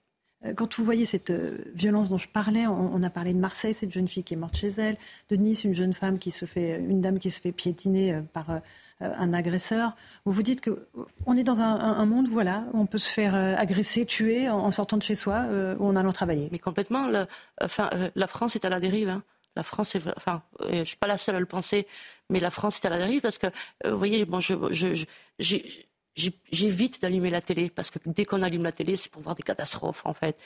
Euh, Quand vous voyez cette euh, violence dont je parlais, on, a parlé de Marseille, cette jeune fille qui est morte chez elle, de Nice, une jeune femme qui se fait, une dame qui se fait piétiner par un agresseur. Vous vous dites que on est dans un, monde, voilà, où on peut se faire agresser, tuer en, sortant de chez soi ou en allant travailler. Mais complètement. le- enfin, la France est à la dérive. hein. La France est, enfin, euh, je suis pas la seule à le penser, mais la France est à la dérive parce que, euh, vous voyez, bon, je, j'évite d'allumer la télé parce que dès qu'on allume la télé, c'est pour voir des catastrophes, en fait.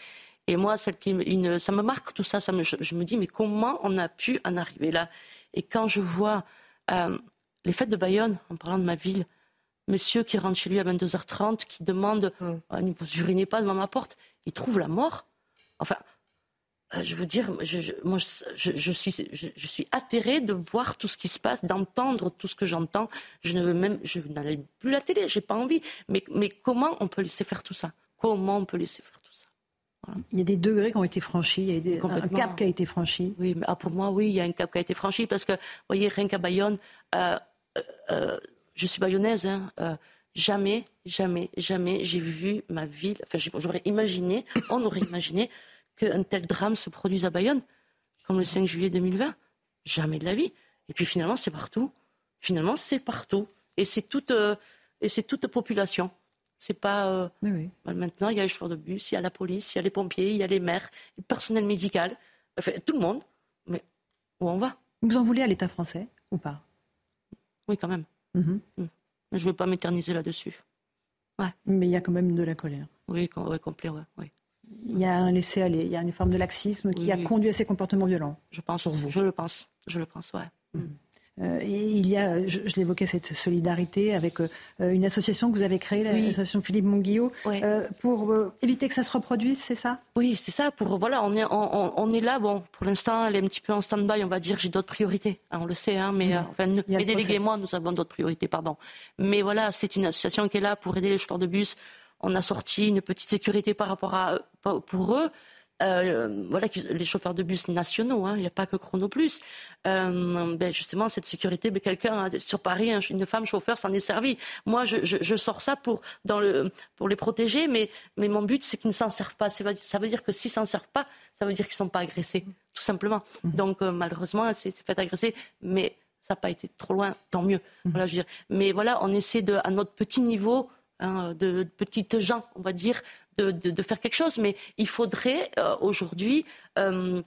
Et moi, celle qui, me- une, ça me marque tout ça. ça me, je, je me dis, mais comment on a pu en arriver là? Et quand je vois euh, les fêtes de Bayonne, en parlant de ma ville, monsieur qui rentre chez lui à 22h30, qui demande, Ah, vous urinez pas devant ma porte, il trouve la mort. Enfin, je veux dire, je, moi, je, suis, je, suis atterrée de voir tout ce qui se passe, d'entendre tout ce que j'entends. Je ne veux même, je n'allume plus la télé, j'ai pas envie. Mais, mais comment on peut laisser faire tout ça? Comment on peut laisser faire tout ça? Il y a des degrés qui ont été franchis, il y a des, un cap qui a été franchi. Oui, mais ah, pour moi, oui, il y a un cap qui a été franchi parce que, vous voyez, rien qu'à Bayonne, euh, euh, je suis bayonnaise, hein, jamais, jamais, jamais j'ai vu ma ville. Enfin, j'aurais imaginé, on aurait imaginé qu'un tel drame se produise à Bayonne, comme le 5 juillet 2020. Jamais de la vie. Et puis finalement, c'est partout. Finalement, c'est partout. Et c'est toute, euh, et c'est toute population. C'est pas. Euh, bah, maintenant, il y a les chauffeurs de bus, il y a la police, il y a les pompiers, il y a les maires, le personnel médical, enfin, tout le monde. Mais où on va? Vous en voulez à l'État français ou pas? Oui, quand même. Mhm. Mm. Je ne veux pas m'éterniser là-dessus. Ouais. Mais il y a quand même de la colère. Oui, complet, oui il y a un laisser-aller, il y a une forme de laxisme qui a conduit à ces comportements violents. Je pense, sur vous. Je le pense, je le pense, ouais. Mm. Euh, et il y a, je, l'évoquais, cette solidarité avec euh, une association que vous avez créée, l'association Philippe Monguillot, euh, pour éviter que ça se reproduise, c'est ça? Oui, c'est ça. Pour voilà, on est, on, est là. Bon, pour l'instant, elle est un petit peu en stand-by. On va dire, j'ai d'autres priorités. Hein, on le sait, hein, mais enfin, mes délégués et moi, nous avons d'autres priorités, pardon. Mais voilà, c'est une association qui est là pour aider les chauffeurs de bus on a sorti une petite sécurité par rapport à pour eux. Euh, voilà, les chauffeurs de bus nationaux, hein, il n'y a pas que Chrono Plus. Euh, ben justement, cette sécurité, ben quelqu'un sur Paris, une femme chauffeur s'en est servi. Moi, je, sors ça pour, dans le, pour les protéger, mais, mais mon but, c'est qu'ils ne s'en servent pas. Ça veut dire que s'ils s'en servent pas, ça veut dire qu'ils ne sont pas agressés, tout simplement. Mmh. Donc, euh, malheureusement, c'est fait agresser, mais ça n'a pas été trop loin, tant mieux. Mmh. Voilà, je veux dire. Mais voilà, on essaie de, à notre petit niveau, Hein, de petites gens, on va dire, de, faire quelque chose. Mais il faudrait euh, aujourd'hui, euh,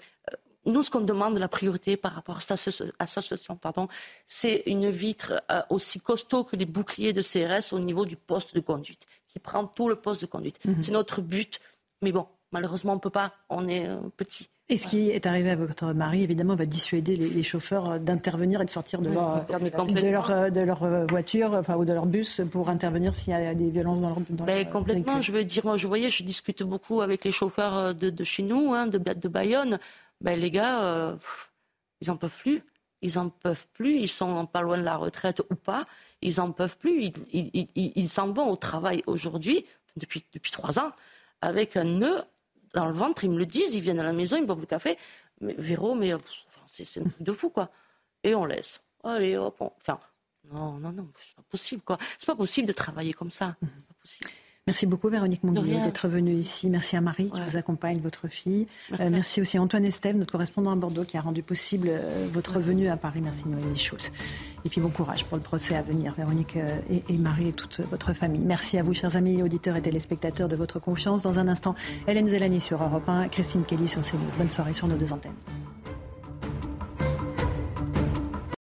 nous, ce qu'on demande, la priorité par rapport à cette association, pardon, c'est une vitre euh, aussi costaud que les boucliers de CRS au niveau du poste de conduite, qui prend tout le poste de conduite. Mhm. C'est notre but. Mais bon, malheureusement, on ne peut pas, on est petit. Et ce qui est arrivé à votre mari, évidemment, va dissuader les, chauffeurs euh, d'intervenir et de sortir de, leur, de, leur, euh, de leur euh, voiture enfin, ou de leur bus pour intervenir s'il y a des violences dans leur, dans ben, Complètement. Je veux dire, moi, je voyais, je discute beaucoup avec les chauffeurs de, chez nous, hein, de, de Bayonne. Ben, les gars, ils n'en peuvent plus. Ils n'en peuvent plus. Ils sont pas loin de la retraite ou pas. Ils n'en peuvent plus. Ils s'en vont au travail aujourd'hui, depuis, depuis trois ans, avec un nœud dans le ventre, ils me le disent, ils viennent à la maison, ils boivent le café. Mais Véro, mais c'est un truc de fou, quoi. Et on laisse. Allez, hop, enfin, non, non, non, c'est pas possible, quoi. C'est pas possible de travailler comme ça. Pas possible. Merci beaucoup Véronique Monguillot d'être venue ici. Merci à Marie qui vous accompagne, votre fille. Euh, merci. aussi à Antoine Estève, notre correspondant à Bordeaux, qui a rendu possible euh, votre venue à Paris. Merci Noémie Schultz. Et puis bon courage pour le procès à venir, Véronique euh, et, Marie et toute votre famille. Merci à vous, chers amis, auditeurs et téléspectateurs, de votre confiance. Dans un instant, Hélène Zelani sur Europe 1, Christine Kelly sur CNews. Bonne soirée sur nos deux antennes.